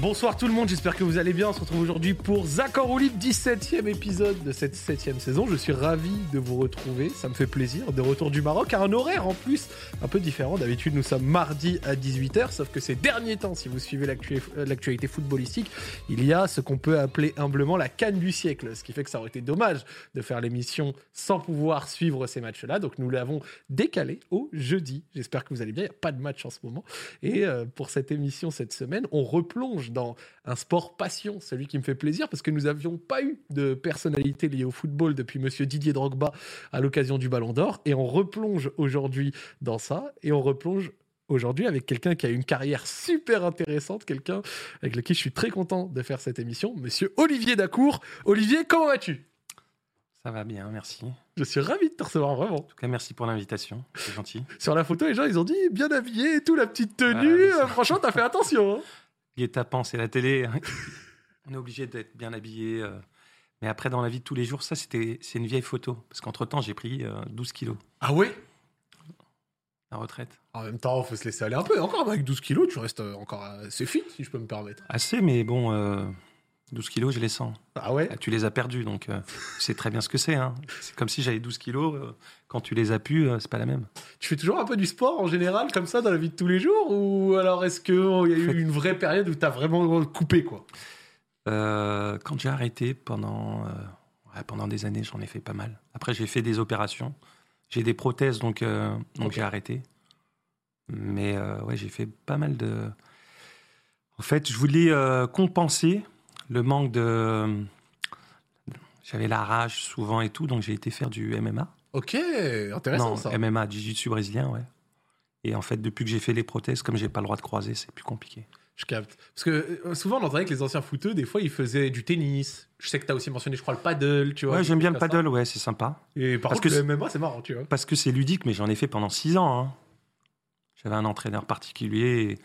Bonsoir tout le monde, j'espère que vous allez bien. On se retrouve aujourd'hui pour Zaccord ou 17e épisode de cette 7e saison. Je suis ravi de vous retrouver, ça me fait plaisir. De retour du Maroc à un horaire en plus un peu différent. D'habitude, nous sommes mardi à 18h, sauf que ces derniers temps, si vous suivez euh, l'actualité footballistique, il y a ce qu'on peut appeler humblement la canne du siècle. Ce qui fait que ça aurait été dommage de faire l'émission sans pouvoir suivre ces matchs-là. Donc nous l'avons décalé au jeudi. J'espère que vous allez bien. Il n'y a pas de match en ce moment. Et euh, pour cette émission cette semaine, on replonge dans un sport passion, celui qui me fait plaisir, parce que nous n'avions pas eu de personnalité liée au football depuis Monsieur Didier Drogba à l'occasion du Ballon d'Or, et on replonge aujourd'hui dans ça, et on replonge aujourd'hui avec quelqu'un qui a une carrière super intéressante, quelqu'un avec lequel je suis très content de faire cette émission, Monsieur Olivier Dacour. Olivier, comment vas-tu? Ça va bien, merci. Je suis ravi de te recevoir, vraiment. En tout cas, merci pour l'invitation, c'est gentil. Sur la photo, les gens, ils ont dit bien habillé et tout, la petite tenue. Ah, franchement, t'as fait attention. Hein tapant, c'est la télé. On est obligé d'être bien habillé. Euh. Mais après, dans la vie de tous les jours, ça, c'était, c'est une vieille photo. Parce qu'entre-temps, j'ai pris 12 euh, kilos. Ah ouais? La retraite. En même temps, il faut se laisser aller un peu. Encore avec 12 kilos, tu restes encore assez fit, si je peux me permettre. Assez, mais bon, 12 euh, kilos, je les sens. Ah ouais Tu les as perdus, donc tu sais très bien ce que c'est. Hein. C'est comme si j'avais 12 kilos quand tu les as pu, euh, c'est pas la même. Tu fais toujours un peu du sport en général, comme ça, dans la vie de tous les jours Ou alors est-ce qu'il oh, y a eu une vraie période où tu as vraiment coupé quoi? Euh, Quand j'ai arrêté pendant, euh, pendant des années, j'en ai fait pas mal. Après, j'ai fait des opérations. J'ai des prothèses, donc, donc j'ai arrêté. Mais ouais, j'ai fait pas mal de. En fait, je voulais compenser le manque de. J'avais la rage souvent et tout, donc j'ai été faire du MMA. Ok, intéressant non, ça. MMA, Jiu-Jitsu brésilien, ouais. Et en fait, depuis que j'ai fait les prothèses, comme j'ai pas le droit de croiser, c'est plus compliqué. Je capte. Parce que euh, souvent, on entendait que les anciens footeux, des fois, ils faisaient du tennis. Je sais que tu as aussi mentionné, je crois, le paddle, tu vois. Ouais, j'aime bien le paddle, ouais, c'est sympa. Et par parce contre, que le MMA, c'est marrant, tu vois. Parce que c'est ludique, mais j'en ai fait pendant six ans. Hein. J'avais un entraîneur particulier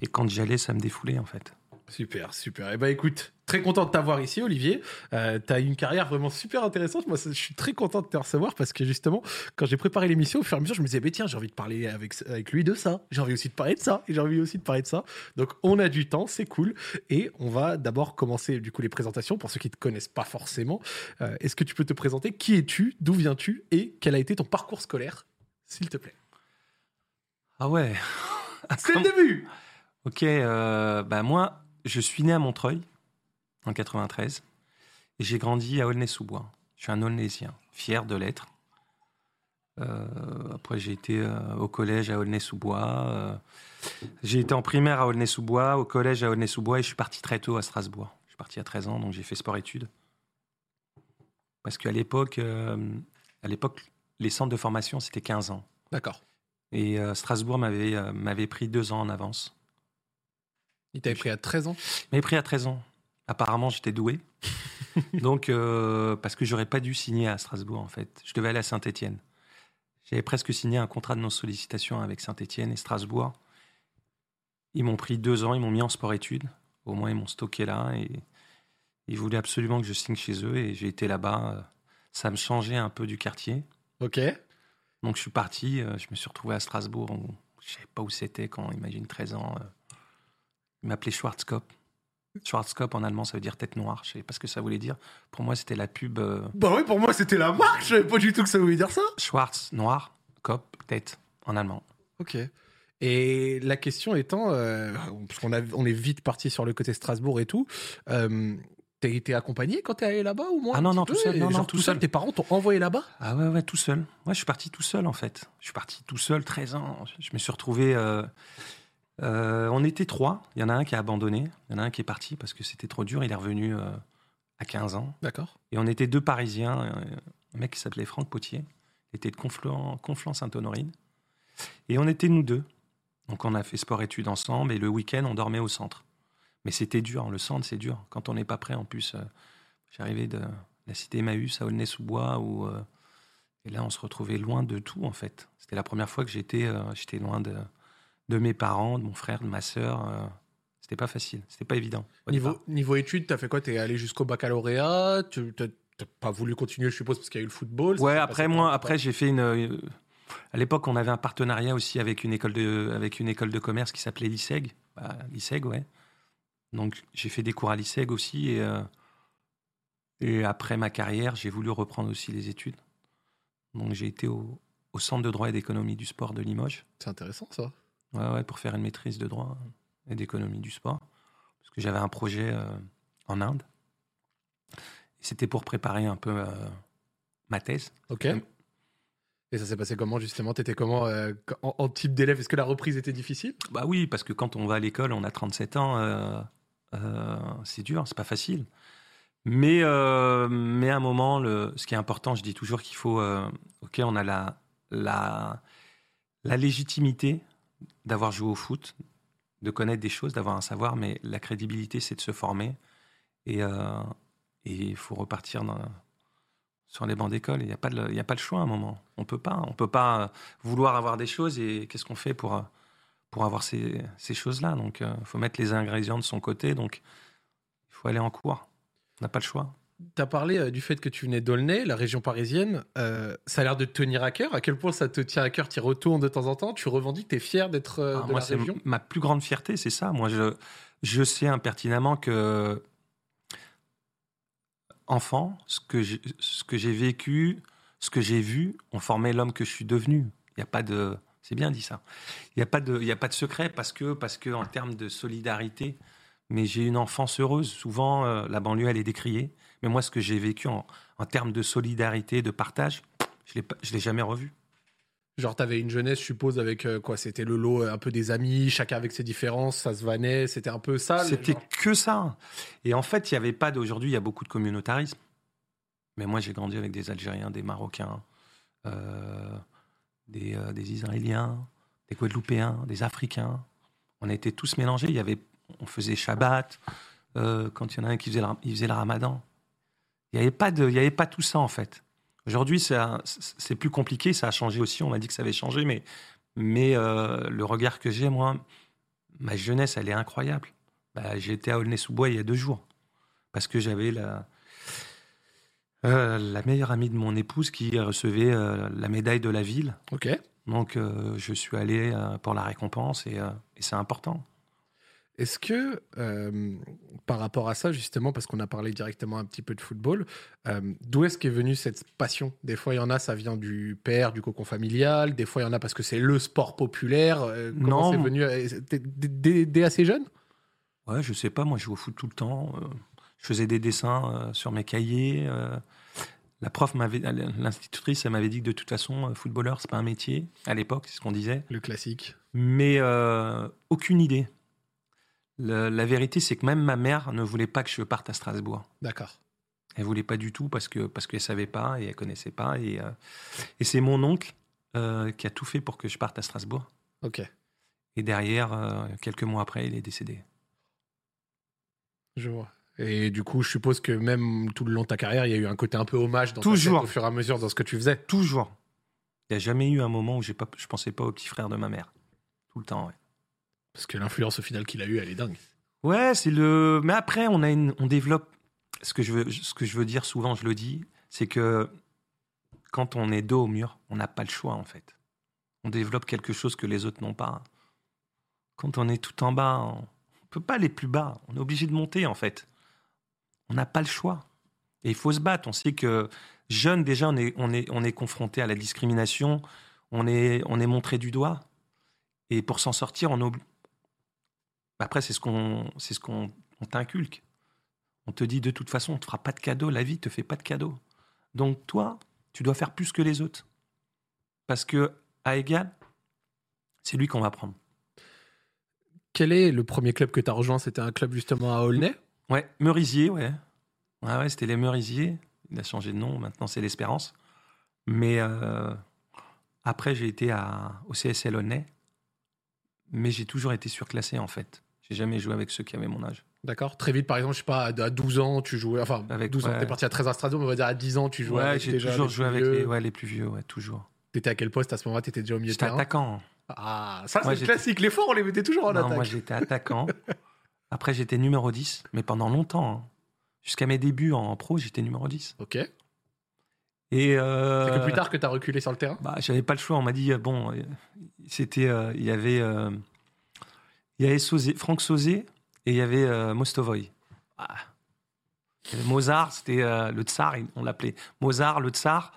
et, et quand j'y allais, ça me défoulait, en fait. Super, super. Eh ben écoute, très content de t'avoir ici, Olivier. Euh, tu as une carrière vraiment super intéressante. Moi, je suis très content de te recevoir parce que justement, quand j'ai préparé l'émission, au fur et à mesure, je me disais, bah, tiens, j'ai envie de parler avec, avec lui de ça. J'ai envie aussi de parler de ça. Et j'ai envie aussi de parler de ça. Donc, on a du temps, c'est cool. Et on va d'abord commencer, du coup, les présentations pour ceux qui ne te connaissent pas forcément. Euh, est-ce que tu peux te présenter? Qui es-tu? D'où viens-tu? Et quel a été ton parcours scolaire, s'il te plaît Ah ouais. c'est le début Ok, euh, bah moi, je suis né à Montreuil en 93 et j'ai grandi à Aulnay-sous-Bois. Je suis un Aulnaysien, fier de l'être. Euh, après, j'ai été euh, au collège à Aulnay-sous-Bois. Euh, j'ai été en primaire à Aulnay-sous-Bois, au collège à Aulnay-sous-Bois et je suis parti très tôt à Strasbourg. Je suis parti à 13 ans, donc j'ai fait sport-études. Parce qu'à l'époque, à l'époque, les centres de formation, c'était 15 ans. D'accord. Et Strasbourg m'avait, m'avait pris deux ans en avance. Il t'avait pris à 13 ans? Il m'avait pris à 13 ans. Apparemment, j'étais doué. Donc, euh, parce que j'aurais pas dû signer à Strasbourg, en fait. Je devais aller à Saint-Étienne. J'avais presque signé un contrat de non-sollicitation avec Saint-Étienne et Strasbourg. Ils m'ont pris deux ans, ils m'ont mis en sport-études. Au moins, ils m'ont stocké là. Et ils voulaient absolument que je signe chez eux. Et j'ai été là-bas. Ça me changeait un peu du quartier. Ok. Donc, je suis parti. Euh, je me suis retrouvé à Strasbourg. Je savais pas où c'était quand, imagine, 13 ans. Il m'appelait Schwarzkopf. Schwarzkopf en allemand, ça veut dire tête noire. Je sais pas ce que ça voulait dire. Pour moi, c'était la pub. Euh, bah oui, pour moi, c'était la marque. Je savais pas du tout que ça voulait dire ça. Schwarz, noir, Kopf, tête, en allemand. Ok. Et la question étant, euh, parce qu'on on est vite parti sur le côté Strasbourg et tout. Euh, T'as été accompagné quand t'es allé là-bas ou moins Ah non, non, tout seul. Non, non, tout, seul. Tes parents t'ont envoyé là-bas? Ah ouais, ouais, tout seul. Ouais, je suis parti tout seul en fait. Je suis parti tout seul, 13 ans. Je me suis retrouvé. Euh, on était trois. Il y en a un qui a abandonné. Il y en a un qui est parti parce que c'était trop dur. Il est revenu euh, à 15 ans. D'accord. Et on était deux Parisiens. Euh, un mec qui s'appelait Franck Potier. Il était de Conflans-Sainte-Honorine. Et on était nous deux. Donc on a fait sport-études ensemble. Et le week-end, on dormait au centre. Mais c'était dur. Le centre, c'est dur. Quand on n'est pas prêt, en plus, j'arrivais de la cité Emmaüs à Aulnay-sous-Bois. Où, et là, on se retrouvait loin de tout, en fait. C'était la première fois que j'étais j'étais loin de de mes parents, de mon frère, de ma sœur. Euh, c'était pas facile, c'était pas évident. Niveau, niveau études, t'as fait quoi? T'es allé jusqu'au baccalauréat? Tu n'as pas voulu continuer, je suppose, parce qu'il y a eu le football Ouais, après moi, après j'ai fait une. Euh, à l'époque, on avait un partenariat aussi avec une école de, avec une école de commerce qui s'appelait l'ISEG. Bah, L'ISEG, ouais. Donc j'ai fait des cours à l'ISEG aussi. Et, euh, et après ma carrière, j'ai voulu reprendre aussi les études. Donc j'ai été au, au Centre de droit et d'économie du sport de Limoges. C'est intéressant ça. Ouais, ouais, pour faire une maîtrise de droit et d'économie du sport. Parce que j'avais un projet euh, en Inde. C'était pour préparer un peu euh, ma thèse. Ok. Et ça s'est passé comment justement? T'étais comment euh, en, en type d'élève? Est-ce que la reprise était difficile? Bah oui, parce que quand on va à l'école, on a 37 ans, c'est dur, c'est pas facile. Mais, mais à un moment, le, ce qui est important, je dis toujours qu'il faut. ok, on a la, la, la légitimité d'avoir joué au foot, de connaître des choses, d'avoir un savoir, mais la crédibilité, c'est de se former. Et euh, il faut repartir sur les bancs d'école. Il n'y a, pas de- a pas le choix à un moment. On peut pas. On peut pas euh, vouloir avoir des choses et qu'est-ce qu'on fait pour, euh, pour avoir ces, ces choses-là? Donc, il faut mettre les ingrédients de son côté. Donc, il faut aller en cours. On n'a pas le choix. Tu as parlé euh, du fait que tu venais d'Aulnay, la région parisienne. Euh, ça a l'air de te tenir à cœur. À quel point ça te tient à cœur Tu y retournes de temps en temps? Tu revendiques Tu es fier d'être euh, Ah, de moi, la région? ma plus grande fierté, c'est ça. Moi, je, je sais impertinemment que, enfant, ce que j'ai vécu, ce que j'ai vu, ont formé l'homme que je suis devenu. Il n'y a pas de. C'est bien dit ça. Il n'y a, pas de- y a pas de secret parce que, parce que, en termes de solidarité, mais j'ai une enfance heureuse. Souvent, euh, la banlieue, elle est décriée. Mais moi, ce que j'ai vécu en, en termes de solidarité, de partage, je ne l'ai jamais revu. Genre, t'avais une jeunesse, je suppose, avec euh, quoi C'était le lot euh, un peu des amis, chacun avec ses différences, ça se vannait, c'était un peu ça. C'était genre que ça. Et en fait, il n'y avait pas d'aujourd'hui, il y a beaucoup de communautarisme. Mais moi, j'ai grandi avec des Algériens, des Marocains, euh, des, euh, des Israéliens, des Guadeloupéens, des Africains. On était tous mélangés. Il y avait, on faisait Shabbat. quand il y en a un qui faisait le, il faisait le Ramadan. Il n'y avait pas de, il y avait pas tout ça en fait. Aujourd'hui, c'est plus compliqué. Ça a changé aussi. On m'a dit que ça avait changé, mais, mais euh, le regard que j'ai, moi, ma jeunesse, elle est incroyable. Bah, j'ai été à Aulnay-sous-Bois il y a deux jours. Parce que j'avais la, euh, la meilleure amie de mon épouse qui recevait euh, la médaille de la ville. Ok. Donc, je suis allé pour la récompense et, et c'est important. Est-ce que, euh, par rapport à ça, justement, parce qu'on a parlé directement un petit peu de football, euh, d'où est-ce qu'est venue cette passion? Des fois, il y en a, ça vient du père, du cocon familial. Des fois, il y en a parce que c'est le sport populaire. Euh, comment Non. c'est venu euh, Dès, assez jeune? Ouais, je sais pas, moi, je joue au foot tout le temps. je faisais des dessins sur mes cahiers. la prof m'avait, l'institutrice, elle m'avait dit que de toute façon, footballeur, c'est pas un métier. À l'époque, c'est ce qu'on disait. Le classique. mais aucune idée. Le- la vérité, c'est que même ma mère ne voulait pas que je parte à Strasbourg. D'accord. Elle voulait pas du tout parce que parce qu'elle savait pas et elle connaissait pas et, euh, et c'est mon oncle euh, qui a tout fait pour que je parte à Strasbourg. Ok. Et derrière, euh, quelques mois après, il est décédé. Je vois. Et du coup, je suppose que même tout le long de ta carrière, il y a eu un côté un peu hommage dans ta Toujours. tête au fur et à mesure dans ce que tu faisais. Toujours. Il n'y a jamais eu un moment où j'ai pas, je pensais pas au petit frère de ma mère. Tout le temps, ouais. Parce que l'influence au final qu'il a eue, elle est dingue. Ouais, c'est le. Mais après, on a une, on développe. Ce que je veux, ce que je veux dire souvent, je le dis, c'est que quand on est dos au mur, on n'a pas le choix en fait. On développe quelque chose que les autres n'ont pas. Quand on est tout en bas, on ne peut pas aller plus bas. On est obligé de monter en fait. On n'a pas le choix. Et il faut se battre. On sait que jeune déjà, on est, on est, on est confronté à la discrimination. On est, on est montré du doigt. Et pour s'en sortir, on après, c'est ce qu'on c'est ce qu'on on t'inculque. On te dit de toute façon, on te fera pas de cadeau, la vie te fait pas de cadeau. Donc toi, tu dois faire plus que les autres. Parce que à égal, c'est lui qu'on va prendre. Quel est le premier club que tu as rejoint? C'était un club justement à Aulnay? Ouais, Merisier, ouais. Ouais, ouais, c'était les Merisiers. Il a changé de nom, maintenant c'est l'Espérance. Mais euh, après, j'ai été à, au CSL Aulnay. Mais j'ai toujours été surclassé en fait. J'ai jamais joué avec ceux qui avaient mon âge. D'accord. Très vite, par exemple, je sais pas, à à 12 ans, tu jouais. Enfin, Avec- 12 ans, ouais. t'es parti à 13 à Strasbourg, mais on va dire à 10 ans, tu jouais ouais, j'ai toujours joué avec les, ouais, les plus vieux, ouais, toujours. T'étais à quel poste à ce moment-là? T'étais déjà au milieu de J'étais terrain? attaquant. Ah, ça, c'est classique. Les forts, on les mettait toujours en Non, attaque. moi j'étais attaquant. Après j'étais numéro 10, mais pendant longtemps. hein. Jusqu'à mes débuts en pro, j'étais numéro 10. Ok. C'est Et euh, que plus tard que t'as reculé sur le terrain? bah, j'avais pas le choix. On m'a dit euh, bon, euh, c'était, euh, il y avait, euh, il y avait Franck Sauzé et il y avait euh, Mostovoy. Ah. Il y avait Mozart, c'était euh, le tsar, on l'appelait Mozart, le tsar.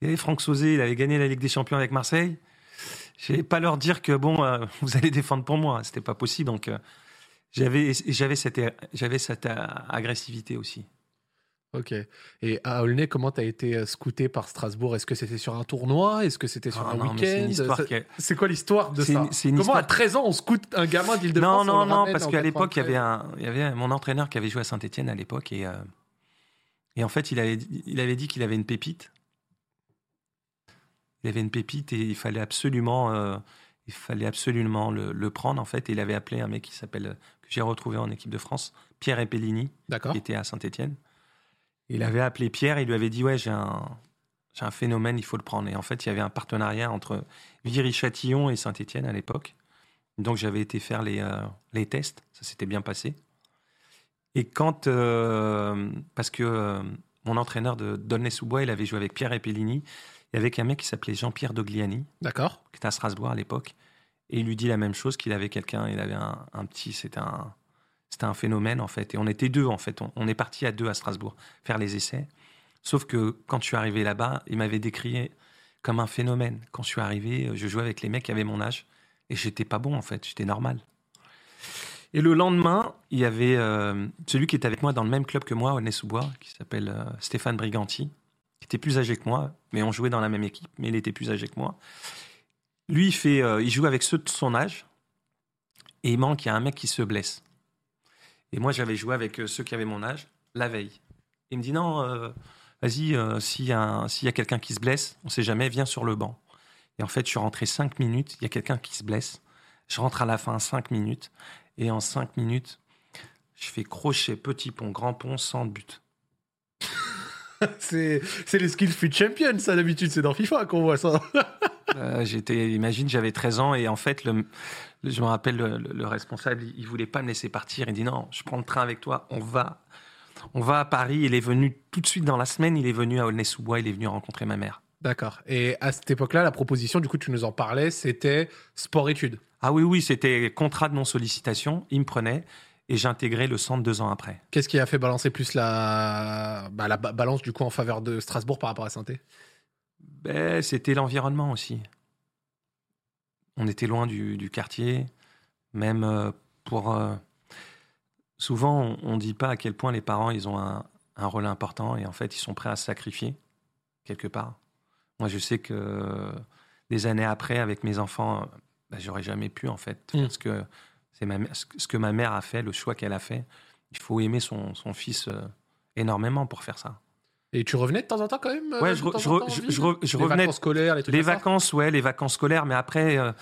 Il y avait Franck Sauzé, il avait gagné la Ligue des Champions avec Marseille. Je vais pas leur dire que bon, euh, vous allez défendre pour moi, c'était pas possible. Donc j'avais cette cette agressivité aussi. Ok. Et à Aulnay, comment t'as été euh, scouté par Strasbourg? Est-ce que c'était sur un tournoi? Est-ce que c'était sur Ah un non, week-end? C'est quoi l'histoire de ça? une- une Comment à histoire- 13 ans on scoute un gamin Non, d'Île-de-France non, non, ramène parce qu'à l'époque, il y avait 93? un, il y avait mon entraîneur qui avait joué à Saint-Etienne à l'époque et, euh, et en fait, il avait, il avait dit qu'il avait une pépite. Il avait une pépite et il fallait absolument, euh, il fallait absolument le, le prendre en fait. Et il avait appelé un mec qui s'appelle, que j'ai retrouvé en équipe de France, Pierre Epellini, qui était à Saint-Etienne. Il avait appelé Pierre, il lui avait dit ouais j'ai un, j'ai un phénomène, il faut le prendre. Et en fait, il y avait un partenariat entre Viry-Châtillon et Saint-Etienne à l'époque. Donc j'avais été faire les, euh, les tests, ça s'était bien passé. Et quand, euh, parce que euh, mon entraîneur de Donnet-sous-Bois, il avait joué avec Pierre Epellini, et avec un mec qui s'appelait Jean-Pierre Dogliani, D'accord. qui était à Strasbourg à l'époque, et il lui dit la même chose, qu'il avait quelqu'un, il avait un, un petit, c'était un, c'était un phénomène en fait, et on était deux en fait, on, est parti à deux à Strasbourg faire les essais, sauf que quand je suis arrivé là-bas, il m'avait décrit comme un phénomène. Quand je suis arrivé, je jouais avec les mecs qui avaient mon âge, et j'étais pas bon en fait, j'étais normal. Et le lendemain, il y avait euh, celui qui était avec moi dans le même club que moi, au sous bois qui s'appelle euh, Stéphane Briganti, qui était plus âgé que moi, mais on jouait dans la même équipe, mais il était plus âgé que moi. Lui, il, fait, euh, il joue avec ceux de son âge, et il manque, il y a un mec qui se blesse. Et moi, j'avais joué avec euh, ceux qui avaient mon âge la veille. Il me dit non, euh, vas-y, euh, s'il y a, quelqu'un qui se blesse, on sait jamais, viens sur le banc. Et en fait, je suis rentré cinq minutes, il y a quelqu'un qui se blesse. Je rentre à la fin cinq minutes, et en cinq minutes, je fais crochet, petit pont, grand pont, sans but. c'est les Skill Free Champions, ça d'habitude, c'est dans FIFA qu'on voit ça. Euh, j'étais, imagine, j'avais 13 ans et en fait, le, le- je me rappelle le, le- le responsable, il, voulait pas me laisser partir. Il dit non, je prends le train avec toi, on va, on va à Paris. Il est venu tout de suite dans la semaine. Il est venu à Aulnay-sous-Bois. Il est venu rencontrer ma mère. D'accord. Et à cette époque-là, la proposition, du coup, tu nous en parlais, c'était sport-études. Ah oui, oui, c'était contrat de non sollicitation. Il me prenait et j'intégrais le centre deux ans après. Qu'est-ce qui a fait balancer plus la, bah, la ba- balance, du coup, en faveur de Strasbourg par rapport à saint Ben, c'était l'environnement aussi. On était loin du, du quartier, même euh, pour. euh, souvent, on ne dit pas à quel point les parents ils ont un, un rôle important et en fait, ils sont prêts à se sacrifier quelque part. Moi, je sais que des années après, avec mes enfants, ben, j'aurais jamais pu en fait, Mm. parce que c'est que- ce que ma mère a fait, le choix qu'elle a fait. Il faut aimer son, son fils euh, énormément pour faire ça. Et tu revenais de temps en temps quand même euh, Ouais, je re- temps je en re- temps en je- ville je re- je Les revenais- vacances scolaires, les trucs Les vacances, ouais, les vacances scolaires, mais après, euh,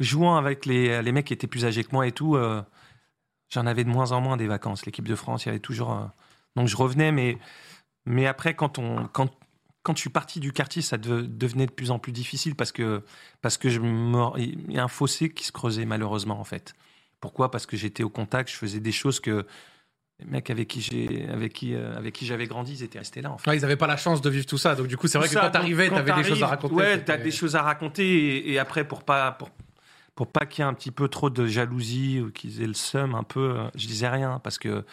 jouant avec les, les mecs qui étaient plus âgés que moi et tout, euh, j'en avais de moins en moins des vacances. L'équipe de France, il y avait toujours. euh, Donc je revenais, mais, mais après, quand, on, quand, quand je suis parti du quartier, ça de- devenait de plus en plus difficile parce que, parce que je me- il y a un fossé qui se creusait malheureusement, en fait. Pourquoi? Parce que j'étais au contact, je faisais des choses que les mecs avec qui j'ai, avec qui, euh, avec qui j'avais grandi, ils étaient restés là, en fait. Ouais, ils n'avaient pas la chance de vivre tout ça. Donc, du coup, c'est vrai Tout que ça, quand t'arrivais, t'avais des choses à raconter. Ouais, t'as des choses à raconter. Et, et après, pour pas, pour, pour pas qu'il y ait un petit peu trop de jalousie ou qu'ils aient le seum un peu, euh, je disais rien parce que,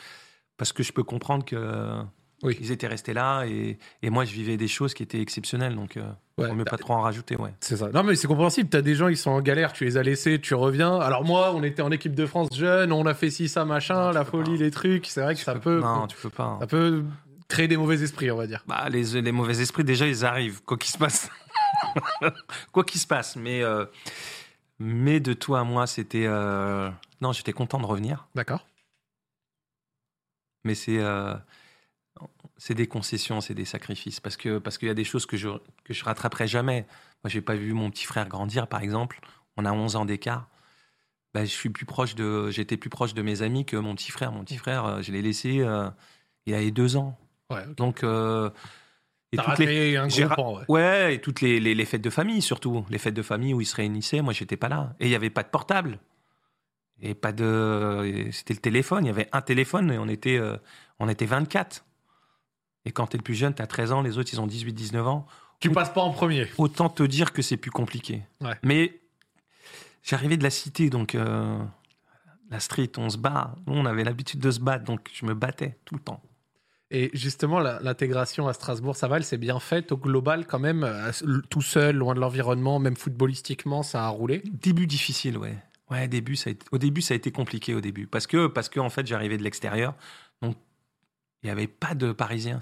parce que je peux comprendre que. Oui. Ils étaient restés là et, et moi je vivais des choses qui étaient exceptionnelles donc euh, Ouais, mieux t'as- pas trop en rajouter ouais. C'est ça. Non, mais c'est compréhensible. T'as des gens, ils sont en galère, tu les as laissés, tu reviens. Alors, moi, on était en équipe de France jeune, on a fait ci, ça, machin, Non, tu la folie, pas. les trucs. C'est vrai que Tu ça peux- peut, non tu peux pas. hein. ça peut créer des mauvais esprits, on va dire. Bah, les, les mauvais esprits déjà ils arrivent quoi qu'il se passe quoi qu'il se passe mais euh, mais de toi à moi c'était euh, non j'étais content de revenir D'accord. mais c'est euh, c'est des concessions, c'est des sacrifices parce que parce qu'il y a des choses que je que je rattraperai jamais. Moi, j'ai pas vu mon petit frère grandir, par exemple. On a 11 ans d'écart. Ben, je suis plus proche de, j'étais plus proche de mes amis que mon petit frère. Mon petit frère, euh, je l'ai laissé, euh, il avait deux ans. Ouais. Donc, euh, et toutes les, un gros pan, ouais. ouais, et toutes les, les, les fêtes de famille surtout, les fêtes de famille où ils se réunissaient. Moi, j'étais pas là, et il y avait pas de portable, et pas de, c'était le téléphone. Il y avait un téléphone et on était, euh, on était 24. Et quand t'es le plus jeune, t'as 13 ans, les autres ils ont 18, 19 ans. Tu passes pas en premier. Autant te dire que c'est plus compliqué. Ouais. Mais j'arrivais de la cité, donc euh, la street, on se bat. Nous, on avait l'habitude de se battre, donc je me battais tout le temps. Et justement, l'intégration à Strasbourg, ça va, elle s'est bien faite au global quand même, euh, tout seul, loin de l'environnement, même footballistiquement, ça a roulé? Début difficile, ouais. Ouais, début, ça a été- au début, ça a été compliqué au début. Parce que, parce que en fait, j'arrivais de l'extérieur. Il n'y avait pas de Parisiens.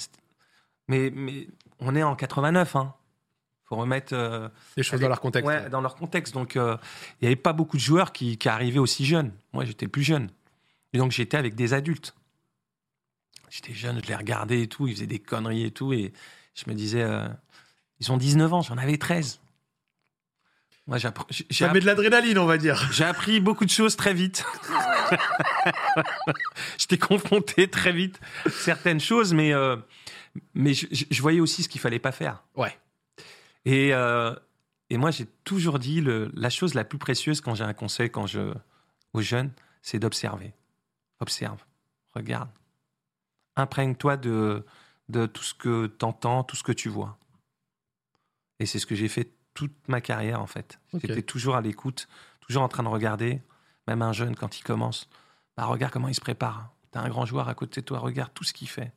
Mais, mais on est en 89, hein. faut remettre euh, Les choses dans leur contexte. ouais, dans leur contexte. Donc, euh, il n'y avait pas beaucoup de joueurs qui, qui arrivaient aussi jeunes. Moi, j'étais plus jeune. Et donc, j'étais avec des adultes. J'étais jeune, je les regardais et tout. Ils faisaient des conneries et tout. Et je me disais, euh, ils ont 19 ans, j'en avais 13. Moi, j'ai Ça met de l'adrénaline, on va dire. j'ai appris beaucoup de choses très vite. J'étais confronté très vite à certaines choses, mais, euh, mais je, je- je voyais aussi ce qu'il fallait pas faire. Ouais. Et, euh, et moi, j'ai toujours dit le, la chose la plus précieuse quand j'ai un conseil quand je, aux jeunes, c'est d'observer. Observe, regarde. Imprègne-toi de, de tout ce que tu entends, tout ce que tu vois. Et c'est ce que j'ai fait toute ma carrière, en fait. J'étais toujours à l'écoute, toujours en train de regarder. Même un jeune, quand il commence, bah, regarde comment il se prépare. Tu as un grand joueur à côté de toi, regarde tout ce qu'il fait.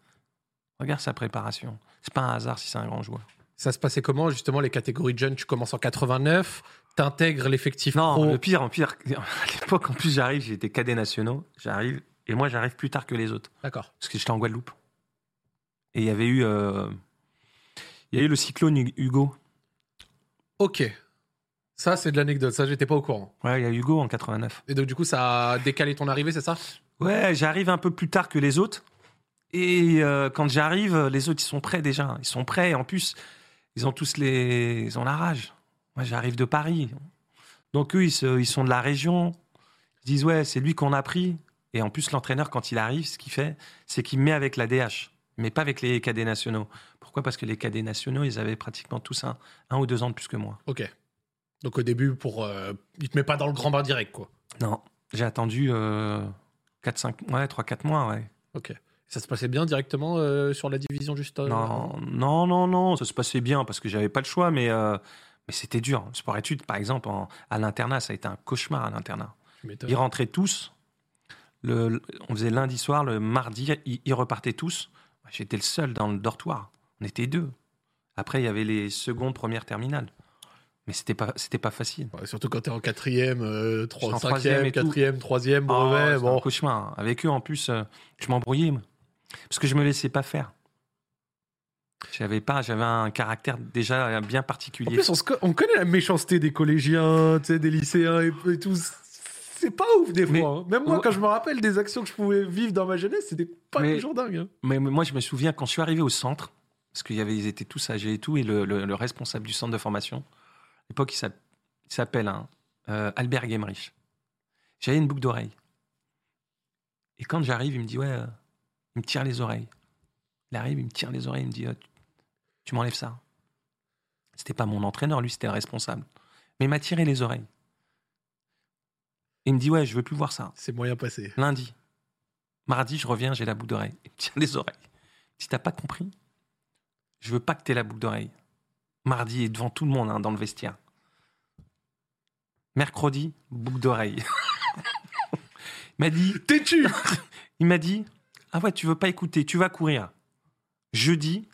Regarde sa préparation. C'est pas un hasard si c'est un grand joueur. Ça se passait comment, justement, les catégories de jeunes? Tu commences en 89, t'intègres l'effectif Non, pro. le pire, en pire, à l'époque, en plus, j'arrive, j'étais cadet nationaux, j'arrive, et moi, j'arrive plus tard que les autres, D'accord. parce que j'étais en Guadeloupe. Et il y avait eu, euh, il y a eu le cyclone Hu- Hugo. Ok. Ça, c'est de l'anecdote. Ça, j'étais pas au courant. Ouais, il y a Hugo en 89. Et donc, du coup, ça a décalé ton arrivée, c'est ça? Ouais, j'arrive un peu plus tard que les autres. Et euh, quand j'arrive, les autres, ils sont prêts déjà. Ils sont prêts. En plus, ils ont tous les... Ils ont la rage. Moi, j'arrive de Paris. Donc, eux, ils, se- ils sont de la région. Ils disent, ouais, c'est lui qu'on a pris. Et en plus, l'entraîneur, quand il arrive, ce qu'il fait, c'est qu'il met avec la DH, mais pas avec les cadets nationaux. Pourquoi? Parce que les cadets nationaux, ils avaient pratiquement tous un, un ou deux ans de plus que moi. Ok. Donc, au début, pour, euh, il te met pas dans le grand bain direct, quoi. Non, j'ai attendu euh, 4, 5, ouais, 3, 4 mois, ouais. Ok. Ça se passait bien directement euh, sur la division juste euh, Non, non, non, non, ça se passait bien parce que j'avais pas le choix, mais, euh, mais c'était dur. Sport études, par exemple, en- à l'internat, ça a été un cauchemar à l'internat. Ils rentraient tous. Le, on faisait lundi soir, le mardi, ils, ils repartaient tous. J'étais le seul dans le dortoir. On était deux. Après, il y avait les secondes, premières, terminales. Mais c'était pas, c'était pas facile. Ouais, surtout quand t'es en quatrième, euh, trois, en troisième cinquième, quatrième, troisième, Oh, brevet. un bon. cauchemar. Avec eux, en plus, euh, je m'embrouillais. Parce que je me laissais pas faire. J'avais pas, j'avais un caractère déjà bien En particulier. plus, on, se co- on connaît la méchanceté des collégiens, des lycéens et, et tout. C'est pas ouf des fois. Hein. Même moi, quand je me rappelle des actions que je pouvais vivre dans ma jeunesse, c'était pas Mais- toujours dingue. hein. Mais, mais moi, je me souviens quand je suis arrivé au centre, parce qu'ils ils étaient tous âgés et tout, et le, le- le responsable du centre de formation, à l'époque, il s'app- il s'appelle hein, euh, Albert Gemrich. J'avais une boucle d'oreille. Et quand j'arrive, il me dit, ouais, euh, il me tire les oreilles. Il arrive, il me tire les oreilles, il me dit, euh, tu, tu m'enlèves ça. C'était pas mon entraîneur, lui, c'était le responsable. Mais il m'a tiré les oreilles. Il me dit, ouais, je veux plus voir ça. C'est moyen passé. Lundi. Mardi, je reviens, j'ai la boucle d'oreille. Il me tire les oreilles. Si t'as pas compris, je veux pas que t'aies la boucle d'oreille. Mardi, et devant tout le monde, hein, dans le vestiaire. Mercredi, boucle d'oreille. il m'a dit, Têtu il m'a dit, ah ouais, tu veux pas écouter, tu vas courir. Jeudi,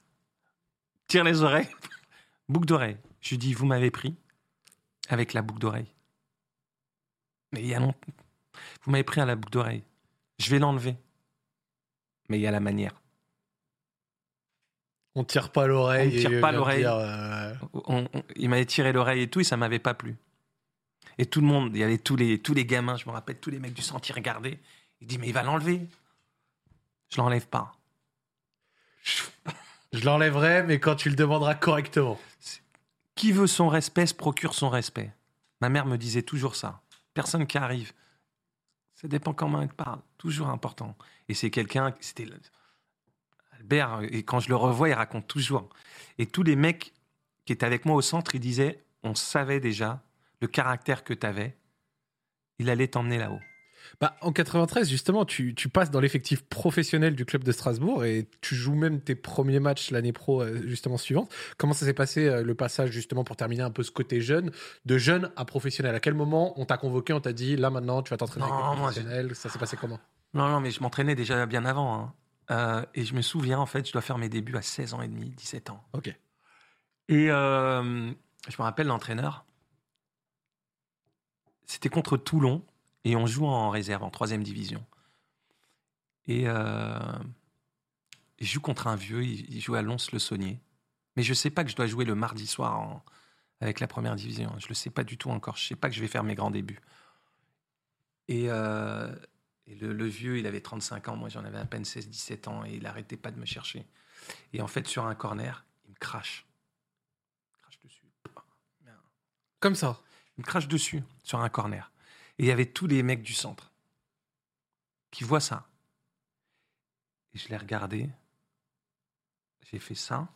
tire les oreilles, boucle d'oreille. Je lui dis, vous m'avez pris avec la boucle d'oreille. Mais il y a longtemps. Vous m'avez pris à la boucle d'oreille. Je vais l'enlever. Mais il y a la manière. On tire pas l'oreille. On tire et pas l'oreille. euh, il m'avait tiré l'oreille et tout, et ça m'avait pas plu. Et tout le monde, il y avait tous les, tous les gamins, je me rappelle, tous les mecs du ils regardaient. Il dit, mais il va l'enlever. Je l'enlève pas. Je l'enlèverai, mais quand tu le demanderas correctement. Qui veut son respect se procure son respect. Ma mère me disait toujours ça. Personne qui arrive. Ça dépend comment elle parle. Toujours important. Et c'est quelqu'un, c'était Albert, et quand je le revois, il raconte toujours. Et tous les mecs qui étaient avec moi au centre, ils disaient, on savait déjà le caractère que tu avais, il allait t'emmener là-haut. Bah, en 93, justement, tu, tu passes dans l'effectif professionnel du club de Strasbourg et tu joues même tes premiers matchs l'année pro, euh, justement, suivante. Comment ça s'est passé euh, le passage, justement, pour terminer un peu ce côté jeune, de jeune à professionnel? À quel moment on t'a convoqué, on t'a dit, là maintenant, tu vas t'entraîner avec professionnel Ça s'est passé comment? Non, non, mais je m'entraînais déjà bien avant. hein. Euh, et je me souviens, en fait, je dois faire mes débuts à 16 ans et demi, 17 ans. Ok. Et euh, je me rappelle l'entraîneur. C'était contre Toulon et on joue en réserve, en troisième division. Et euh, je joue contre un vieux, il, joue à Lons-le-Saunier. Mais je sais pas que je dois jouer le mardi soir en- avec la première division. Je le sais pas du tout encore. Je sais pas que je vais faire mes grands débuts. Et, euh, et le, le vieux, il avait 35 ans. Moi, j'en avais à peine 16-17 ans et il arrêtait pas de me chercher. Et en fait, sur un corner, il me crache. Il me crache dessus. Comme ça. Il me crache dessus sur un corner. Et il y avait tous les mecs du centre qui voient ça. Et je l'ai regardé. J'ai fait ça.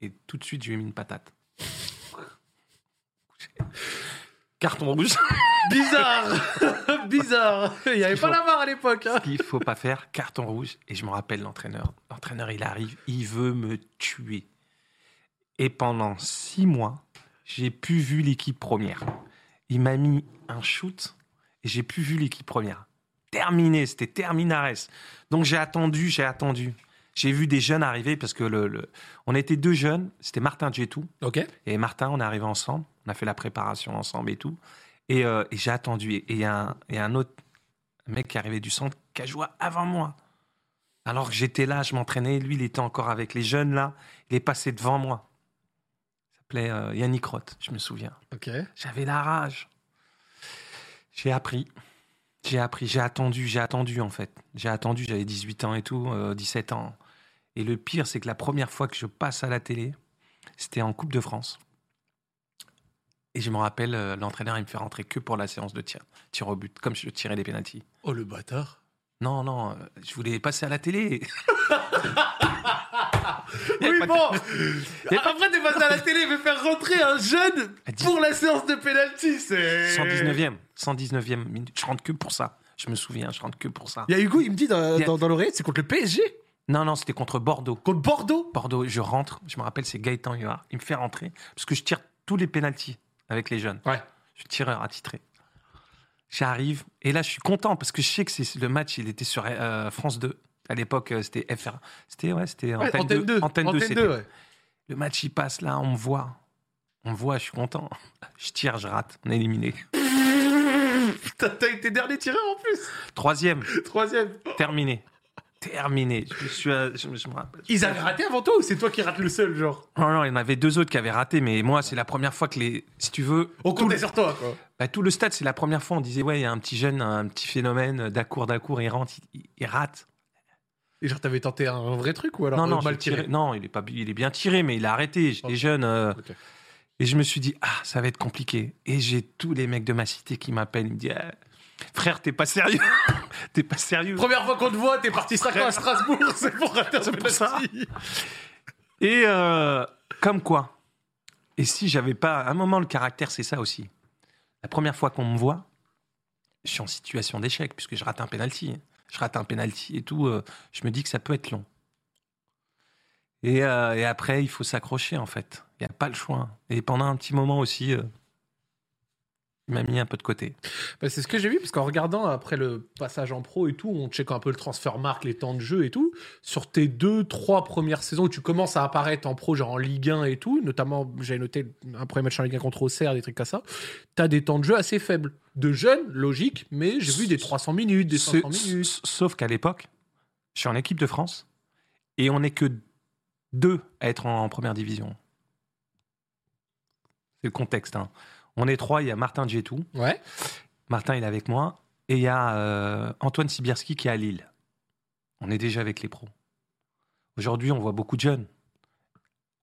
Et tout de suite, je lui ai mis une patate. Carton rouge. Bizarre Bizarre Il n'y avait pas la barre à l'époque. hein. qu'il faut pas faire, carton rouge. Et je me rappelle l'entraîneur. L'entraîneur, il arrive, il veut me tuer. Et pendant six mois, j'ai plus vu l'équipe première. Il m'a mis un shoot et j'ai plus vu l'équipe première. Terminé, c'était terminares. Donc j'ai attendu, j'ai attendu. J'ai vu des jeunes arriver parce que le, le- on était deux jeunes. C'était Martin Djetou Ok. et Martin, on est arrivé ensemble. On a fait la préparation ensemble et tout. Et, euh, et j'ai attendu. Et il y, a un- il y a un autre mec qui est arrivé du centre qui a joué avant moi. Alors que j'étais là, je m'entraînais. Lui, il était encore avec les jeunes là. Il est passé devant moi. Il s'appelait euh, Yannick Roth, je me souviens. Ok. J'avais la rage. J'ai appris. J'ai appris, j'ai attendu, j'ai attendu en fait. J'ai attendu, j'avais 18 ans et tout, euh, 17 ans. Et le pire, c'est que la première fois que je passe à la télé, c'était en Coupe de France. Et je me rappelle, euh, l'entraîneur, il me fait rentrer que pour la séance de tir, tir au but, comme je tirais les pénalties. Oh, le bâtard. Non, non, euh, je voulais passer à la télé. Il Oui, pas de- bon Après, t'es passé à la télé, mais faire rentrer un jeune À dix- pour la séance de pénalty, c'est... 119e, 119e minute. Je rentre que pour ça. Je me souviens, je rentre que pour ça. Il y a Hugo, il me dit dans, Il dans, dans l'oreille, c'est contre le PSG Non, non, c'était contre Bordeaux. Contre Bordeaux? Bordeaux, je rentre, je me rappelle, c'est Gaëtan Huard. Il me fait rentrer parce que je tire tous les pénalties avec les jeunes. Ouais. Je suis tireur attitré. J'arrive et là, je suis content parce que je sais que c'est le match, il était sur euh, France 2. À l'époque, euh, c'était FR. C'était ouais, c'était Ouais, antenne, 2. Antenne 2, c'était. ouais. Le match, il passe là, on me voit. On me voit, je suis content. Je tire, je rate. On est éliminé. T'as été dernier tireur en plus Troisième, Troisième. terminé. Terminé. Je suis, euh, je me- je me rappelle. Ils avaient raté avant toi ou c'est toi qui rates le seul, genre Non, non, il y en avait deux autres qui avaient raté, mais moi, c'est la première fois que les. Si tu veux. On tout comptait le- sur toi, quoi. Bah, tout le stade, c'est la première fois, on disait, ouais, il y a un petit jeune, un petit phénomène, d'accourt, d'accourt, il rentre, il, il- il rate. Et genre, t'avais tenté un vrai truc ou alors non, euh, non, mal j'ai tiré, tiré- non, il est, pas, il est bien tiré, mais il a arrêté. J'étais Ok. jeune. euh, Ok. et je me suis dit, ah, ça va être compliqué. Et j'ai tous les mecs de ma cité qui m'appellent, ils me disent, Ah, frère, t'es pas sérieux T'es pas sérieux Première fois qu'on te voit, t'es parti 5 ans à Strasbourg, c'est pour rater un ça. Et euh, comme quoi Et si j'avais pas. À un moment, le caractère, c'est ça aussi. La première fois qu'on me voit, je suis en situation d'échec, puisque je rate un penalty. Je rate un penalty et tout. euh, je me dis que ça peut être long. Et, euh, et après, il faut s'accrocher, en fait. Il n'y a pas le choix. Et pendant un petit moment aussi, m'a mis un peu de côté. Bah, c'est ce que j'ai vu, parce qu'en regardant après le passage en pro et tout, on check un peu le transfert marque, les temps de jeu et tout. Sur tes deux, trois premières saisons où tu commences à apparaître en pro, genre en Ligue 1 et tout, notamment, j'avais noté un premier match en Ligue 1 contre Auxerre, des trucs comme ça, t'as des temps de jeu assez faibles. De jeunes, logique, mais j'ai vu des 300 minutes, des 500 Ce- minutes. Sauf qu'à l'époque, je suis en équipe de France et on n'est que deux à être en, en première division. C'est le contexte. hein. On est trois, il y a Martin Djetou. Ouais. Martin, il est avec moi. Et il y a euh, Antoine Sibierski qui est à Lille. On est déjà avec les pros. Aujourd'hui, on voit beaucoup de jeunes.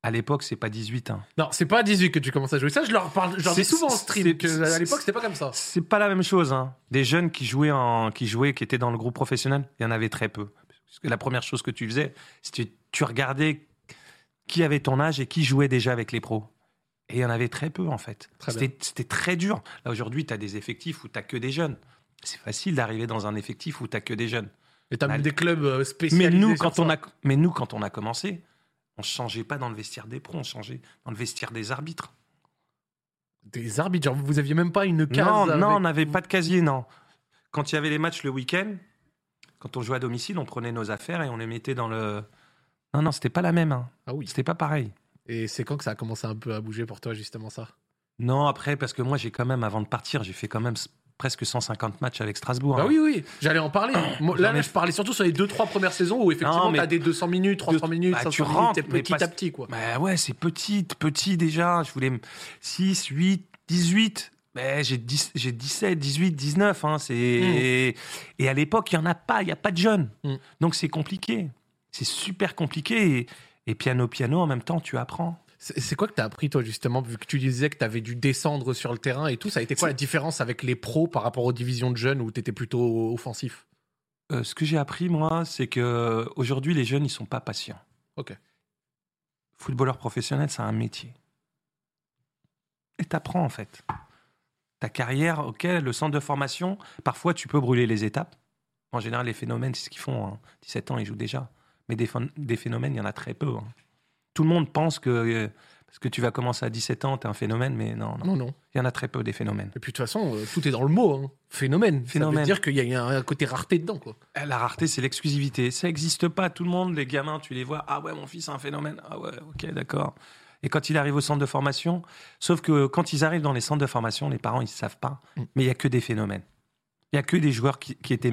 À l'époque, c'est pas 18 ans. Non, c'est pas à 18 que tu commences à jouer. Ça, je leur parle, je leur dis souvent en stream que à l'époque, c'était pas comme ça. C'est pas la même chose. hein. Des jeunes qui jouaient, en, qui jouaient, qui étaient dans le groupe professionnel, il y en avait très peu. Parce que la première chose que tu faisais, c'était tu regardais qui avait ton âge et qui jouait déjà avec les pros. Et il y en avait très peu, en fait. C'était très dur. Là, aujourd'hui, tu as des effectifs où tu que des jeunes. c'est facile d'arriver dans un effectif où tu que des jeunes. Et tu as même des clubs euh, spécialisés. Mais nous, quand on a, mais nous, quand on a commencé, on changeait pas dans le vestiaire des pros, on changeait dans le vestiaire des arbitres. Des arbitres, genre vous aviez même pas une case. Non, avec- non, on n'avait pas de casier, non. Quand il y avait les matchs le week-end, quand on jouait à domicile, on prenait nos affaires et on les mettait dans le. Non, non, c'était pas la même. hein. Ah oui. C'était pas pareil. Et c'est quand que ça a commencé un peu à bouger pour toi, justement, ça? Non, après, parce que moi, j'ai quand même, avant de partir, j'ai fait quand même presque 150 matchs avec Strasbourg. Bah hein. oui, oui, j'allais en parler. Là, ai- je parlais surtout sur les 2-3 premières saisons où effectivement, mais- t'as des 200 minutes, 300 minutes, Bah, 500 tu minutes, rentres, petit à petit, quoi. Bah ouais, c'est petit, petit déjà. Je voulais 6, 8, 18. Mais j'ai 10 j'ai 17, 18, 19. Hein, c'est... Et à l'époque, il n'y en a pas, il n'y a pas de jeunes. Mm. Donc c'est compliqué. C'est super compliqué. Et, et piano, piano, en même temps, tu apprends. C'est quoi que t'as appris, toi, justement, vu que tu disais que t'avais dû descendre sur le terrain et tout Ça a été quoi la différence avec les pros par rapport aux divisions de jeunes où t'étais plutôt offensif? Euh, ce que j'ai appris, moi, c'est que aujourd'hui, les jeunes, ils sont pas patients. Ok. Footballeur professionnel, c'est un métier. Et t'apprends, en fait. Ta carrière, ok, le centre de formation, parfois, tu peux brûler les étapes. En général, les phénomènes, c'est ce qu'ils font. hein. 17 ans, ils jouent déjà. Mais des, phénomènes, il y en a très peu. hein. Tout le monde pense que euh, parce que tu vas commencer à 17 ans, tu es un phénomène, mais non, non. Non, non. Il y en a très peu des phénomènes. Et puis, de toute façon, euh, tout est dans le mot, hein. Phénomène. Ça veut Phénomène. dire qu'il y a un, côté rareté dedans, quoi. Eh, La rareté, c'est l'exclusivité. Ça n'existe pas. Tout le monde, les gamins, tu les vois. Ah ouais, mon fils, c'est un phénomène. Ah ouais, ok, d'accord. Et quand il arrive au centre de formation, sauf que quand ils arrivent dans les centres de formation, les parents, ils ne savent pas. Mm. Mais il n'y a que des phénomènes. Il n'y a que des joueurs qui, qui étaient.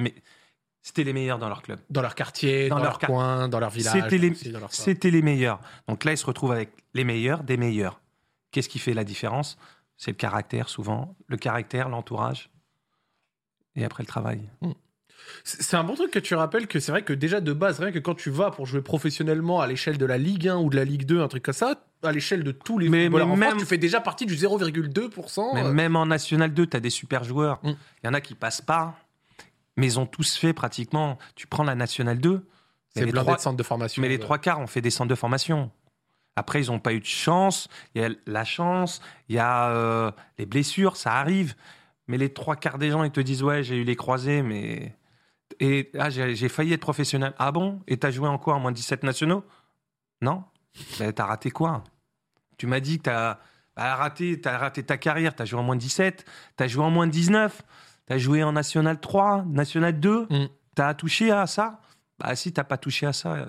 C'était les meilleurs dans leur club. Dans leur quartier, Dans dans, leur coin, dans leur village. C'était les, c'était les meilleurs. Donc là, ils se retrouvent avec les meilleurs des meilleurs. Qu'est-ce qui fait la différence? C'est le caractère, souvent. Le caractère, l'entourage. Et après, le travail. C'est c'est un bon truc que tu rappelles que c'est vrai que déjà de base, rien que quand tu vas pour jouer professionnellement à l'échelle de la Ligue 1 ou de la Ligue 2, un truc comme ça, à l'échelle de tous les Mais- footballeurs mais en France, même- tu fais déjà partie du 0,2%. Mais euh, même en National 2, tu as des super joueurs. Il Mm. y en a qui passent pas, mais ils ont tous fait pratiquement. Tu prends la National 2, c'est mais les, blindé trois, de centres de formation. mais les trois quarts ont fait des centres de formation. Après, ils n'ont pas eu de chance. Il y a la chance, il y a euh, les blessures, ça arrive. Mais les trois quarts des gens, ils te disent Ouais, j'ai eu les croisés, mais. Et ah, j'ai failli être professionnel. Ah bon? Et t'as joué en quoi? En moins de 17 nationaux? Non Ben, T'as raté quoi? Tu m'as dit que t'as raté, as raté ta carrière. T'as joué en moins de 17, t'as joué en moins de 19, t'as joué en National 3, National 2. Mm. T'as touché à ça? Bah si, t'as pas touché à ça.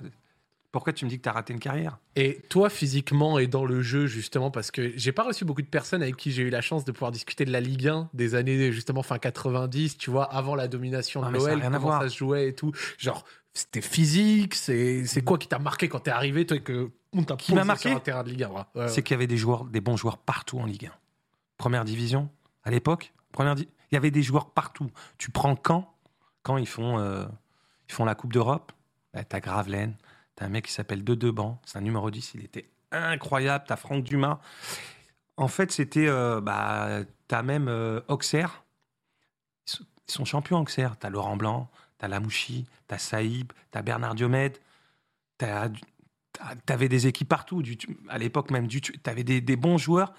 Pourquoi tu me dis que t'as raté une carrière? Et toi, physiquement et dans le jeu, justement, parce que j'ai pas reçu beaucoup de personnes avec qui j'ai eu la chance de pouvoir discuter de la Ligue 1 des années, justement, fin 90, tu vois, avant la domination Ah, de à comment voir. ça se jouait et tout. Genre, c'était physique, c'est quoi qui t'a marqué quand t'es arrivé, toi, que on t'a posé marqué sur un terrain de Ligue 1 ouais. Ouais, C'est qu'il y avait des joueurs, des bons joueurs partout en Ligue 1. Première division, à l'époque, première di- il y avait des joueurs partout. Tu prends quand? Quand ils font, euh, la Coupe d'Europe, bah, t'as Gravelaine, t'as un mec qui s'appelle De Deban, c'est un numéro 10, il était incroyable, t'as Franck Dumas. En fait, c'était, euh, bah, t'as même euh, Auxerre, ils sont, champions Auxerre, t'as Laurent Blanc, t'as Lamouchi, t'as Saïb, t'as Bernard Diomède, T'avais des équipes partout, à l'époque même, t'avais des, des bons joueurs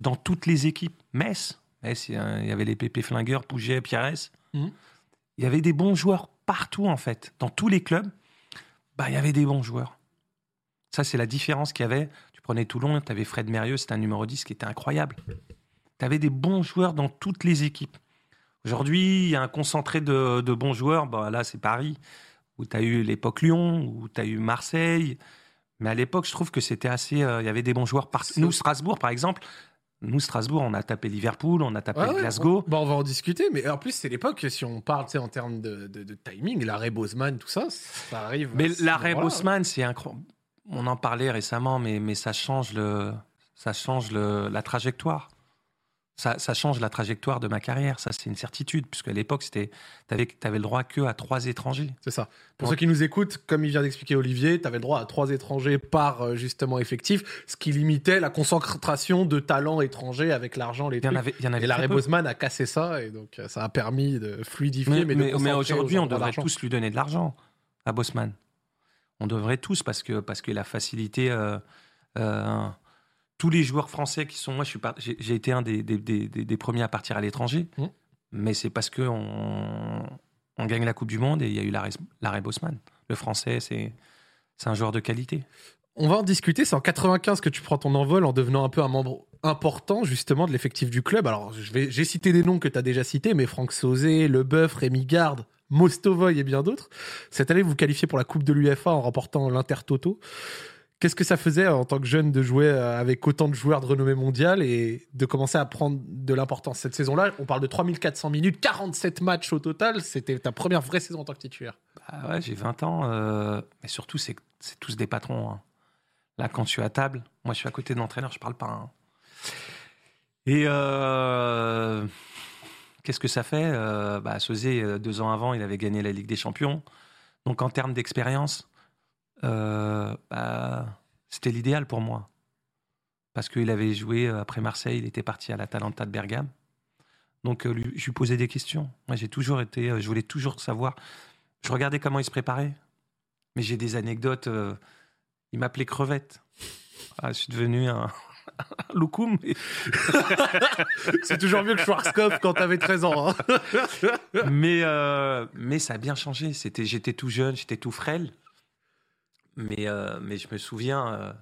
dans toutes les équipes. Metz, Metz, il y avait les Pépé Flingueurs, Pouget, Pierres. Mhm. Il y avait des bons joueurs partout, en fait. Dans tous les clubs, bah, il y avait des bons joueurs. Ça, c'est la différence qu'il y avait. Tu prenais Toulon, tu avais Fred Mérieux, c'était un numéro 10 qui était incroyable. Tu avais des bons joueurs dans toutes les équipes. Aujourd'hui, il y a un concentré de, de bons joueurs. Bah, là, c'est Paris, où tu as eu l'époque Lyon, où tu as eu Marseille. Mais à l'époque, je trouve que c'était assez. euh, Il y avait des bons joueurs partout. C'est- Nous, Strasbourg, par exemple, nous, Strasbourg, on a tapé Liverpool, on a tapé Ouais, Glasgow. on, bah, on va en discuter, mais en plus, c'est l'époque, si on parle en termes de, de- de timing, l'arrêt Bosman, tout ça, ça arrive. Mais l'arrêt. Bosman, c'est incroyable. On en parlait récemment, mais, mais ça change, le, ça change le, la trajectoire. Ça, ça change la trajectoire de ma carrière, ça c'est une certitude, puisque à l'époque, tu avais, le droit que à trois étrangers. C'est ça. Pour ceux qui nous écoutent, comme il vient d'expliquer Olivier, tu avais le droit à trois étrangers par euh, justement effectif, ce qui limitait la concentration de talents étrangers avec l'argent, les Il y en avait, il y en avait Et peu. Bosman a cassé ça, et donc euh, ça a permis de fluidifier, Mais, mais, mais- mais aujourd'hui, on devrait tous lui donner de l'argent à Bosman. On devrait tous, parce que, parce que la facilité. euh, euh, tous les joueurs français qui sont. Moi, je suis pas- j'ai été un des, des- des- des- des premiers à partir à l'étranger. Mmh. Mais c'est parce que on, on gagne la Coupe du Monde et il y a eu l'arrêt Bosman. Le français, c'est un joueur de qualité. On va en discuter. C'est en 95 que tu prends ton envol en devenant un peu un membre important justement de l'effectif du club. Alors, j'ai cité des noms que tu as déjà cités, mais Franck Sauzé, Leboeuf, Rémi Garde, Mostovoy et bien d'autres. Cette année, vous vous qualifiez pour la Coupe de l'UFA en remportant l'Intertoto. Qu'est-ce que ça faisait en tant que jeune de jouer euh, avec autant de joueurs de renommée mondiale et de commencer à prendre de l'importance cette saison-là? On parle de 3400 minutes, 47 matchs au total. C'était ta première vraie saison en tant que titulaire. Bah ouais, j'ai 20 ans. euh, mais surtout, c'est tous des patrons. hein. Là, quand je suis à table, moi, je suis à côté de l'entraîneur, je parle pas. hein. Et euh, qu'est-ce que ça fait? Euh, bah, euh, deux ans avant, il avait gagné la Ligue des Champions. Donc, en termes d'expérience, euh, bah, c'était l'idéal pour moi. Parce qu'il avait joué euh, après Marseille, il était parti à l'Atalanta de Bergame. Donc, euh, lui- je lui posais des questions. Moi, j'ai toujours été, je voulais toujours savoir. Je regardais comment il se préparait. Mais j'ai des anecdotes. euh, il m'appelait crevette. Ah, je suis devenu un, un loukoum. mais- C'est toujours mieux que Schwarzkopf quand t'avais 13 ans. hein. mais, euh, mais ça a bien changé. C'était, j'étais tout jeune, j'étais tout frêle. Mais, euh, mais je me souviens. euh,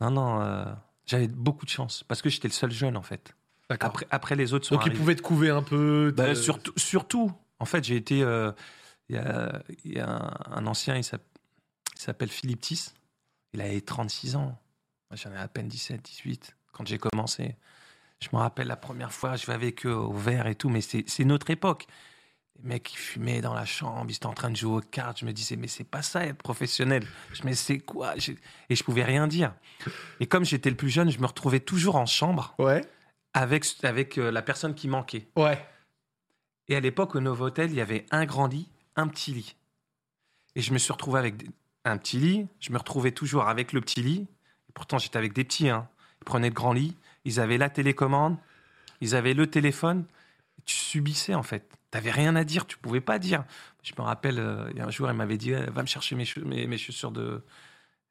non, non, euh, j'avais beaucoup de chance. Parce que j'étais le seul jeune, en fait. Après, après les autres sont Donc, il arrivés. pouvait te couver un peu. Bah, surtout, surtout, en fait, j'ai été. Il y, a, il y a un, un ancien, il s'app- il s'appelle Philippe Tiss. Il avait 36 ans. Moi, j'en ai à peine 17, 18 quand j'ai commencé. Je me rappelle la première fois, je vais avec eux au verre et tout, mais c'est notre époque. Les mecs qui fumaient dans la chambre, ils étaient en train de jouer aux cartes. Je me disais, mais c'est pas ça être professionnel. Je me disais, c'est quoi? Et je pouvais rien dire. Et comme j'étais le plus jeune, je me retrouvais toujours en chambre Ouais. avec, avec euh, la personne qui manquait. Ouais. Et à l'époque, au Novotel, il y avait un grand lit, un petit lit. Et je me suis retrouvé avec un petit lit. Je me retrouvais toujours avec le petit lit. Et pourtant, j'étais avec des petits. Hein. Ils prenaient le grand lit. Ils avaient la télécommande. Ils avaient le téléphone. Et tu subissais, en fait. Tu n'avais rien à dire. Tu pouvais pas dire. Je me rappelle, euh, il y a un jour, il m'avait dit Eh, Va me chercher mes, mes, mes chaussures de.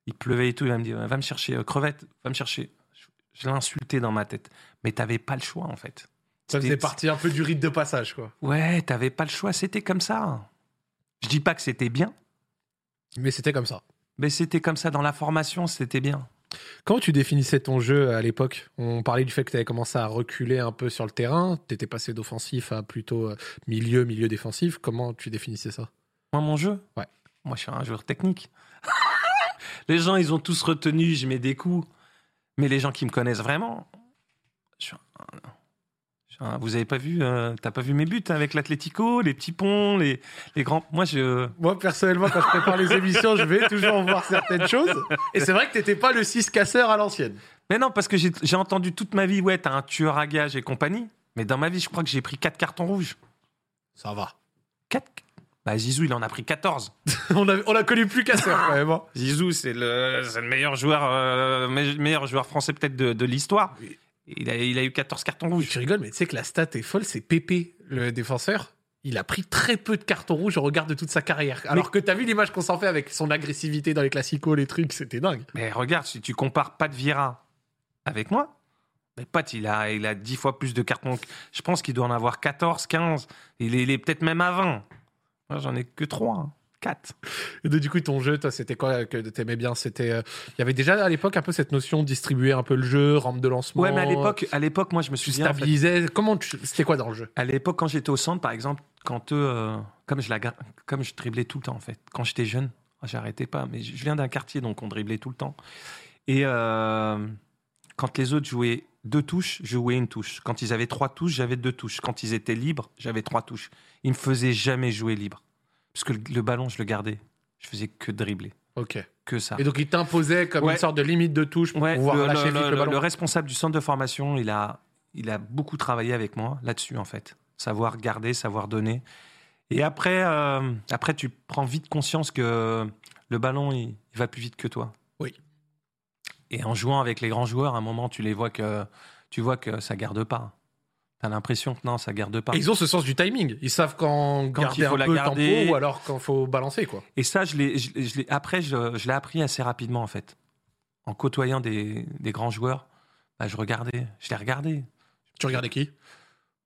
Il pleuvait et tout. Il me dire Va me chercher euh, crevette. Va me chercher. Je, je l'ai insulté dans ma tête. Mais tu n'avais pas le choix, en fait. Ça faisait partie un peu du rite de passage, quoi. Ouais, t'avais pas le choix, c'était comme ça. Je dis pas que c'était bien, Mais c'était comme ça. mais c'était comme ça dans la formation, c'était bien. Comment tu définissais ton jeu à l'époque? On parlait du fait que tu avais commencé à reculer un peu sur le terrain. Tu étais passé d'offensif à plutôt euh, milieu, milieu défensif. Comment tu définissais ça? Moi, mon jeu? Ouais. Moi, je suis un joueur technique. les gens, ils ont tous retenu, je mets des coups. Mais les gens qui me connaissent vraiment, je suis un- je suis un- vous avez pas vu, euh, t'as pas vu mes buts hein, avec l'Atlético, les petits ponts, les, les grands. Moi, je. Moi, personnellement, quand je prépare les émissions, je vais toujours voir certaines choses. Et c'est vrai que t'étais pas le 6 casseur à l'ancienne. Mais non, parce que j'ai entendu toute ma vie, ouais, t'as un tueur à gage et compagnie. Mais dans ma vie, je crois que j'ai pris quatre cartons rouges. Ça va. 4 Bah, Zizou, il en a pris 14. on, a, on a connu plus casseur, quand même. hein. Zizou, c'est le, meilleur joueur, euh, me- meilleur joueur français peut-être de, de l'histoire. Oui. Il a, il a eu 14 cartons rouges. Tu rigoles, mais tu sais que la stat est folle. C'est Pépé, le défenseur. Il a pris très peu de cartons rouges au regard de toute sa carrière. Alors que t'as vu l'image qu'on s'en fait avec son agressivité dans les classicos, les trucs, c'était dingue. Mais regarde, si tu compares Pat Vieira avec moi, mais Pat, il a, il a 10 fois plus de cartons. Je pense qu'il doit en avoir 14, 15. Il est, il est peut-être même à 20. Moi, j'en ai que 3, 4. Et donc, du coup, ton jeu, toi, c'était quoi que t'aimais bien? C'était, euh, il y avait déjà à l'époque un peu cette notion de distribuer un peu le jeu, rampe de lancement. Ouais, mais à l'époque, à l'époque, moi, je me en fait, stabilisais. Comment tu... c'était quoi dans le jeu? À l'époque, quand j'étais au centre, par exemple, quand eux, euh, comme je la, gar- comme je driblais tout le temps en fait. Quand j'étais jeune, j'arrêtais pas, mais je viens d'un quartier donc on driblait tout le temps. Et euh, quand les autres jouaient deux touches, je jouais une touche. Quand ils avaient trois touches, j'avais deux touches. Quand ils étaient libres, j'avais trois touches. Ils me faisaient jamais jouer libre, parce que le, le ballon, je le gardais. Je faisais que dribbler, Ok. que ça. Et donc, il t'imposait comme Ouais. une sorte de limite de touche pour Ouais, pouvoir le, lâcher le- vite le, le- ballon. le responsable du centre de formation, il a, il a beaucoup travaillé avec moi là-dessus, en fait. Savoir garder, savoir donner. Et après, euh, après, tu prends vite conscience que le ballon, il, il va plus vite que toi. Oui. Et en jouant avec les grands joueurs, à un moment, tu les vois que, tu vois que ça garde pas. T'as l'impression que non, ça garde pas. Et ils ont ce sens du timing. Ils savent quand, Quand garder il faut un la peu garder. tempo ou alors quand faut balancer, quoi. Et ça, je l'ai, je, je après, je, je l'ai appris assez rapidement, en fait. En côtoyant des, des grands joueurs, bah, je regardais, je les regardais. Tu regardais qui?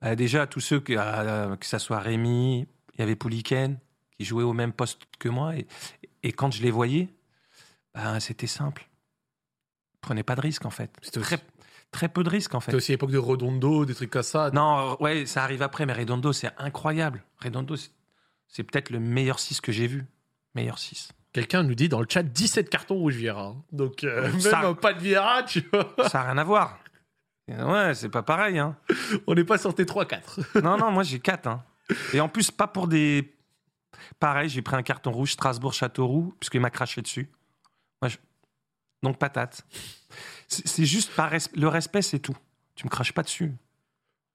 Bah, déjà, tous ceux, que, euh, que ça soit Rémi, il y avait Pouliken, qui jouait au même poste que moi. Et, et quand je les voyais, bah, c'était simple. Prenez pas de risques, en fait. C'était Très, très peu de risques, en fait. c'était aussi l'époque de Redondo, des trucs comme ça. Non, euh, ouais, ça arrive après, mais Redondo, c'est incroyable. Redondo, c'est- peut-être le meilleur 6 que j'ai vu. Meilleur 6. Quelqu'un nous dit dans le chat 17 cartons rouges Vieira. Donc, euh, même Ça- pas de Vieira, tu vois. Ça n'a rien à voir. Ouais, c'est pas pareil. Hein. On n'est pas sur tes 3-4. Non, non, moi j'ai 4. Hein. Et en plus, pas pour des. Pareil, j'ai pris un carton rouge Strasbourg-Châteauroux, puisqu'il m'a craché dessus. Moi, je- Donc patate. C'est juste par res- le respect, c'est tout. Tu me craches pas dessus.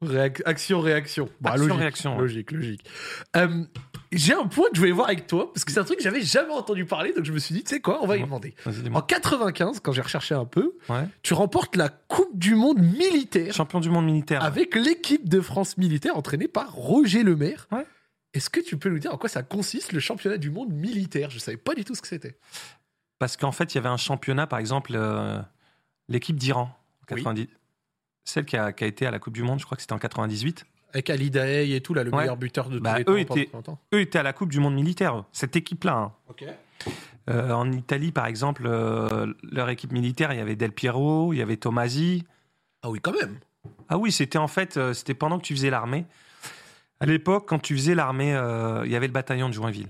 Réac- action, réaction. Bah, Action, logique, réaction. Logique, logique. Euh, J'ai un point que je voulais voir avec toi, parce que c'est un truc que j'avais jamais entendu parler, donc je me suis dit, tu sais quoi, on va y demander. En dis-moi. 95, quand j'ai recherché un peu, Ouais. tu remportes la Coupe du Monde militaire Champion du monde militaire. avec l'équipe de France militaire entraînée par Roger Lemaire. Ouais. Est-ce que tu peux nous dire en quoi ça consiste le championnat du monde militaire? Je savais pas du tout ce que c'était. Parce qu'en fait, il y avait un championnat, par exemple, euh, l'équipe d'Iran, en Oui. 90. Celle qui a, qui a été à la Coupe du Monde, je crois que c'était en 98. Avec Ali Daei et tout, là, le Ouais. meilleur buteur de tous Bah, les eux temps. étaient-. Eux étaient à la Coupe du Monde militaire, cette équipe-là. hein. Euh, en Italie, par exemple, euh, leur équipe militaire, il y avait Del Piero, il y avait Tomasi. Ah oui, quand même. Ah oui, c'était en fait, euh, c'était pendant que tu faisais l'armée. À l'époque, quand tu faisais l'armée, il y avait le bataillon de Joinville.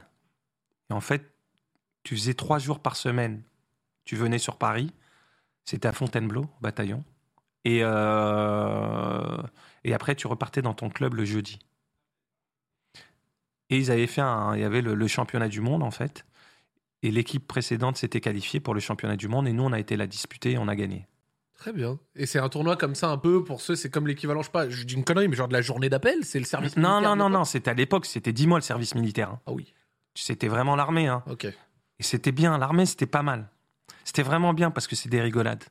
Et en fait, tu faisais trois jours par semaine. Tu venais sur Paris, c'était à Fontainebleau, au bataillon. Et, euh, et après, tu repartais dans ton club le jeudi. Et ils avaient fait un, il y avait le, le championnat du monde en fait. Et l'équipe précédente s'était qualifiée pour le championnat du monde et nous on a été la disputer et on a gagné. Très bien. Et c'est un tournoi comme ça, un peu, pour ceux, c'est comme l'équivalent, je sais pas, je dis une connerie, mais genre de la journée d'appel, c'est le service Non, militaire non, non, non, c'était à l'époque, c'était 10 mois le service militaire. hein. Ah oui, C'était vraiment l'armée. Hein. ok. Et c'était bien, l'armée c'était pas mal. C'était vraiment bien parce que c'est des rigolades.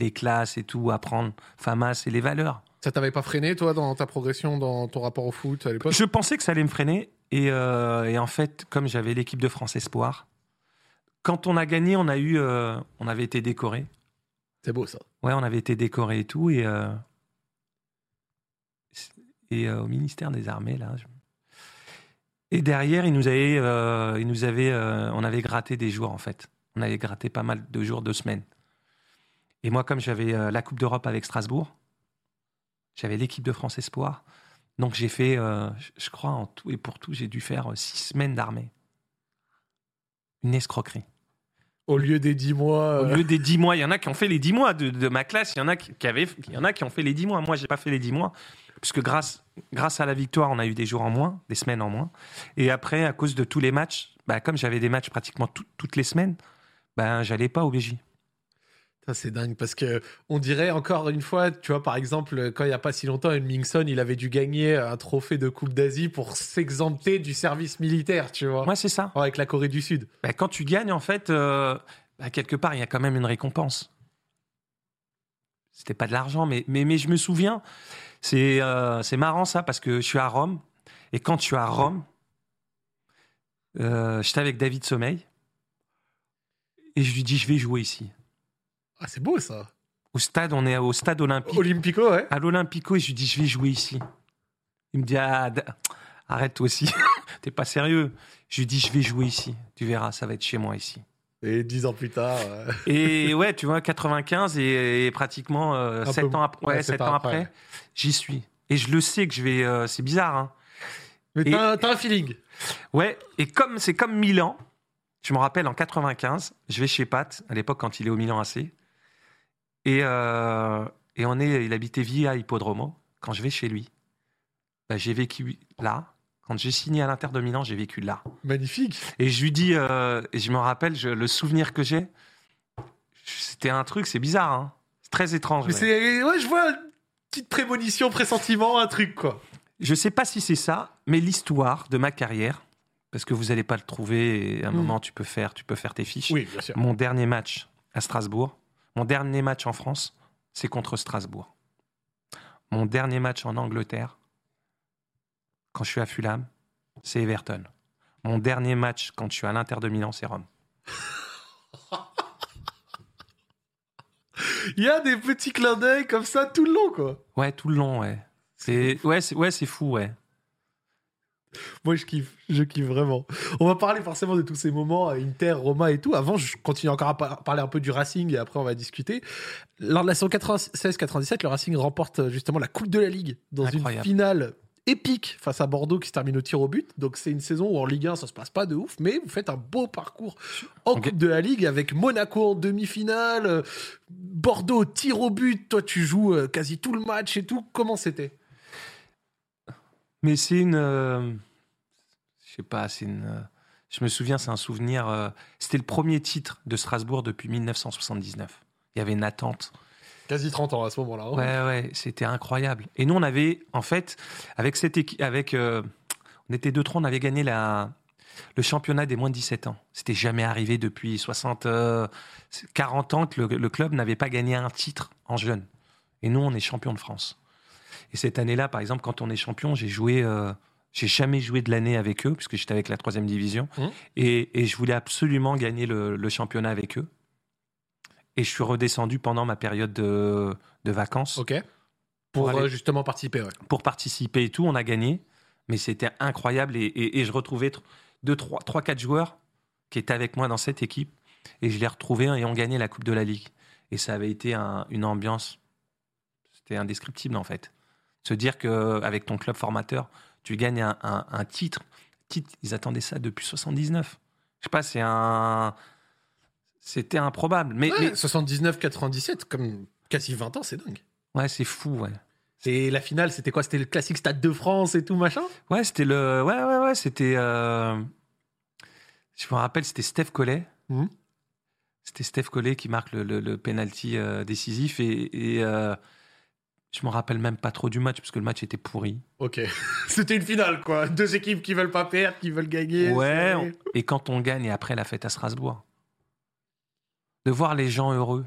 Les classes et tout, apprendre, FAMAS et les valeurs. Ça t'avait pas freiné, toi, dans ta progression, dans ton rapport au foot à l'époque? Je pensais que ça allait me freiner. Et, euh, et en fait, comme j'avais l'équipe de France Espoir, quand on a gagné, on a eu, euh, on avait été décoré. C'est beau, ça. Ouais, on avait été décoré et tout. Et, euh, et au ministère des Armées, là. je- Et derrière, ils nous avaient, ils nous avaient, on avait gratté des jours, en fait. On avait gratté pas mal de jours, de semaines. Et moi, comme j'avais euh, la Coupe d'Europe avec Strasbourg, j'avais l'équipe de France Espoir. Donc j'ai fait, euh, je- crois, en tout et pour tout, j'ai dû faire euh, six semaines d'armée. Une escroquerie. Au lieu des 10 mois. Au lieu des 10 mois, il y en a qui ont fait les 10 mois de, de ma classe, il y en a qui, qui avaient, il y en a qui ont fait les 10 mois. Moi, j'ai pas fait les 10 mois puisque grâce grâce à la victoire, on a eu des jours en moins, des semaines en moins. Et après à cause de tous les matchs, bah, comme j'avais des matchs pratiquement tout- toutes les semaines, ben j'allais pas au BJ. C'est dingue parce que on dirait encore une fois, tu vois, par exemple, quand il y a pas si longtemps, Mingson, il avait dû gagner un trophée de Coupe d'Asie pour s'exempter du service militaire, tu vois. Moi, c'est ça. Avec la Corée du Sud. Bah, quand tu gagnes, en fait, euh, bah, quelque part, il y a quand même une récompense. C'était pas de l'argent, mais, mais, mais je me souviens, c'est euh, marrant ça, parce que je suis à Rome, et quand je suis à Rome, euh, j'étais avec David Sommeil, et je lui dis, je vais jouer ici. Ah, c'est beau ça. Au stade, on est au stade olympique, Olympico, ouais. à l'Olympico, et je lui dis, je vais jouer ici. Il me dit, ah, arrête toi aussi, t'es pas sérieux. Je lui dis, je vais jouer ici, tu verras, ça va être chez moi ici. Et dix ans plus tard. euh, Et ouais, tu vois, 95 et, et pratiquement euh, Un 7 peu- ans, après, ouais, sept sept ans après. après, j'y suis. Et je le sais que je vais. euh, c'est bizarre, hein. Mais t'as un feeling. Ouais, et comme c'est comme Milan, je me rappelle en 95, je vais chez Pat, à l'époque quand il est au Milan AC. Et, euh, et on est, il habitait Via Hippodromo. Quand je vais chez lui, bah, j'ai vécu là. Quand j'ai signé à l'Inter de Milan, j'ai vécu là. Magnifique. Et je lui dis, euh, et je me rappelle, je- le souvenir que j'ai, c'était un truc, c'est bizarre, hein. C'est très étrange. Mais c'est. Ouais, je vois une petite prémonition, pressentiment, un truc, quoi. Je sais pas si c'est ça, mais l'histoire de ma carrière, parce que vous n'allez pas le trouver, et à un Mm. moment tu peux faire, tu peux faire tes fiches. Oui, bien sûr. Mon dernier match à Strasbourg, mon dernier match en France, c'est contre Strasbourg. Mon dernier match en Angleterre, quand je suis à Fulham, c'est Everton. Mon dernier match quand je suis à l'Inter de Milan, c'est Rome. Il y a des petits clins d'œil comme ça tout le long, quoi. Ouais, tout le long, ouais. C'est ouais, c'est ouais, c'est fou, ouais. Moi, je kiffe, je kiffe vraiment. On va parler forcément de tous ces moments, euh, Inter, Roma et tout. Avant, je continue encore à par- parler un peu du Racing et après, on va discuter. Lors de la saison 96-97, le Racing remporte euh, justement la Coupe de la Ligue dans Incroyable. une finale épique face à Bordeaux qui se termine au tir au but. Donc, c'est une saison où en Ligue 1, ça se passe pas de ouf, mais vous faites un beau parcours en. Coupe de la Ligue avec Monaco en demi-finale, euh, Bordeaux au tir au but. Toi, tu joues quasi tout le match et tout. Comment c'était? Mais c'est une. euh, je sais pas, c'est une. euh, je me souviens, c'est un souvenir. euh, C'était le premier titre de Strasbourg depuis 1979. Il y avait une attente. Quasi 30 ans à ce moment-là. hein. Ouais, ouais, c'était incroyable. Et nous, on avait, en fait, avec cette équipe, avec, euh, on était deux trois, on avait gagné la, le championnat des moins de 17 ans. C'était jamais arrivé depuis 60, euh, 40 ans que le, le club n'avait pas gagné un titre en jeune. Et nous, on est champion de France. Et cette année-là, par exemple, quand on est champion, j'ai joué, euh, j'ai jamais joué de l'année avec eux puisque j'étais avec la troisième division. Mhm. Et, et je voulais absolument gagner le, le championnat avec eux. Et je suis redescendu pendant ma période de, de vacances Ok. Pour aller- euh, justement participer, ouais. pour participer et tout. On a gagné, mais c'était incroyable. Et, et- et je retrouvais tr- deux, trois, trois, quatre joueurs qui étaient avec moi dans cette équipe. Et je les retrouvais et on gagnait la Coupe de la Ligue. Et ça avait été un- une ambiance, c'était indescriptible en fait. Se dire qu'avec ton club formateur, tu gagnes un, un- un titre. titre. Ils attendaient ça depuis 79. Je sais pas, c'est un. C'était improbable. Mais, Ouais, mais- 79-97, comme quasi 20 ans, c'est dingue. ouais, c'est fou, ouais. C'est la finale, c'était quoi? C'était le classique Stade de France et tout machin? Ouais, c'était le. Ouais, ouais, ouais, c'était. euh, Je me rappelle, c'était Steph Collet. Mhm. C'était Steph Collet qui marque le, le, le penalty euh, décisif et, et, euh, je me rappelle même pas trop du match parce que le match était pourri. Ok. c'était une finale, quoi. Deux équipes qui veulent pas perdre, qui veulent gagner. Ouais, on- et quand on gagne et après la fête à Strasbourg, de voir les gens heureux.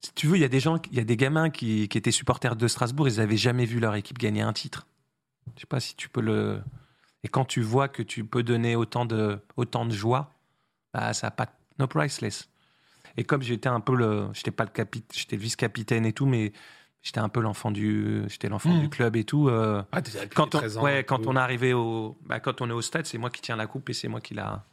Si tu veux, il y a des gens, il y a des gamins qui, qui étaient supporters de Strasbourg, ils n'avaient jamais vu leur équipe gagner un titre. Je sais pas si tu peux le. Et quand tu vois que tu peux donner autant de, autant de joie, bah, ça a pas. No priceless. Et comme j'étais un peu le. J'étais pas le capitaine, j'étais le vice-capitaine et tout, mais j'étais un peu l'enfant du. J'étais l'enfant Mhm. du club et tout. euh, Ah, quand on, 13 ans, ouais, quand on est arrivé au, bah, quand on est au stade, c'est moi qui tiens la coupe et c'est moi qui la,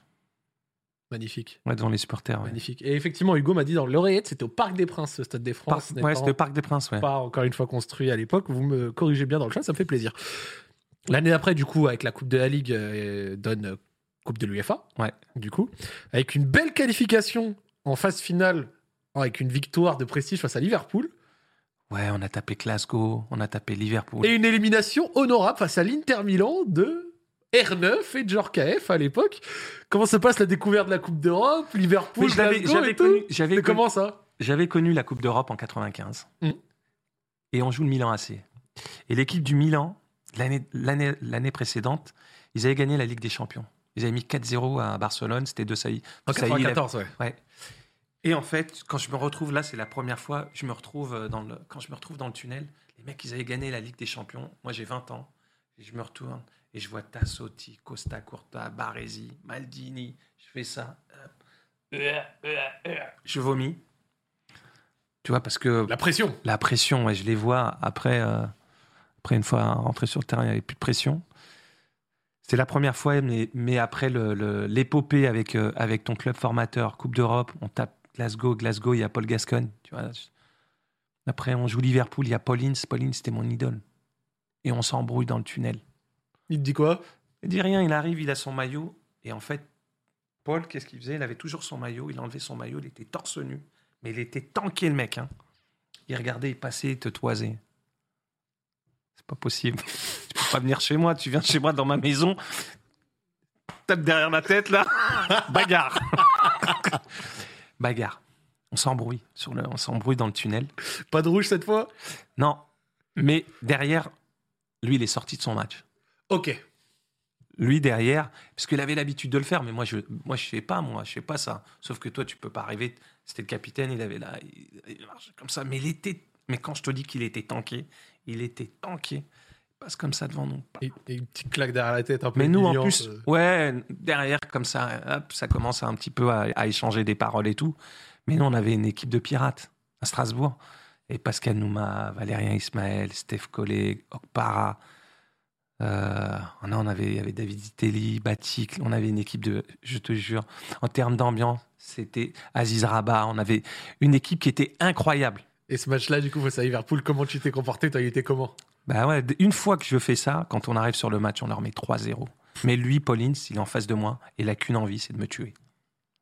Magnifique. ouais, devant les supporters. Ouais. Magnifique. Et effectivement, Hugo m'a dit dans l'oreillette, c'était au Parc des Princes, le Stade des Par- France. ouais, n'étant c'était le Parc des Princes, ouais. Pas encore une fois construit à l'époque. Vous me corrigez bien dans le chat, ça me fait plaisir. L'année d'après, du coup, avec la Coupe de la Ligue, euh, donne euh, Coupe de l'UEFA. Ouais. Du coup, avec une belle qualification en phase finale, avec une victoire de prestige face à Liverpool. Ouais, on a tapé Glasgow, on a tapé Liverpool. Et une élimination honorable face à l'Inter Milan de R9 et de Djorkaeff à l'époque. Comment se passe la découverte de la Coupe d'Europe Liverpool, j'avais et tout connu, j'avais comment ça? j'avais connu la Coupe d'Europe en 95. Mm. Et on joue le Milan AC. Et l'équipe du Milan, l'année, l'année, l'année précédente, ils avaient gagné la Ligue des Champions. Ils avaient mis 4-0 à Barcelone, c'était De Sailly. En De Sailly, il a- 94, ouais. Ouais. Et en fait, quand je me retrouve là, c'est la première fois, je me retrouve euh, dans le, quand je me retrouve dans le tunnel, les mecs, ils avaient gagné la Ligue des Champions. Moi, j'ai 20 ans. Et je me retourne et je vois Tassotti, Costa Curta, Baresi, Maldini. Je fais ça. Je vomis. Tu vois, parce que La pression. la pression, ouais, je les vois après, euh, après une fois rentré sur le terrain, il n'y avait plus de pression. C'est la première fois, mais, mais après le- le- l'épopée avec, euh, avec ton club formateur, Coupe d'Europe, on tape Glasgow, Glasgow, il y a Paul Gascogne. Tu vois. Après, on joue Liverpool, il y a Paul Ince. Paul Ince, c'était mon idole. Et on s'embrouille dans le tunnel. Il te dit quoi? Il dit rien, il arrive, il a son maillot. Et en fait, Paul, qu'est-ce qu'il faisait? Il avait toujours son maillot, il a enlevé son maillot, il était torse nu. Mais il était tanké, le mec. hein. Il regardait, il passait, il te toisait. C'est pas possible. tu peux pas venir chez moi, tu viens chez moi dans ma maison. Tape derrière ma tête, là. Bagarre. Bagarre. On s'embrouille. Sur le, on s'embrouille dans le tunnel. Pas de rouge cette fois? Non. Mais derrière, lui, il est sorti de son match Ok. lui derrière, parce qu'il avait l'habitude de le faire, mais moi je moi je fais pas moi, je fais pas ça. Sauf que toi tu peux pas arriver. C'était le capitaine, il avait là, il, il marchait comme ça, mais il était, mais quand je te dis qu'il était tanké, il était tanké. Il passe comme ça devant nous. Et, et une petite claque derrière la tête un peu. Mais nous en plus, euh. ouais, derrière comme ça, hop, ça commence un petit peu à, à échanger des paroles et tout. Mais nous on avait une équipe de pirates à Strasbourg. Et Pascal Nouma, Valérien Ismaël, Steph Collet, Okpara. Euh, on avait, il y avait David Itelli, Batik. On avait une équipe de, je te jure, en termes d'ambiance, c'était Aziz Rabat. On avait une équipe qui était incroyable. Et ce match-là, du coup, face à Liverpool, comment tu t'es comporté Toi, il était comment? Bah ouais, une fois que je fais ça, quand on arrive sur le match, on leur met 3-0. Mais lui, Pauline, s'il est en face de moi, il a qu'une envie, c'est de me tuer.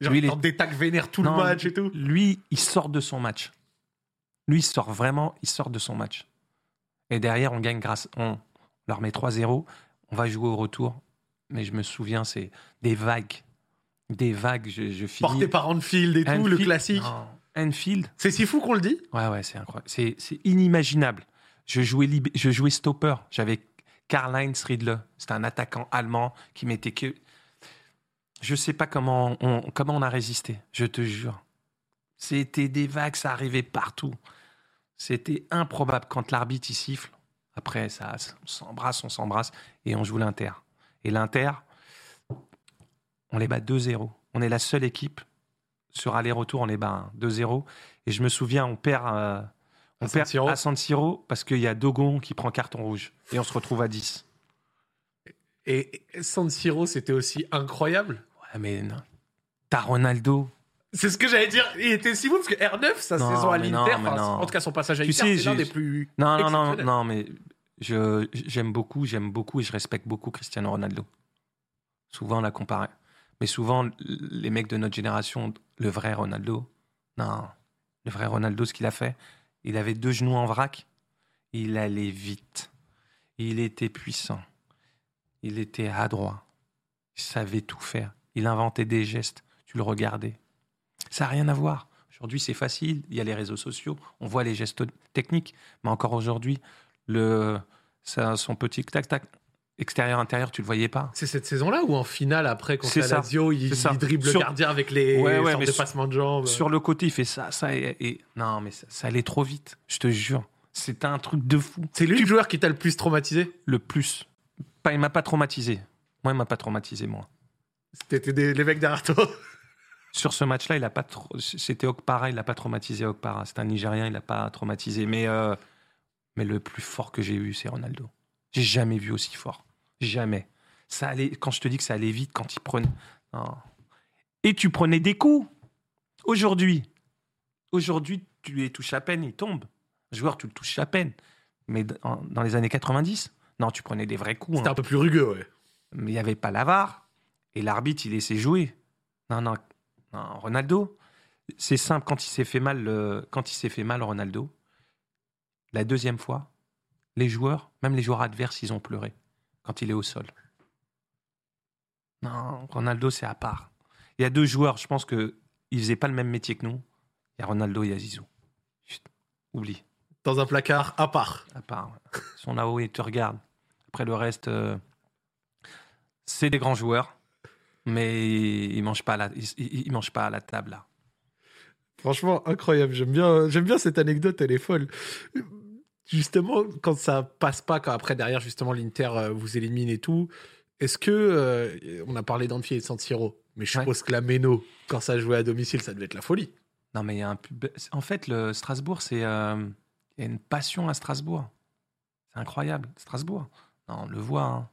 Genre, Lui, il il est- des tacs vénères tout Non, le match et tout. Lui, il sort de son match. Lui, il sort vraiment, il sort de son match. Et derrière, on gagne grâce. On leur met 3-0. On va jouer au retour. Mais je me souviens, c'est des vagues. Des vagues. Je, je finis. Porté par Anfield et tout, le classique. Non, Anfield. C'est si fou qu'on le dit Ouais, ouais, c'est incroyable. C'est, c'est inimaginable. Je jouais, lib- je jouais stopper. J'avais Karl-Heinz Riedle. C'était un attaquant allemand qui mettait que. Je sais pas comment on, comment on a résisté, je te jure. C'était des vagues, ça arrivait partout. C'était improbable quand l'arbitre il siffle. Après, ça, on s'embrasse, on s'embrasse et on joue l'Inter. Et l'Inter, on les bat 2-0. On est la seule équipe sur aller-retour, on les bat 1, 2-0. Et je me souviens, on perd, euh, on À perd San à San Siro parce qu'il y a Dogon qui prend carton rouge. Et on se retrouve à 10. Et San Siro, c'était aussi incroyable. Ouais, mais non. T'as Ronaldo. C'est ce que j'allais dire. Il était si fou parce que R9, sa Non, saison à l'Inter, en tout cas son passage à l'Inter, c'est l'un des plus. Non, non, non, non, mais j'aime beaucoup, j'aime beaucoup et je respecte beaucoup Cristiano Ronaldo. Souvent, on l'a comparé. Mais souvent, les mecs de notre génération, le vrai Ronaldo, non, le vrai Ronaldo, ce qu'il a fait, il avait deux genoux en vrac, il allait vite, il était puissant, il était adroit, il savait tout faire, il inventait des gestes, tu le regardais. Ça n'a rien à voir. Aujourd'hui, c'est facile, il y a les réseaux sociaux, on voit les gestes techniques, mais encore aujourd'hui, le, son petit tac-tac extérieur-intérieur, tu le voyais pas. C'est cette saison-là ou en finale après contre C'est la. Lazio, il, C'est il dribble Sur- le gardien avec les Ouais, ouais, mais de sur- de jambes. Sur le côté, il fait ça, ça, et, et- non, mais ça, ça allait trop vite, je te jure. C'était un truc de fou. C'est lui le joueur qui t'a le plus traumatisé? Le plus. Pas, il m'a pas traumatisé. Moi, il m'a pas traumatisé, moi. C'était des- les mecs derrière toi. Sur ce match-là, il a pas trop. C'était Okpara, il n'a pas traumatisé Okpara. C'est un Nigérien, il n'a pas traumatisé. Mais, euh, mais le plus fort que j'ai eu, c'est Ronaldo. J'ai jamais vu aussi fort. Jamais. Ça allait, quand je te dis que ça allait vite, quand il prenait. Et tu prenais des coups. Aujourd'hui, aujourd'hui, tu les touches à peine, il tombe. Un joueur, tu le touches à peine. Mais dans, dans les années 90, non, tu prenais des vrais coups. C'était hein un peu plus rugueux, ouais. mais il n'y avait pas l'avare. Et l'arbitre, il laissait jouer. Non, non, non, Ronaldo, c'est simple. Quand il s'est fait mal, euh, quand il s'est fait mal, Ronaldo, la deuxième fois, les joueurs, même les joueurs adverses, ils ont pleuré quand il est au sol. Non, Ronaldo, c'est à part. Il y a deux joueurs, je pense que ils faisaient pas le même métier que nous. Il y a Ronaldo et il y a Zizou. Chut, oublie Dans un placard à part. à part. ouais. Ils sont là-haut et te regardent. Après le reste, euh, c'est des grands joueurs, mais ils mangent pas à la, ils, ils- ils mangent pas à la table là. Franchement, incroyable. J'aime bien, j'aime bien cette anecdote, elle est folle. Justement, quand ça passe pas, quand après derrière, justement, l'Inter euh, vous élimine et tout, est-ce que, euh, on a parlé d'Anfield et de San Siro, mais je Ouais. suppose que la Méno, quand ça jouait à domicile, ça devait être la folie. Non, mais il y a un pub- En fait, le Strasbourg, c'est euh, il y a une passion à Strasbourg. C'est incroyable, Strasbourg. Non, on le voit. hein.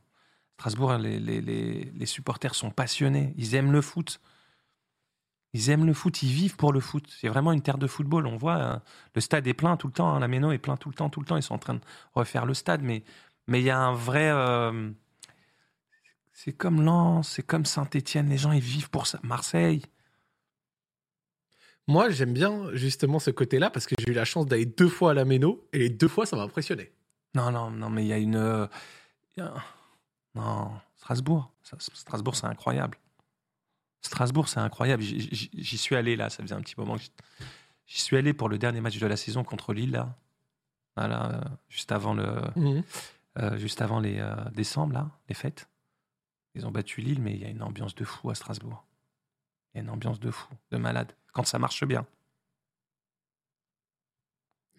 Strasbourg, les, les, les, les supporters sont passionnés. Ils aiment le foot. Ils aiment le foot. Ils vivent pour le foot. C'est vraiment une terre de football. On voit, euh, le stade est plein tout le temps. hein. La Méno est plein tout le temps, tout le temps. Ils sont en train de refaire le stade, mais mais il y a un vrai. euh, c'est comme Lens, c'est comme Saint-Étienne. Les gens, ils vivent pour ça. Marseille. Moi, j'aime bien justement ce côté-là parce que j'ai eu la chance d'aller deux fois à la Méno et les deux fois, ça m'a impressionné. Non, non, non, mais il y a une. euh, il y a- Non, Strasbourg. Strasbourg, c'est incroyable. Strasbourg, c'est incroyable. J'y- suis allé là, ça faisait un petit moment que j'y- suis allé pour le dernier match de la saison contre Lille, là. Voilà, euh, juste avant, le, euh, juste avant les euh, décembre, là, les fêtes. Ils ont battu Lille, mais il y a une ambiance de fou à Strasbourg. Il y a une ambiance de fou, de malade, quand ça marche bien.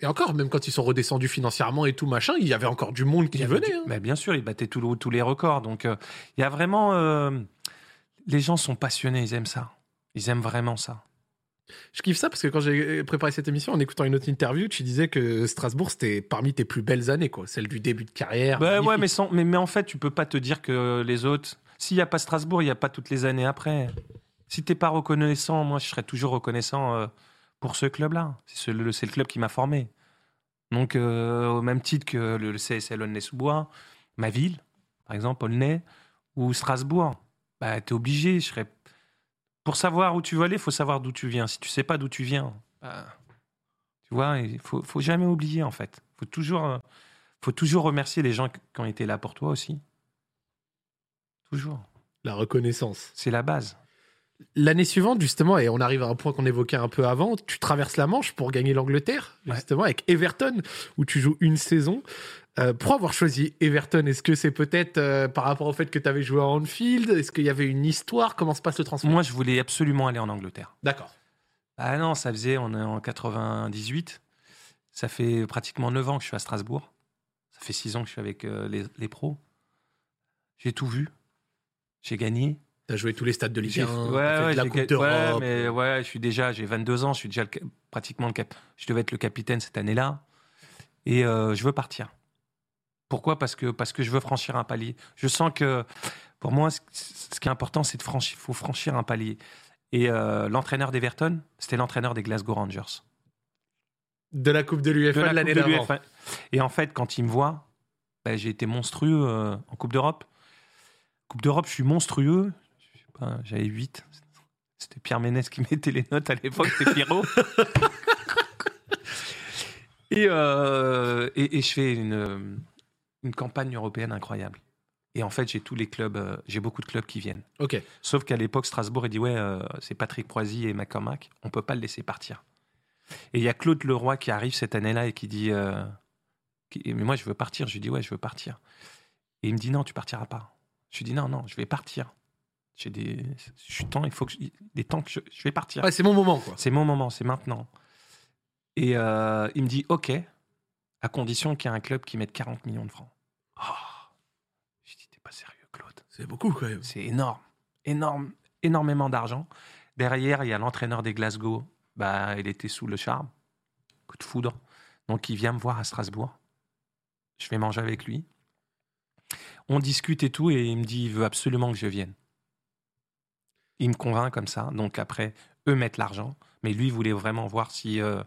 Et encore, même quand ils sont redescendus financièrement et tout machin, il y avait encore du monde qui venait. du- hein. Mais bien sûr, ils battaient tout le- tous les records. Donc, euh, il y a vraiment. Euh, les gens sont passionnés, ils aiment ça. Ils aiment vraiment ça. Je kiffe ça parce que quand j'ai préparé cette émission, en écoutant une autre interview, tu disais que Strasbourg, c'était parmi tes plus belles années, quoi. Celle du début de carrière. Bah, ouais, mais, sans- mais, mais en fait, tu peux pas te dire que les autres. S'il n'y a pas Strasbourg, il n'y a pas toutes les années après. Si t'es pas reconnaissant, moi, je serais toujours reconnaissant euh, pour ce club-là. C'est ce- le, c'est le club qui m'a formé. Donc, euh, au même titre que le, le CSL Aulnay-sous-Bois, ma ville, par exemple, Aulnay, ou Strasbourg, bah, t'es obligé. Je serais... Pour savoir où tu veux aller, il faut savoir d'où tu viens. Si tu sais pas d'où tu viens, bah, tu vois, il faut, faut jamais oublier, en fait. faut toujours. euh, faut toujours remercier les gens qui ont été là pour toi aussi. Toujours. La reconnaissance. C'est la base. L'année suivante, justement, et on arrive à un point qu'on évoquait un peu avant, tu traverses la Manche pour gagner l'Angleterre, Ouais. justement, avec Everton, où tu joues une saison. Euh, pour avoir choisi Everton, est-ce que c'est peut-être euh, par rapport au fait que tu avais joué à Anfield Est-ce qu'il y avait une histoire? Comment se passe le transfert? Moi, je voulais absolument aller en Angleterre. D'accord. Ah non, ça faisait, on est en 98. Ça fait pratiquement 9 ans que je suis à Strasbourg. Ça fait 6 ans que je suis avec euh, les, les pros. J'ai tout vu. J'ai gagné. Tu as joué tous les stades de Ligue J'ai 1, ouais, t'as fait ouais, de la Coupe d'Europe. ouais, mais ouais, je suis déjà, j'ai 22 ans, je suis déjà le pratiquement le cap. Je devais être le capitaine cette année-là, et euh, je veux partir. Pourquoi? Parce que parce que je veux franchir un palier. Je sens que pour moi, ce, ce qui est important, c'est de franchir. Faut franchir un palier. Et euh, l'entraîneur d'Everton, c'était l'entraîneur des Glasgow Rangers. De la Coupe de l'UEFA De de, la l'année d'avant. Et en fait, quand il me voit, ben, j'ai été monstrueux euh, en Coupe d'Europe. Coupe d'Europe, je suis monstrueux. Pas, J'avais 8. C'était Pierre Ménès qui mettait les notes à l'époque, c'était Pierrot. et, euh, et, et je fais une, une campagne européenne incroyable. Et en fait, j'ai tous les clubs, euh, j'ai beaucoup de clubs qui viennent. Ok. Sauf qu'à l'époque, Strasbourg, il dit Ouais, euh, c'est Patrick Proisy et McCormack, on peut pas le laisser partir. Et il y a Claude Leroy qui arrive cette année-là et qui dit euh, qui- Mais moi, je veux partir. Je lui dis Ouais, je veux partir. Et il me dit Non, tu partiras pas. Je lui dis Non, non, je vais partir. J'ai des. Je suis temps, il faut que. je- Des temps que je, je vais partir. Ouais, c'est mon moment, quoi. C'est mon moment, c'est maintenant. Et euh, il me dit OK, à condition qu'il y ait un club qui mette 40 millions de francs. Oh. Je dis T'es pas sérieux, Claude C'est beaucoup, quand même. c'est énorme, énorme, énormément d'argent. Derrière, il y a l'entraîneur des Glasgow. Bah, il était sous le charme, coup de foudre. Donc, il vient me voir à Strasbourg. Je vais manger avec lui. On discute et tout, et il me dit, il veut absolument que je vienne. Il me convainc comme ça. Donc après, eux mettent l'argent, mais lui voulait vraiment voir si euh,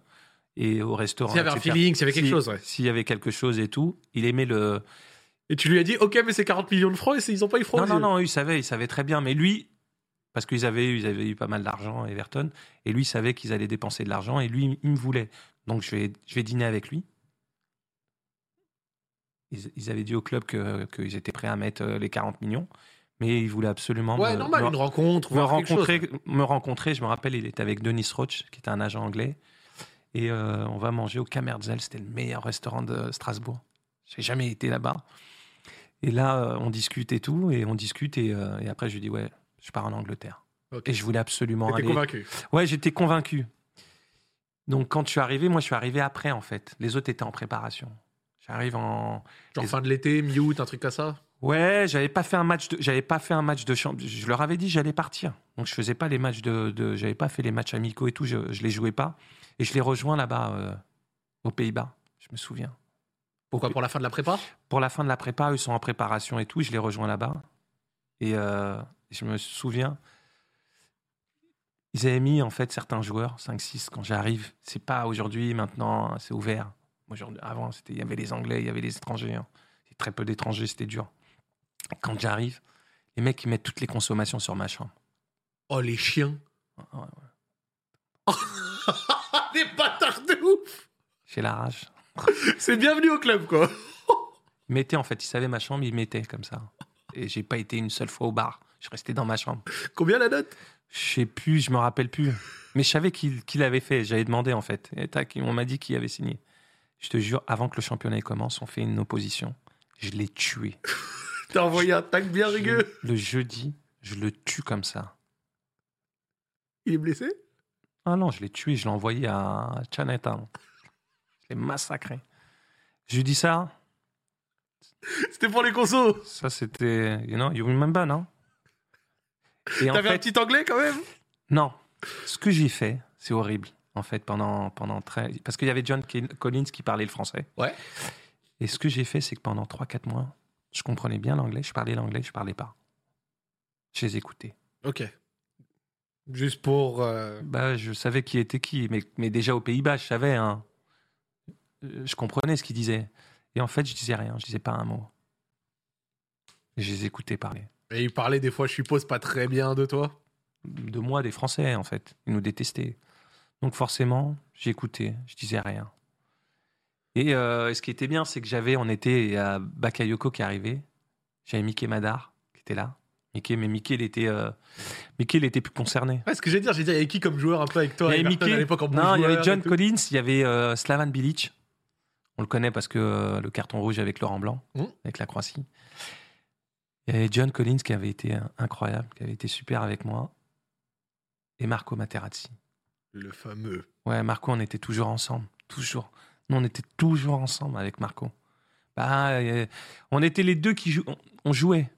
et au restaurant. S'il y avait un feeling, s'il y avait quelque Si- chose, ouais. S'il y avait quelque chose et tout, il aimait le, Et tu lui as dit, ok, mais c'est 40 millions de francs et ils ont pas eu francs. non, non, non, eux, ils savaient, ils savaient très bien. Mais lui, parce qu'ils avaient, eu- ils avaient eu pas mal d'argent, Everton, et lui il savait qu'ils allaient dépenser de l'argent, et lui, il me voulait. Donc je vais, je vais dîner avec lui. Ils, ils avaient dit au club que- qu'ils étaient prêts à mettre euh, les 40 millions, mais ils voulaient absolument Ouais, me, normal, me- une rencontre, me chose. rencontrer, me rencontrer. Je me rappelle, il était avec Denis Roach, qui était un agent anglais. Et euh, on va manger au Kamerzel. C'était le meilleur restaurant de Strasbourg. J'ai jamais été là-bas. Et là, euh, on discute et tout. Et on discute. Et, euh, et après, je lui dis, ouais, je pars en Angleterre. Et je voulais absolument aller. convaincu. Ouais, j'étais convaincu. Donc, quand je suis arrivé, moi, je suis arrivé après, en fait. Les autres étaient en préparation. J'arrive en, Genre Les- fin de l'été, mi-août, un truc comme ça? Ouais, j'avais pas fait un match de, j'avais pas fait un match de champ. Je leur avais dit que j'allais partir. Donc je faisais pas les matchs de, de- j'avais pas fait les matchs amicaux et tout. Je, je les jouais pas. Et je les rejoins là-bas euh, aux Pays-Bas. Je me souviens. Pourquoi Pour la fin de la prépa? Pour la fin de la prépa, eux sont en préparation et tout. Je les rejoins là-bas. Et euh, je me souviens, ils avaient mis en fait certains joueurs, 5-6, quand j'arrive. C'est pas aujourd'hui, maintenant, c'est ouvert. Aujourd'hui, avant, c'était, il y avait les Anglais, il y avait les étrangers. hein. Très peu d'étrangers, c'était dur. Quand j'arrive, les mecs, ils mettent toutes les consommations sur ma chambre. Oh, les chiens. Ouais, ouais. Des bâtards de ouf J'ai la rage. C'est bienvenu au club, quoi. Ils mettaient, en fait, ils savaient ma chambre, ils mettaient comme ça. Et j'ai pas été une seule fois au bar. Je restais dans ma chambre. Combien la note? Je sais plus, je me rappelle plus. Mais je savais qu'il qu'il avait fait. J'avais demandé en fait. Et tac, on m'a dit qu'il avait signé. Je te jure, avant que le championnat commence, on fait une opposition. Je l'ai tué. T'as envoyé un tac bien rigueux. Le jeudi, je le tue comme ça. Il est blessé? Ah non, je l'ai tué, je l'ai envoyé à Chinatown. Je l'ai massacré. Je lui dis ça. C'était pour les consos. Ça, c'était. You know, you remember, non? T'avais fait, un petit anglais quand même? Non. Ce que j'ai fait, C'est horrible, en fait, pendant, pendant très... Parce qu'il y avait John Collins qui parlait le français. Ouais. Et ce que j'ai fait, c'est que pendant 3-4 mois, je comprenais bien l'anglais, je parlais l'anglais, je parlais pas. Je les écoutais. Ok. Juste pour. euh, Bah, je savais qui était qui, mais, mais déjà aux Pays-Bas, je savais. Hein. Euh, Je comprenais ce qu'ils disaient. Et en fait, je disais rien, je disais pas un mot. Je les écoutais parler. Et il parlait des fois, je suppose, pas très bien de toi? De moi, des Français, en fait. Ils nous détestaient. Donc forcément, j'écoutais, je disais rien. Et euh, ce qui était bien, c'est que j'avais, on était a Bakayoko qui arrivait. J'avais Mickey Madar qui était là. Mickey, mais Mickey, il était, euh, Mickey, il était plus concerné. Ouais, ce que j'ai dit, j'ai dit, il y avait qui comme joueur un peu avec toi? Il y avait Mickey. à l'époque en bon Non, il y avait John et Collins, il y avait euh, Slavan Bilic. On le connaît parce que euh, le carton rouge avec Laurent Blanc, Mhm. avec la Croatie. Il y avait John Collins qui avait été euh, incroyable, qui avait été super avec moi. Et Marco Materazzi. Le fameux. Ouais, Marco, on était toujours ensemble. Toujours. Nous, on était toujours ensemble avec Marco. Bah, euh, on était les deux qui jouaient. On, jouait.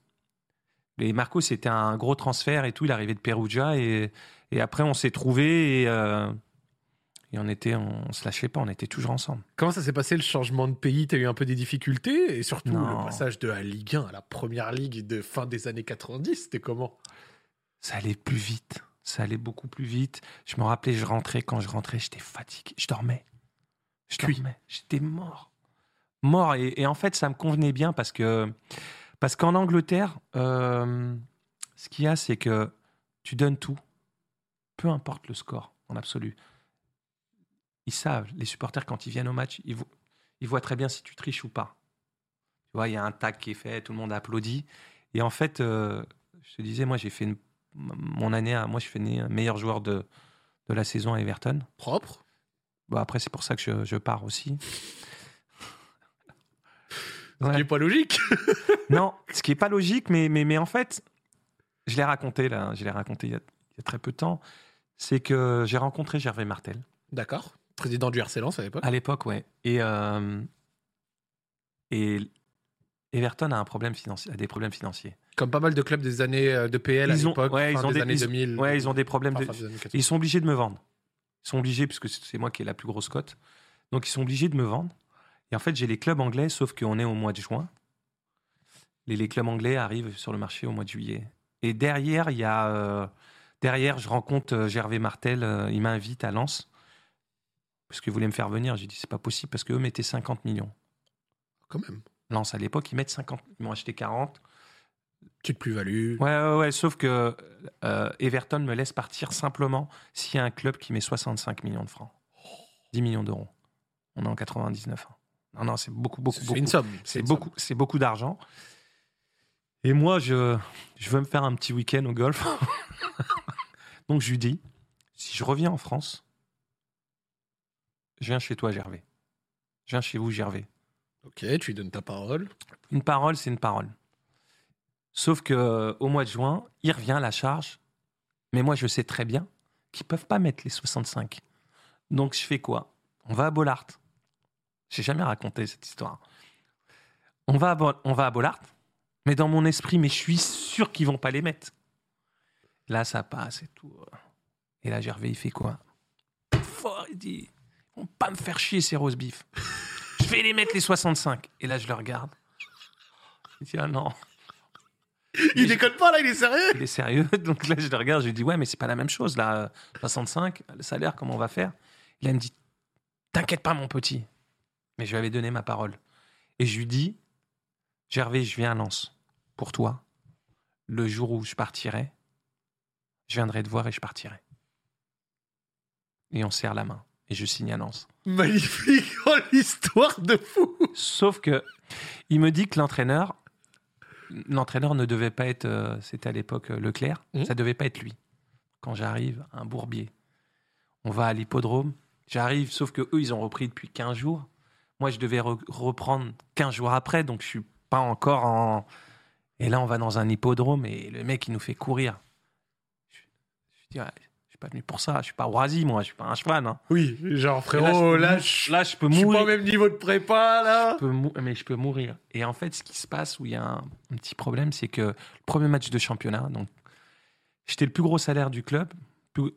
Et Marco, c'était un gros transfert et tout. Il arrivait de Perugia. Et, et après, on s'est trouvés et, euh, et on était, on, se lâchait pas. On était toujours ensemble. Comment ça s'est passé le changement de pays? T'as eu un peu des difficultés? Et surtout Non. le passage de la Ligue 1 à la première ligue de fin des années 90, c'était comment? Ça allait plus vite. Ça allait beaucoup plus vite. Je me rappelais, je rentrais. Quand je rentrais, j'étais fatigué. Je dormais. Je Cuit. dormais. J'étais mort. Mort. Et, et en fait, ça me convenait bien parce que parce qu'en Angleterre, euh, ce qu'il y a, c'est que tu donnes tout, peu importe le score en absolu. Ils savent, les supporters, quand ils viennent au match, ils, vo- ils voient très bien si tu triches ou pas. Tu vois, il y a un tag qui est fait, tout le monde applaudit. Et en fait, euh, je te disais, moi, j'ai fait une- mon année, à, moi, je suis né meilleur joueur de, de la saison à Everton. Propre Bon, après, c'est pour ça que je, je pars aussi. Ce qui est pas logique. Non, ce qui est pas logique, mais, mais, mais en fait, je l'ai raconté là, je l'ai raconté il y, a, il y a très peu de temps, c'est que j'ai rencontré Gervais Martel D'accord. Président du RC Lens à l'époque. à l'époque, ouais. Et, euh, et Everton a un problème financier, a des problèmes financiers. Comme pas mal de clubs des années euh, de PL à Ils ont- l'époque, ouais, ils ont des années ils- 2000. Ouais, ils ont des problèmes de, enfin, des années 80. Ils sont obligés de me vendre. Ils sont obligés, puisque c'est c'est moi qui ai la plus grosse cote. Donc, ils sont obligés de me vendre. Et en fait, j'ai les clubs anglais, sauf qu'on est au mois de juin. Les, les clubs anglais arrivent sur le marché au mois de juillet. Et derrière, il y a. euh, derrière, je rencontre euh, Gervais Martel. euh, il m'invite à Lens. Parce qu'il voulait me faire venir. J'ai dit, c'est pas possible, parce qu'eux mettaient 50 millions. Quand même. Lens, à l'époque, ils mettent 50. Ils m'ont acheté 40. Petite plus-value. Ouais, ouais, ouais, sauf que euh, Everton me laisse partir simplement s'il y a un club qui met 65 millions de francs. 10 millions d'euros. On est en 99. hein. Non, non, c'est beaucoup, beaucoup, C'est une somme. C'est beaucoup, c'est beaucoup d'argent. Et moi, je, je veux me faire un petit week-end au golf. Donc je lui dis, si je reviens en France, je viens chez toi, Gervais. Je viens chez vous, Gervais. Ok, tu lui donnes ta parole. Une parole, c'est une parole. Sauf que euh, au mois de juin, il revient à la charge. Mais moi, je sais très bien qu'ils peuvent pas mettre les 65. Donc, je fais quoi? On va à Bollard. J'ai jamais raconté cette histoire. On va à, Bo- Bollard. Mais dans mon esprit, mais je suis sûr qu'ils vont pas les mettre. Là, ça passe et tout. Et là, Gervais, il fait quoi? Il dit Ils vont pas me faire chier ces rose beef. Je vais les mettre les 65. Et là, je le regarde. Il dit Ah non, Il déconne pas là, il est sérieux il est sérieux. Donc là, je le regarde, je lui dis Ouais, mais c'est pas la même chose là. 65, le salaire, comment on va faire? Il me dit T'inquiète pas, mon petit. Mais je lui avais donné ma parole. Et je lui dis Gervais, je viens à Lens pour toi. Le jour où je partirai, je viendrai te voir et je partirai. Et on serre la main. Et je signe à Lens. Magnifique oh, l'histoire de fou Sauf que il me dit que l'entraîneur, l'entraîneur ne devait pas être, euh, c'était à l'époque euh, Leclerc, Mhm. ça devait pas être lui. Quand j'arrive, un bourbier. On va à l'hippodrome. J'arrive, sauf que eux, ils ont repris depuis 15 jours. Moi, je devais re- reprendre 15 jours après, donc je suis pas encore en. Et là, on va dans un hippodrome et le mec, il nous fait courir. Je, je dis, ouais, suis pas venu pour ça. Je suis pas Oisy, moi. Je suis pas un cheval. hein. Oui, genre frérot, je là, je là, je peux je suis pas mourir. au même niveau de prépa là Je peux mou- mais je peux mourir. Et en fait, ce qui se passe, où il y a un, un petit problème, c'est que le premier match de championnat, donc j'étais le plus gros salaire du club, plus-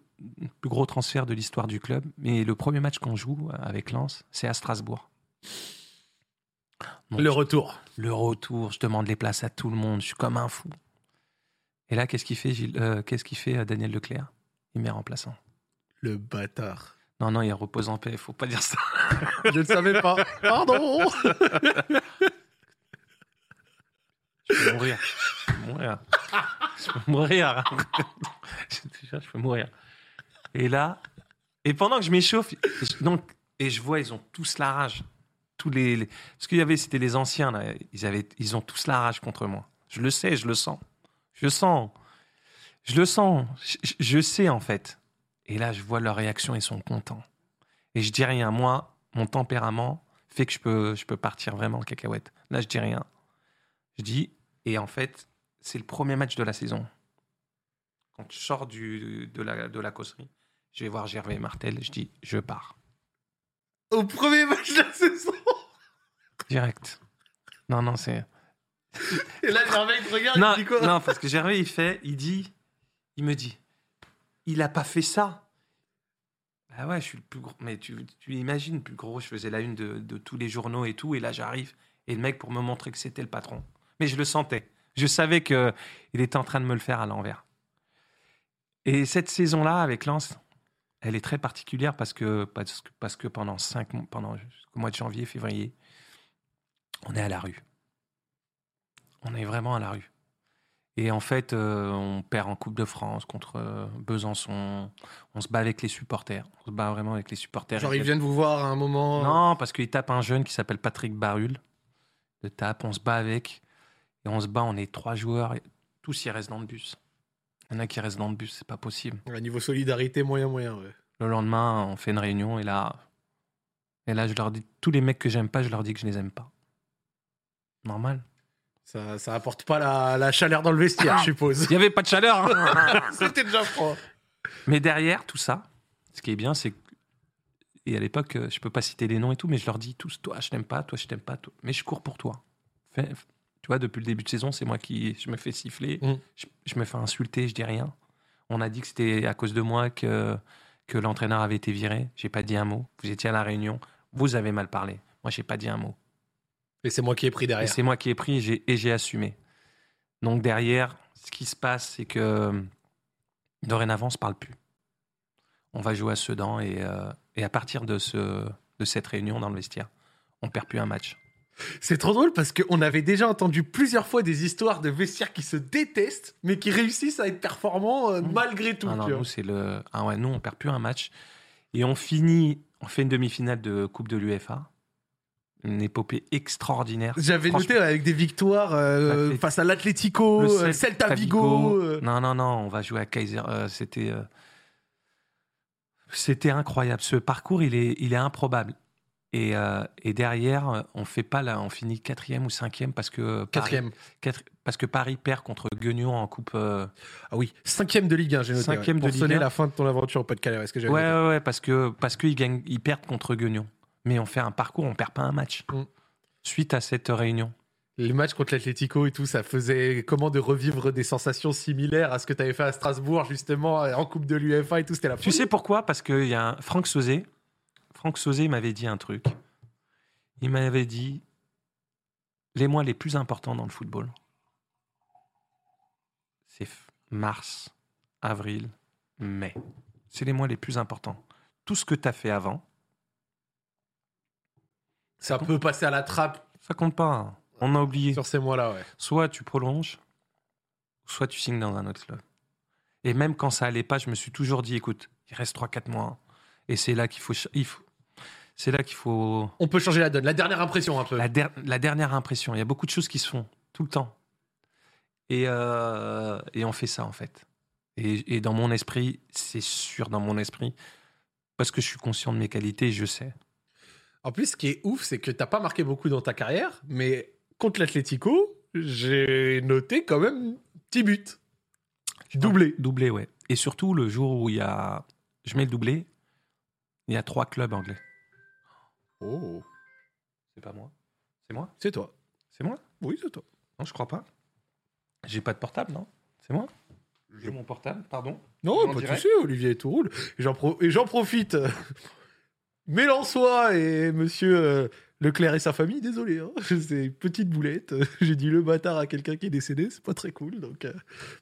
plus gros transfert de l'histoire du club. Mais le premier match qu'on joue avec Lens, c'est à Strasbourg. Donc, Le retour. le retour, je demande les places à tout le monde, je suis comme un fou. Et là, qu'est-ce qu'il fait, Gilles- euh, qu'est-ce qu'il fait euh, Daniel Leclerc? Il met remplaçant. Le bâtard. Non, non, il repose en paix, faut pas dire ça. Je ne savais pas. Pardon. Je peux mourir. Je peux mourir. Je peux mourir. je peux mourir. Et là, et pendant que je m'échauffe, donc, et je vois, ils ont tous la rage. Tous les, les- parce qu'il y avait, c'était les anciens là, ils avaient, ils ont tous la rage contre moi. Je le sais, je le sens, je le sens, je le sens, je, sais en fait. Et là, je vois leur réaction, ils sont contents. Et je dis rien. Moi, mon tempérament fait que je peux, je peux partir vraiment en cacahuète. Là, je dis rien. Je dis, et en fait, c'est le premier match de la saison. Quand je sors du, de, la, de la causerie, je vais voir Gervais et Martel, je dis, je pars. Au premier match de la saison? Direct. Non, non, c'est. Et là, Gervais, il te regarde, Non, il dit quoi? non, parce que Gervais, il fait, il dit, il me dit, il a pas fait ça. Ah ouais, je suis le plus gros. Mais tu, imagines, plus gros, je faisais la une de, tous les journaux et tout, et là j'arrive, et le mec pour me montrer que c'était le patron. Mais je le sentais. Je savais que il était en train de me le faire à l'envers. Et cette saison-là, avec Lens, elle est très particulière parce que, parce que, pendant cinq mois, pendant le mois de janvier, février, on est à la rue. On est vraiment à la rue. Et en fait, euh, on perd en Coupe de France contre euh, Besançon. On se bat avec les supporters. On se bat vraiment avec les supporters. Genre, ils viennent vous voir à un moment. Non, parce qu'il tape un jeune qui s'appelle Patrick Barul. Le tape, on se bat avec. Et on se bat, on est trois joueurs. Et tous, ils restent dans le bus. Il y en a qui restent dans le bus, c'est pas possible. Ouais, niveau solidarité, moyen, moyen. Ouais. Le lendemain, on fait une réunion et là, et là, je leur dis tous les mecs que j'aime pas, je leur dis que je les aime pas. Normal. Ça, ça apporte pas la, la chaleur dans le vestiaire, je suppose. Il y avait pas de chaleur. hein. C'était déjà froid. mais derrière tout ça, ce qui est bien, c'est que et à l'époque, euh, je peux pas citer les noms et tout, mais je leur dis tous, toi, je t'aime pas, toi, je t'aime pas, toi. mais je cours pour toi. Fais- tu vois, depuis le début de saison, c'est moi qui je me fais siffler, Mm. je, je me fais insulter, je dis rien. On a dit que c'était à cause de moi que que l'entraîneur avait été viré. J'ai pas dit un mot. Vous étiez à la réunion, vous avez mal parlé. Moi, j'ai pas dit un mot. Et c'est moi qui ai pris derrière. c'est moi qui ai pris et j'ai- assumé. Donc derrière, ce qui se passe, c'est que dorénavant, on se parle plus. On va jouer à Sedan et, euh, et à partir de, ce, de cette réunion dans le vestiaire, on perd plus un match. C'est trop drôle parce qu'on avait déjà entendu plusieurs fois des histoires de vestiaires qui se détestent, mais qui réussissent à être performants euh, malgré tout. Ah non, nous, c'est le. Ah ouais, nous, on perd plus un match. Et on finit, on fait une demi-finale de Coupe de l'UFA. Une épopée extraordinaire. J'avais noté avec des victoires euh, face à l'Atlético, euh, Celta Celta Vigo. euh. Non, non, non, on va jouer à Kaiser. euh, c'était, euh, c'était incroyable. Ce parcours, il est, il est improbable. Et, et derrière, on fait pas là, on finit quatrième ou cinquième parce que Paris, Quatrième. quatre- parce que Paris perd contre Guignon en coupe. Ah oui, cinquième de Ligue 1, j'ai noté. Cinquième ouais, de pour Ligue 1. la fin de ton aventure au pas de Calais, est-ce que j'avais Ouais, ouais, ouais, parce que parce qu'ils gagnent, ils perdent contre Guignon. Mais on fait un parcours, on perd pas un match. Mm. Suite à cette réunion. Les matchs contre l'Atlético et tout, ça faisait comment de revivre des sensations similaires à ce que tu avais fait à Strasbourg, justement, en Coupe de l'UEFA et tout. C'était la Tu sais pourquoi? Parce qu'il y a un... Franck Sauzé. Franck Sauzé m'avait dit un truc. Il m'avait dit les mois les plus importants dans le football, c'est mars, avril, mai. C'est les mois les plus importants. Tout ce que tu as fait avant, Ça peut passer à la trappe ça compte pas. On a oublié. sur ces mois-là, ouais. Soit tu prolonges, soit tu signes dans un autre club. Et même quand ça allait pas, je me suis toujours dit écoute, il reste 3-4 mois. Et c'est là qu'il faut, il faut- c'est là qu'il faut On peut changer la donne. La dernière impression, un peu. la, der- la dernière impression. Il y a beaucoup de choses qui se font tout le temps. Et, euh, et on fait ça en fait. Et, et dans mon esprit, c'est sûr dans mon esprit, parce que je suis conscient de mes qualités, je sais. En plus, ce qui est ouf, c'est que t'as pas marqué beaucoup dans ta carrière, mais contre l'Atlético, j'ai noté quand même petit but. Doublé. Doublé, ouais. Et surtout le jour où il y a, je mets le doublé, il y a trois clubs anglais. Oh, C'est pas moi. C'est moi? c'est toi. C'est moi? Oui, c'est toi. Non, je crois pas. J'ai pas de portable, non? C'est moi? J'ai mon portable, pardon. Non, pas de souci, Olivier, tout roule. Et j'en, pro- et j'en profite. Mélençois et monsieur euh, Leclerc et sa famille, désolé, hein, c'est une petite boulette. J'ai dit le bâtard à quelqu'un qui est décédé, c'est pas très cool, donc euh,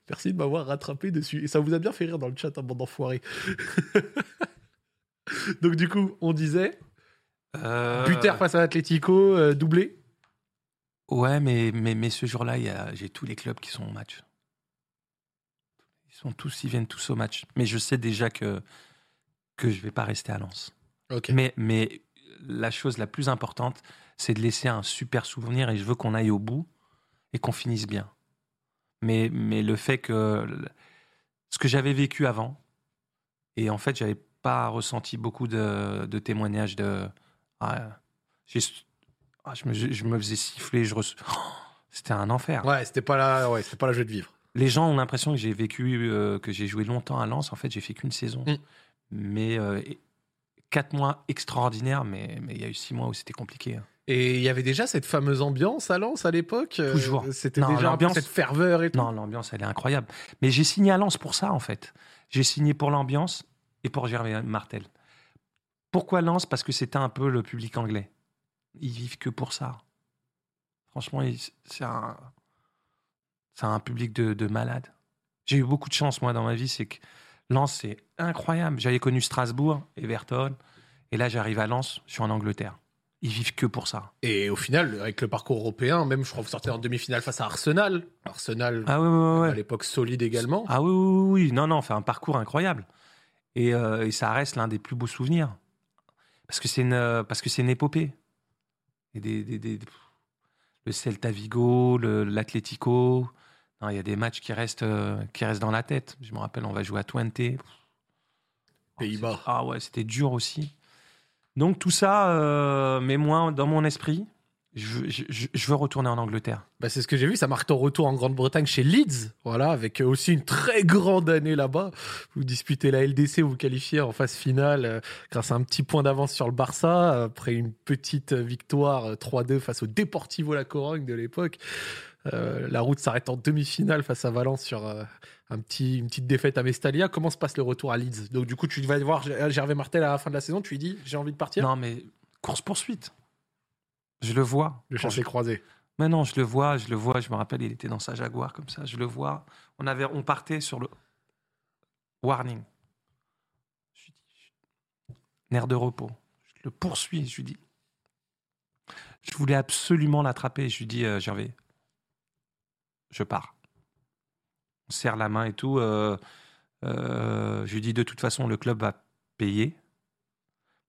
merci de m'avoir rattrapé dessus. Et ça vous a bien fait rire dans le chat, un bande d'enfoirés. donc du coup, on disait, Euh, Buter face à Atletico, euh, doublé. Ouais, mais, mais, mais ce jour-là, a- j'ai tous les clubs qui sont au match. Ils sont tous, ils viennent tous au match. Mais je sais déjà que, que je vais pas rester à Lens. Mais, mais la chose la plus importante, c'est de laisser un super souvenir et je veux qu'on aille au bout et qu'on finisse bien. Mais, mais le fait que ce que j'avais vécu avant, et en fait, j'avais pas ressenti beaucoup de, de témoignages de. Ah, ah, je, me, je me faisais siffler, je Oh, c'était un enfer. Ouais, c'était pas la, ouais, c'était pas la jeu de vivre. Les gens ont l'impression que j'ai vécu, euh, que j'ai joué longtemps à Lens. En fait, j'ai fait qu'une saison. Mm. Mais euh, et- quatre mois extraordinaires, mais mais il y a eu six mois où c'était compliqué. hein. Et il y avait déjà cette fameuse ambiance à Lens à l'époque. euh, Toujours. C'était déjà un peu cette ferveur et tout. Non, l'ambiance, elle est incroyable. Mais j'ai signé à Lens pour ça, en fait. J'ai signé pour l'ambiance et pour Gervais Martel. Pourquoi Lens Parce que c'était un peu le public anglais. Ils vivent que pour ça. Franchement, c'est un, c'est un public de, de malades. J'ai eu beaucoup de chance, moi, dans ma vie. C'est que Lens, c'est incroyable. J'avais connu Strasbourg, Everton. Et là, j'arrive à Lens, je suis en Angleterre. Ils vivent que pour ça. Et au final, avec le parcours européen, même je crois que vous sortez en demi-finale face à Arsenal. Arsenal, Ah à l'époque solide également. Ah oui, oui, oui, non, non, fait un parcours incroyable. Et, euh, et ça reste l'un des plus beaux souvenirs. Parce que c'est une, euh, parce que c'est une épopée. Et des, des- des- le Celta Vigo, le- l'Atlético. Il y a des matchs qui restent, euh, qui restent dans la tête. Je me rappelle, on va jouer à Twente. Pays-Bas. Ah ouais, c'était dur aussi. Donc tout ça, euh, mais moi, dans mon esprit, je, je- je- je veux retourner en Angleterre. Bah, c'est ce que j'ai vu, ça marque ton retour en Grande-Bretagne chez Leeds, voilà, avec aussi une très grande année là-bas. Vous disputez la LDC, vous vous qualifiez en phase finale euh, grâce à un petit point d'avance sur le Barça, après une petite victoire euh, 3-2 face au Deportivo La Corogne de l'époque. Euh, la route s'arrête en demi-finale face à Valence sur euh, un petit, une petite défaite à Mestalia. Comment se passe le retour à Leeds? Donc du coup, tu vas voir Gervais Martel à la fin de la saison, tu lui dis j'ai envie de partir? Non, mais course-poursuite. Je le vois. Le chassé croisé. Mais non, je le vois, je le vois. Je me rappelle, il était dans sa Jaguar comme ça. Je le vois. On, avait, on partait sur le warning. Je lui dis, nerf de repos. Je le poursuis. Je lui dis, je voulais absolument l'attraper. Je lui dis, euh, Gervais, je pars. On serre la main et tout. euh, euh, je lui dis, de toute façon, le club va payer.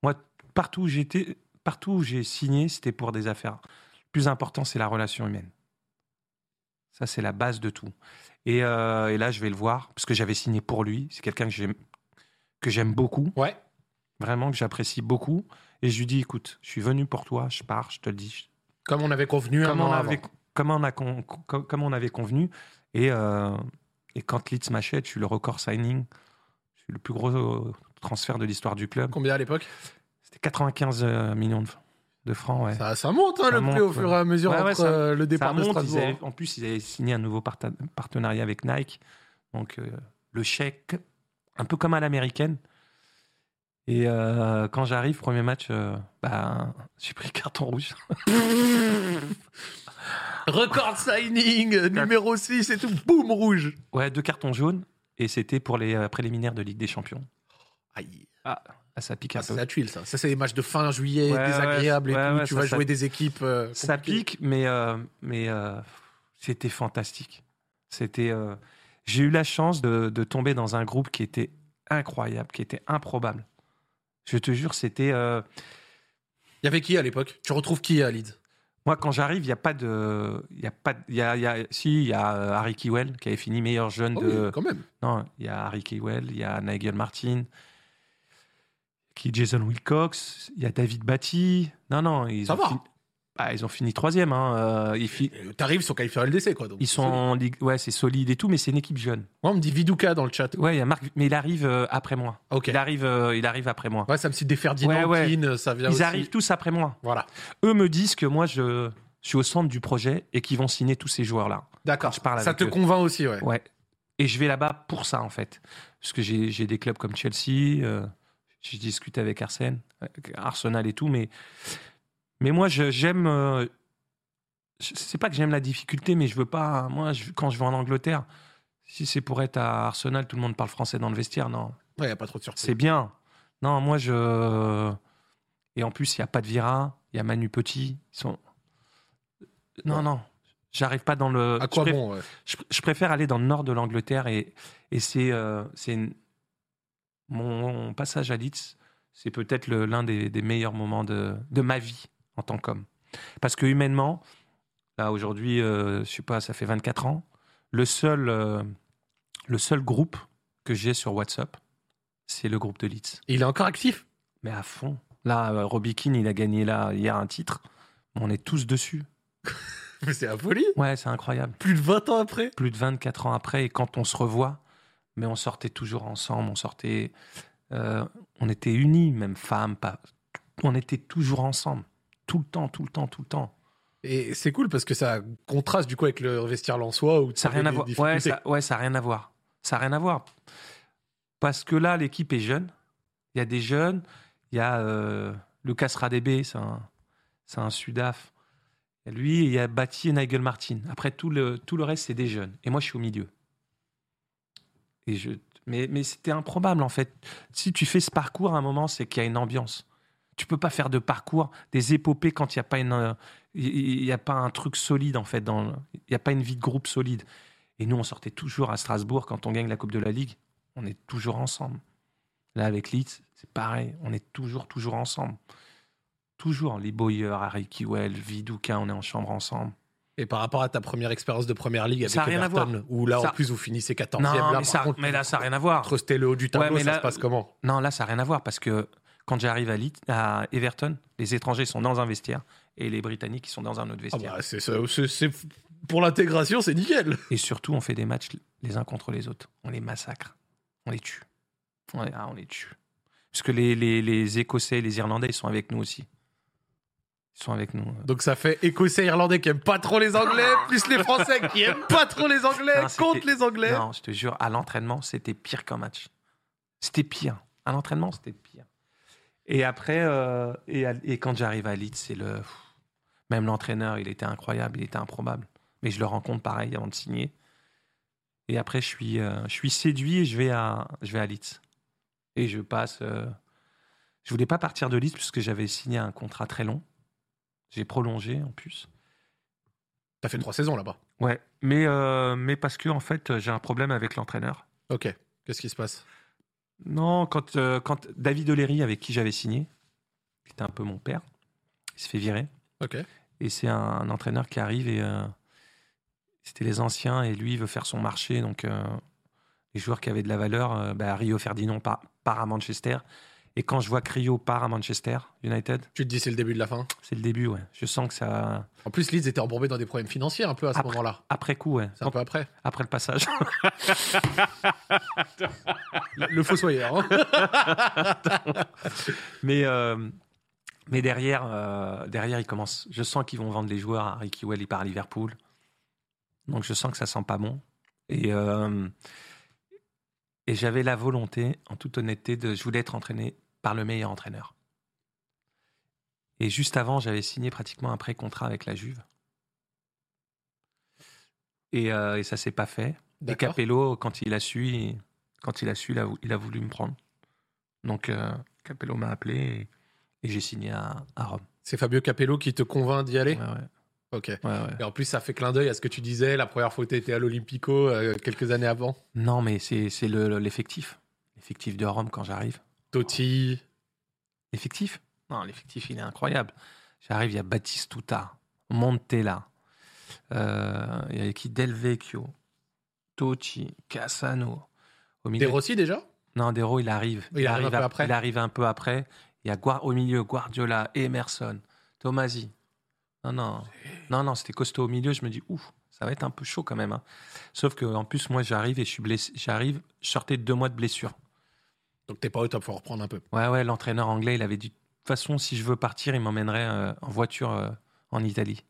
Moi, partout où j'étais, partout où j'ai signé, c'était pour des affaires. Le plus important, c'est la relation humaine. Ça, c'est la base de tout. Et, euh, et là, je vais le voir, parce que j'avais signé pour lui. C'est quelqu'un que j'aime, que j'aime beaucoup, Ouais. vraiment, que j'apprécie beaucoup. Et je lui dis, écoute, je suis venu pour toi, je pars, je te le dis. Comme on avait convenu un Comme an on, avant. Comme, on a con- com- comme on avait convenu. Et, euh, et quand Leeds m'achète, je suis le record signing. Je suis le plus gros euh, transfert de l'histoire du club. Combien à l'époque? C'était 95 euh, millions de, de francs, ouais. Ça, ça monte hein, Ça le prix au fur et à mesure Ouais, ouais, entre ça- le départ de monte, ils Strasbourg. avaient- en plus, ils avaient signé un nouveau partenariat avec Nike. Donc, euh, le chèque, un peu comme à l'américaine. Et euh, quand j'arrive, premier match, euh, bah, j'ai pris carton rouge. Record signing, numéro 6 et tout, boum, rouge. Ouais, deux cartons jaunes. Et c'était pour les euh, préliminaires de Ligue des Champions. Aïe. Ah, ça pique un Ah, c'est peu. la tuile, ça. Ça, c'est des matchs de fin juillet, Ouais, désagréables ouais, et tout. ouais, tu ça, vas ça- jouer des équipes. euh, Ça compliquées. pique, mais, euh, mais euh, c'était fantastique. C'était, euh, j'ai eu la chance de, de tomber dans un groupe qui était incroyable, qui était improbable. Je te jure, c'était. euh, Il y avait qui à l'époque? Tu retrouves qui à Leeds? Moi, quand j'arrive, il y a pas de, y a pas, de- y a, il y a- si, il y a euh, Harry Kewell qui avait fini meilleur jeune Oh de. oui, quand même. Non, il y a Harry Kewell, il y a Nigel Martin, qui est Jason Wilcox, il y a David Batty. Non, non, ils Ça ont va. fini. Ah, ils ont fini troisième. Hein. euh, ils, fi- T'arrives, ils sont qualifiés en LDC, quoi. donc ils sont en ligue. Ouais, c'est solide et tout, mais c'est une équipe jeune. Moi, on me dit Viduka dans le chat. Ouais, il y a Marc, mais il arrive euh, après moi. Il arrive, euh, il arrive après moi. Ouais, ça me cite des Ferdinand, Ouais, ouais. Keane, ça vient Ils aussi. arrivent tous après moi. Voilà. Eux me disent que moi, je suis au centre du projet et qu'ils vont signer tous ces joueurs-là. D'accord. je parle Ça te eux. convainc aussi, ouais. Ouais. Et je vais là-bas pour ça, en fait. Parce que j'ai des clubs comme Chelsea, j'ai discuté avec Arsène, avec Arsenal et tout, mais, mais moi, j'aime. euh, c'est pas que j'aime la difficulté, mais je veux pas. Moi, je- quand je vais en Angleterre, si c'est pour être à Arsenal, tout le monde parle français dans le vestiaire, non. Ouais, y a pas trop de surprise. C'est bien. Non, moi, je. Et en plus, il n'y a pas de Vira, il y a Manu Petit. Ils sont... Non, non. J'arrive pas dans le. À quoi je, préf- bon ouais? je, je préfère aller dans le nord de l'Angleterre et, et c'est. euh, une- mon, passage à Leeds, c'est peut-être l'un des, des meilleurs moments de, de ma vie en tant qu'homme. Parce que humainement, là, aujourd'hui, euh, je sais pas, ça fait 24 ans, le seul, euh, le seul groupe que j'ai sur WhatsApp, c'est le groupe de Leeds. Il est encore actif? Mais à fond. Là, euh, Robbie Keane, il a gagné là, hier un titre. On est tous dessus. C'est la folie. Ouais, c'est incroyable. Plus de 20 ans après. Plus de 24 ans après, et quand on se revoit, mais on sortait toujours ensemble, on sortait. euh, on était unis, même femmes, pas. On était toujours ensemble. Tout le temps, tout le temps, tout le temps. Et c'est cool parce que ça contraste du coup avec le vestiaire lensois où Ça n'a rien à voir. Ouais, ça, ouais, ça n'a rien à voir. Ça n'a rien à voir. Parce que là, l'équipe est jeune. Il y a des jeunes. Il y a euh, Lucas Radebe, c'est un, c'est un Sudaf. Il y a lui, et il y a Bati et Nigel Martin. Après, tout le, tout le reste, c'est des jeunes. Et moi, je suis au milieu. Et je, mais mais c'était improbable, en fait. Si tu fais ce parcours, à un moment, c'est qu'il y a une ambiance. Tu peux pas faire de parcours, des épopées quand il n'y a pas une, euh, il a pas un truc solide, en fait. dans Il n'y a pas une vie de groupe solide. Et nous, on sortait toujours à Strasbourg quand on gagne la Coupe de la Ligue. On est toujours ensemble. Là, avec Leeds, c'est pareil. On est toujours, toujours ensemble. Toujours. Les Boyer, Harry Kewell, Viduka, on est en chambre ensemble. Et par rapport à ta première expérience de première ligue avec Ça rien à Everton, où là Ça- en plus vous finissez 14e, Non, là mais, par ça, contre, mais là, ça n'a rien à voir. trustez le haut du tableau, Ouais, mais ça là- se passe comment? Non, là, ça n'a rien à voir parce que quand j'arrive à, Everton, les étrangers sont dans un vestiaire et les Britanniques sont dans un autre Ah vestiaire. bah, c'est, Pour l'intégration, c'est nickel. Et surtout, on fait des matchs les uns contre les autres. On les massacre. On les tue. On les, ah, on les tue. Parce que les, les, les Écossais et les Irlandais, ils sont avec nous aussi. Ils sont avec nous. Donc ça fait Écossais Irlandais qui aiment pas trop les Anglais, plus les Français qui aiment pas trop les Anglais, Non, contre les Anglais. Non, je te jure, à l'entraînement, c'était pire qu'un match. C'était pire. À l'entraînement, c'était pire. Et après, euh, et, quand j'arrive à Leeds, c'est le. Même l'entraîneur, il était incroyable, il était improbable. Mais je le rencontre pareil avant de signer. Et après, je suis, euh, je suis séduit et je vais à, je vais à Leeds. Et je passe. euh, je voulais pas partir de Leeds puisque j'avais signé un contrat très long. J'ai prolongé en plus. T'as fait trois saisons là-bas. Ouais, mais, euh, mais parce que en fait, j'ai un problème avec l'entraîneur. Ok. Qu'est-ce qui se passe? Non, quand, euh, quand David O'Leary, avec qui j'avais signé, qui était un peu mon père, il se fait virer. Ok. Et c'est un, un entraîneur qui arrive et euh, c'était les anciens et lui il veut faire son marché. Donc euh, les joueurs qui avaient de la valeur, bah, Rio Ferdinand part, part à Manchester. Et quand je vois Rio part à Manchester United, Tu te dis c'est le début de la fin. c'est le début, ouais. Je sens que ça. En plus, Leeds était embourbé dans des problèmes financiers un peu à ce Après- moment-là. Après coup, ouais. C'est un peu après. après le passage. Le, le fossoyeur. hein. Mais, euh, mais derrière, euh, derrière, ils commencent. Je sens qu'ils vont vendre les joueurs. Harry Kewell, il part à Liverpool. Donc je sens que ça sent pas bon. Et, euh, et j'avais la volonté, en toute honnêteté, de. Je voulais être entraîné par le meilleur entraîneur. Et juste avant, j'avais signé pratiquement un pré-contrat avec la Juve. Et, euh, et ça s'est pas fait. Et. Capello, quand il a su, il- quand il a su, il a, vou- il a voulu me prendre. Donc euh, Capello m'a appelé et, et j'ai signé à, à Rome. C'est Fabio Capello qui te convainc d'y aller? Ouais, ouais, Ok. ouais. Et en plus, ça fait clin d'œil à ce que tu disais la première fois que tu étais à l'Olympico euh, quelques années avant. Non, mais c'est c'est le- l'effectif. L'effectif de Rome quand j'arrive. Totti. L'effectif? Non, l'effectif, il est incroyable. J'arrive, il y a Battistuta, Montella, euh, il y a qui? Del Vecchio, Toci, Cassano. Au De milieu, Rossi déjà? Non, Dero, il arrive. Il arrive un peu ap- après. Il arrive un peu après. Il y a Guar- au milieu Guardiola, Emerson, Tomasi. Non, non, non, non, c'était costaud au milieu. Je me dis, ouf, ça va être un peu chaud quand même. hein. Sauf que en plus, moi, j'arrive et je suis blessé. J'arrive, je sortais de deux mois de blessure. Donc t'es pas au top, faut reprendre un peu. Ouais, ouais, l'entraîneur anglais, il avait dit, de toute façon, si je veux partir, il m'emmènerait euh, en voiture euh, en Italie.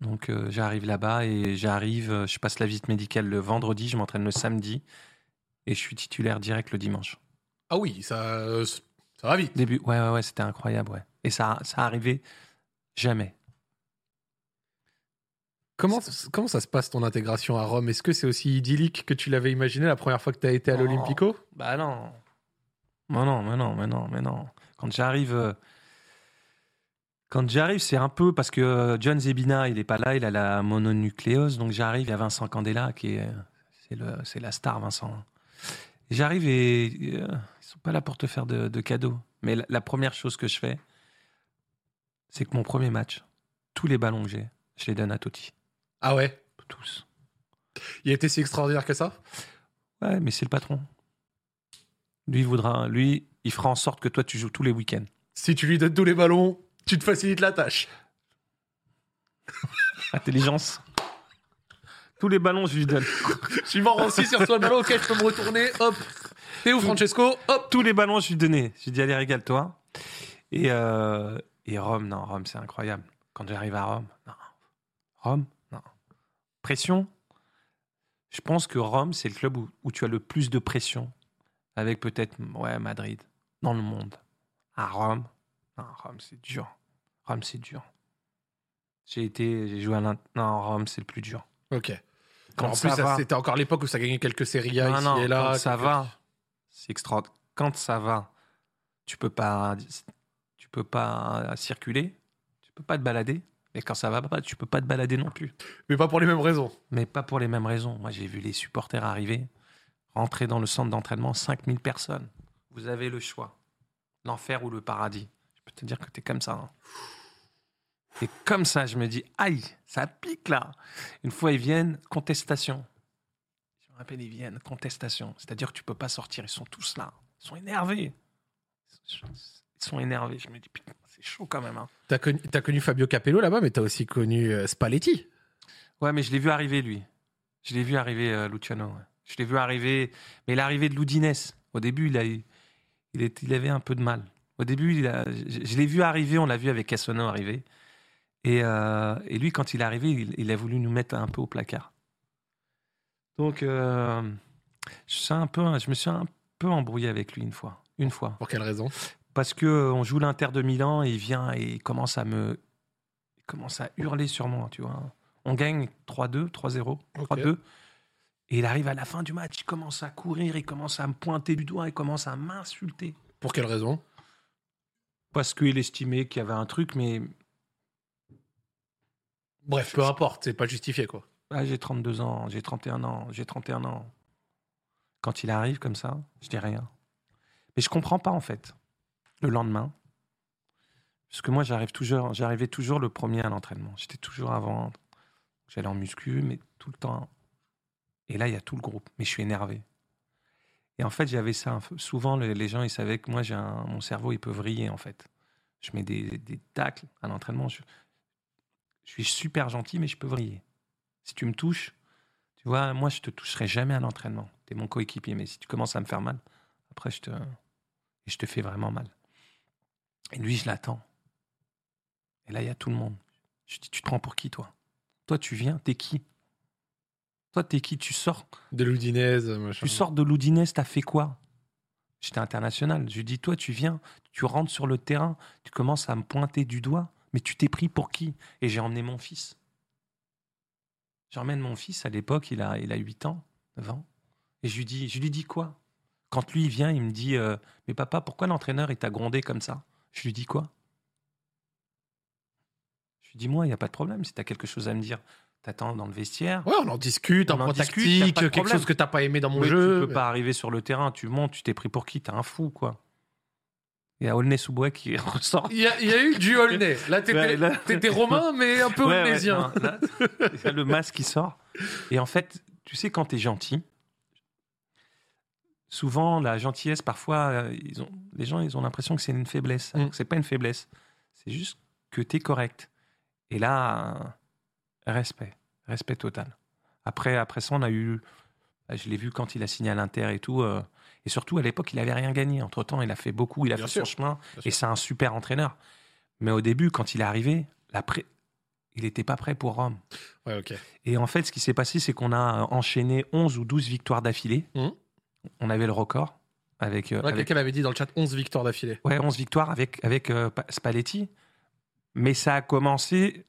Donc euh, j'arrive là-bas et j'arrive, je passe la visite médicale le vendredi, je m'entraîne le samedi et je suis titulaire direct le dimanche. Ah oui, ça, ça va vite. Début, ouais, ouais, ouais, c'était incroyable, ouais. Et ça, ça arrivait jamais. Comment, comment ça se passe ton intégration à Rome? Est-ce que c'est aussi idyllique que tu l'avais imaginé la première fois que tu as été à Oh. l'Olympico? Bah non. Non, non, mais non, mais non, mais non. Quand j'arrive. euh, Quand j'arrive, c'est un peu parce que euh, John Zebina, il est pas là, il a la mononucléose. Donc j'arrive, il y a Vincent Candela qui est. C'est, la star, Vincent. J'arrive et euh, ils sont pas là pour te faire de, de cadeaux. Mais la, la première chose que je fais, c'est que mon premier match, tous les ballons que j'ai, je les donne à Totti. Ah ouais Tous. Il a été si extraordinaire que ça? Ouais, mais c'est le patron. Lui, il voudra. Lui, il fera en sorte que toi, tu joues tous les week-ends. Si tu lui donnes tous les ballons, tu te facilites la tâche. Intelligence. Tous les ballons, je lui donne. Je suis mort aussi sur le ballon, ok, je peux me retourner, hop. T'es où Francesco? Hop Tous les ballons, je lui donnais. J'ai dit, allez, régale-toi. Et, euh, et Rome, non, Rome, c'est incroyable. Quand j'arrive à Rome, non. Rome. Pression. Je pense que Rome, c'est le club où, où tu as le plus de pression. Avec peut-être, ouais, Madrid, dans le monde. À Rome, non, Rome, c'est dur. Rome, c'est dur. J'ai été, j'ai joué à. Non, Rome, c'est le plus dur. Ok. Quand Alors, en ça plus, c'était encore l'époque où ça gagnait quelques séries A Non, ici non, et là. quand ça va, c'est extraordinaire. Quand ça va, tu peux pas, tu peux pas circuler, tu peux pas te balader. Et quand ça va pas, tu peux pas te balader non plus. Mais pas pour les mêmes raisons. Mais pas pour les mêmes raisons. Moi, j'ai vu les supporters arriver, rentrer dans le centre d'entraînement, 5000 personnes. Vous avez le choix. L'enfer ou le paradis. Je peux te dire que tu es comme ça. hein. Et comme ça, je me dis, aïe, ça pique là. Une fois, ils viennent, contestation. Je me rappelle, ils viennent, contestation. C'est-à-dire que tu peux pas sortir. Ils sont tous là. Ils sont énervés. Ils sont énervés. Je me dis, putain, c'est chaud quand même. hein. T'as connu, t'as connu Fabio Capello là-bas, mais t'as aussi connu euh, Spalletti. Ouais, mais je l'ai vu arriver, lui. Je l'ai vu arriver, euh, Luciano. ouais. Je l'ai vu arriver. Mais l'arrivée de Loudinès, au début, il, a, eu- il, est- il avait un peu de mal. Au début, il a- je, je l'ai vu arriver, on l'a vu avec Cassano arriver. Et, euh, et lui, quand il est arrivé, il, il a voulu nous mettre un peu au placard. Donc, euh, je, suis un peu, je me suis un peu embrouillé avec lui une fois. Une fois Pour quelle raison? Parce que euh, on joue l'Inter de Milan et il vient et il commence à me il commence à hurler sur moi, tu vois. On gagne 3-2, 3-0, 3-2 et il arrive à la fin du match, il commence à courir, il commence à me pointer du doigt, il commence à m'insulter Pour quelle raison? Parce qu'il estimait qu'il y avait un truc mais Bref, peu importe, c'est pas justifié quoi. ah, j'ai 32 ans, j'ai 31 ans, j'ai 31 ans. Quand il arrive comme ça, je dis rien. Mais je comprends pas en fait. Le lendemain, parce que moi j'arrive toujours, j'arrivais toujours le premier à l'entraînement. J'étais toujours avant. J'allais en muscu, mais tout le temps. Et là, il y a tout le groupe. Mais je suis énervé. Et en fait, j'avais ça. Souvent, les gens, ils savaient que moi, mon cerveau, il peut vriller, en fait. Je mets des, tacles à l'entraînement. Je, suis super gentil, mais je peux vriller. Si tu me touches, tu vois, moi, je te toucherai jamais à l'entraînement. Tu es mon coéquipier, mais si tu commences à me faire mal, après, je te, je te fais vraiment mal. Et lui, je l'attends. Et là, il y a tout le monde. Je dis, tu te prends pour qui, toi? Toi, tu viens, t'es qui? Toi, t'es qui? Tu sors? De l'Udinese, machin. tu sors de l'Oudinès, t'as fait quoi? J'étais international. Je lui dis, toi, tu viens, tu rentres sur le terrain, tu commences à me pointer du doigt, mais tu t'es pris pour qui? Et j'ai emmené mon fils. J'emmène mon fils, à l'époque, il a, il a 8 ans, 9 ans. Et je lui dis, je lui dis quoi? Quand lui, il vient, il me dit, euh, mais papa, pourquoi l'entraîneur, il t'a grondé comme ça? Je lui dis quoi? Je lui dis, moi, il n'y a pas de problème. Si tu as quelque chose à me dire, t'attends dans le vestiaire. Ouais, on en discute, un On en point tactique, quelque chose que t'as pas aimé dans mon jeu. Tu peux pas arriver sur le terrain, tu montes, tu t'es pris pour qui? T'es un fou, quoi. Il y a Aulnay-sous-Bois qui ressort. Il y, a, il y a eu du Aulnay. Là, t'étais là- romain, mais un peu Ouais, ouais, non, là, il y a le masque qui sort. Et en fait, tu sais, quand tu es gentil, souvent, la gentillesse, parfois, euh, ils ont, les gens, ils ont l'impression que c'est une faiblesse. Mm. C'est pas une faiblesse. C'est juste que tu es correct. Et là, euh, respect. Respect total. Après, après ça, on a eu. bah, Je l'ai vu quand il a signé à l'Inter et tout. euh, et surtout, à l'époque, il n'avait rien gagné. Entre-temps, il a fait beaucoup, il a Bien fait sûr. son chemin. Et c'est un super entraîneur. Mais au début, quand il est arrivé, la pré- Il n'était pas prêt pour Rome. Ouais. Et en fait, ce qui s'est passé, c'est qu'on a enchaîné 11 ou 12 victoires d'affilée. Mhm. On avait le record. Avec, euh, Ouais, avec- Quelqu'un avait dit dans le chat 11 victoires d'affilée. ouais, 11 victoires avec, avec euh, Pa- Spalletti. Mais ça a commencé.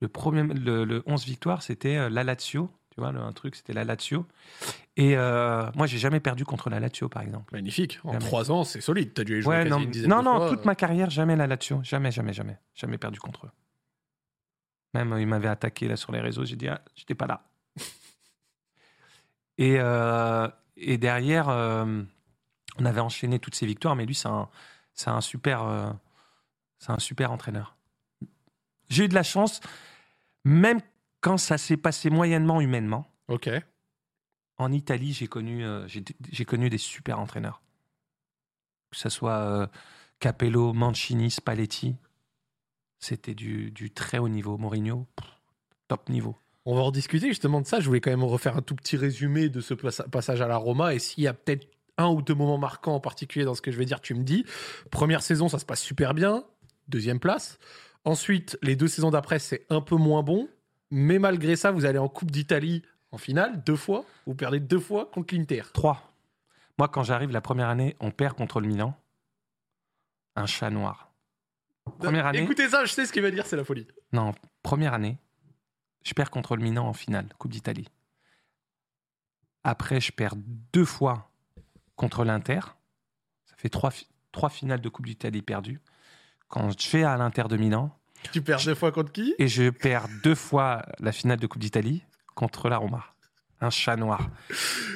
Le, premier, le, le 11 victoires, c'était euh, la Lazio. Tu vois, le, un truc, c'était la Lazio. Et euh, moi, j'ai jamais perdu contre la Lazio, par exemple. Magnifique. En. 3 ans, c'est solide. T'as dû y jouer Ouais, non, une dizaine non, de non, fois. toute ma carrière, jamais la Lazio. Jamais, jamais, jamais. Jamais perdu contre eux. Même, euh, ils m'avaient attaqué là sur les réseaux. J'ai dit, ah, j'étais pas là. et, euh, et derrière, euh, on avait enchaîné toutes ces victoires, mais lui, c'est un, c'est un super, euh, c'est un super entraîneur. J'ai eu de la chance, même quand ça s'est passé moyennement humainement. Ok. En Italie, j'ai connu, euh, j'ai j'ai connu des super entraîneurs. Que ce soit euh, Capello, Mancini, Spalletti. C'était du, du très haut niveau. Mourinho, pff, top niveau. On va en discuter justement de ça. Je voulais quand même refaire un tout petit résumé de ce passa- passage à la Roma. Et s'il y a peut-être un ou deux moments marquants en particulier dans ce que je vais dire, tu me dis. Première saison, ça se passe super bien. Deuxième place. Ensuite, les deux saisons d'après, c'est un peu moins bon. Mais malgré ça, vous allez en Coupe d'Italie en finale deux fois. Vous perdez deux fois contre l'Inter. 3. Moi, quand j'arrive la première année, on perd contre le Milan. Un chat noir. Première année Écoutez ça, je sais ce qu'il va dire, c'est la folie. Non, première année, je perds contre le Milan en finale, Coupe d'Italie. Après, je perds deux fois contre l'Inter. Ça fait trois, trois finales de Coupe d'Italie perdues. Quand je vais à l'Inter de Milan, Tu perds deux fois contre qui? et je perds deux fois la finale de Coupe d'Italie contre la Roma. Un chat noir.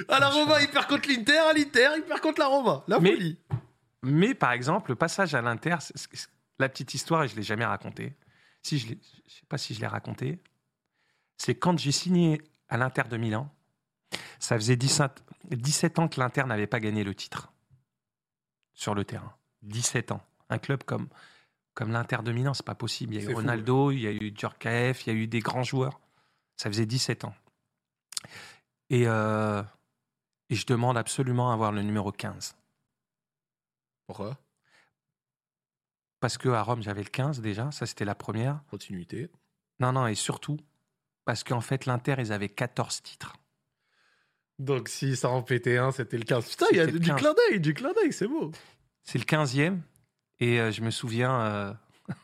À la Roma, il perd contre l'Inter. À l'Inter, il perd contre la Roma. La Mais- folie. Mais par exemple, le passage à l'Inter, la petite histoire, et je ne l'ai jamais racontée. Si je ne sais pas si je l'ai racontée. C'est quand j'ai signé à l'Inter de Milan, ça faisait 17, 17 ans que l'Inter n'avait pas gagné le titre sur le terrain. 17 ans. Un club comme, comme l'Inter de Milan, c'est pas possible. Il y a eu fou, Ronaldo, il y a eu Djorkaeff, il y a eu des grands joueurs. Ça faisait 17 ans. Et, euh, et je demande absolument à avoir le numéro 15. Pourquoi? Parce que à Rome, j'avais le 15 déjà, ça c'était la première. Continuité. Non, non, et surtout, parce qu'en fait, l'Inter, ils avaient 14 titres. Donc si ça en pétait un, c'était le 15. Putain, il y a du 15. clin d'œil, du clin d'œil, c'est beau. C'est le 15e, et euh, je me souviens, euh,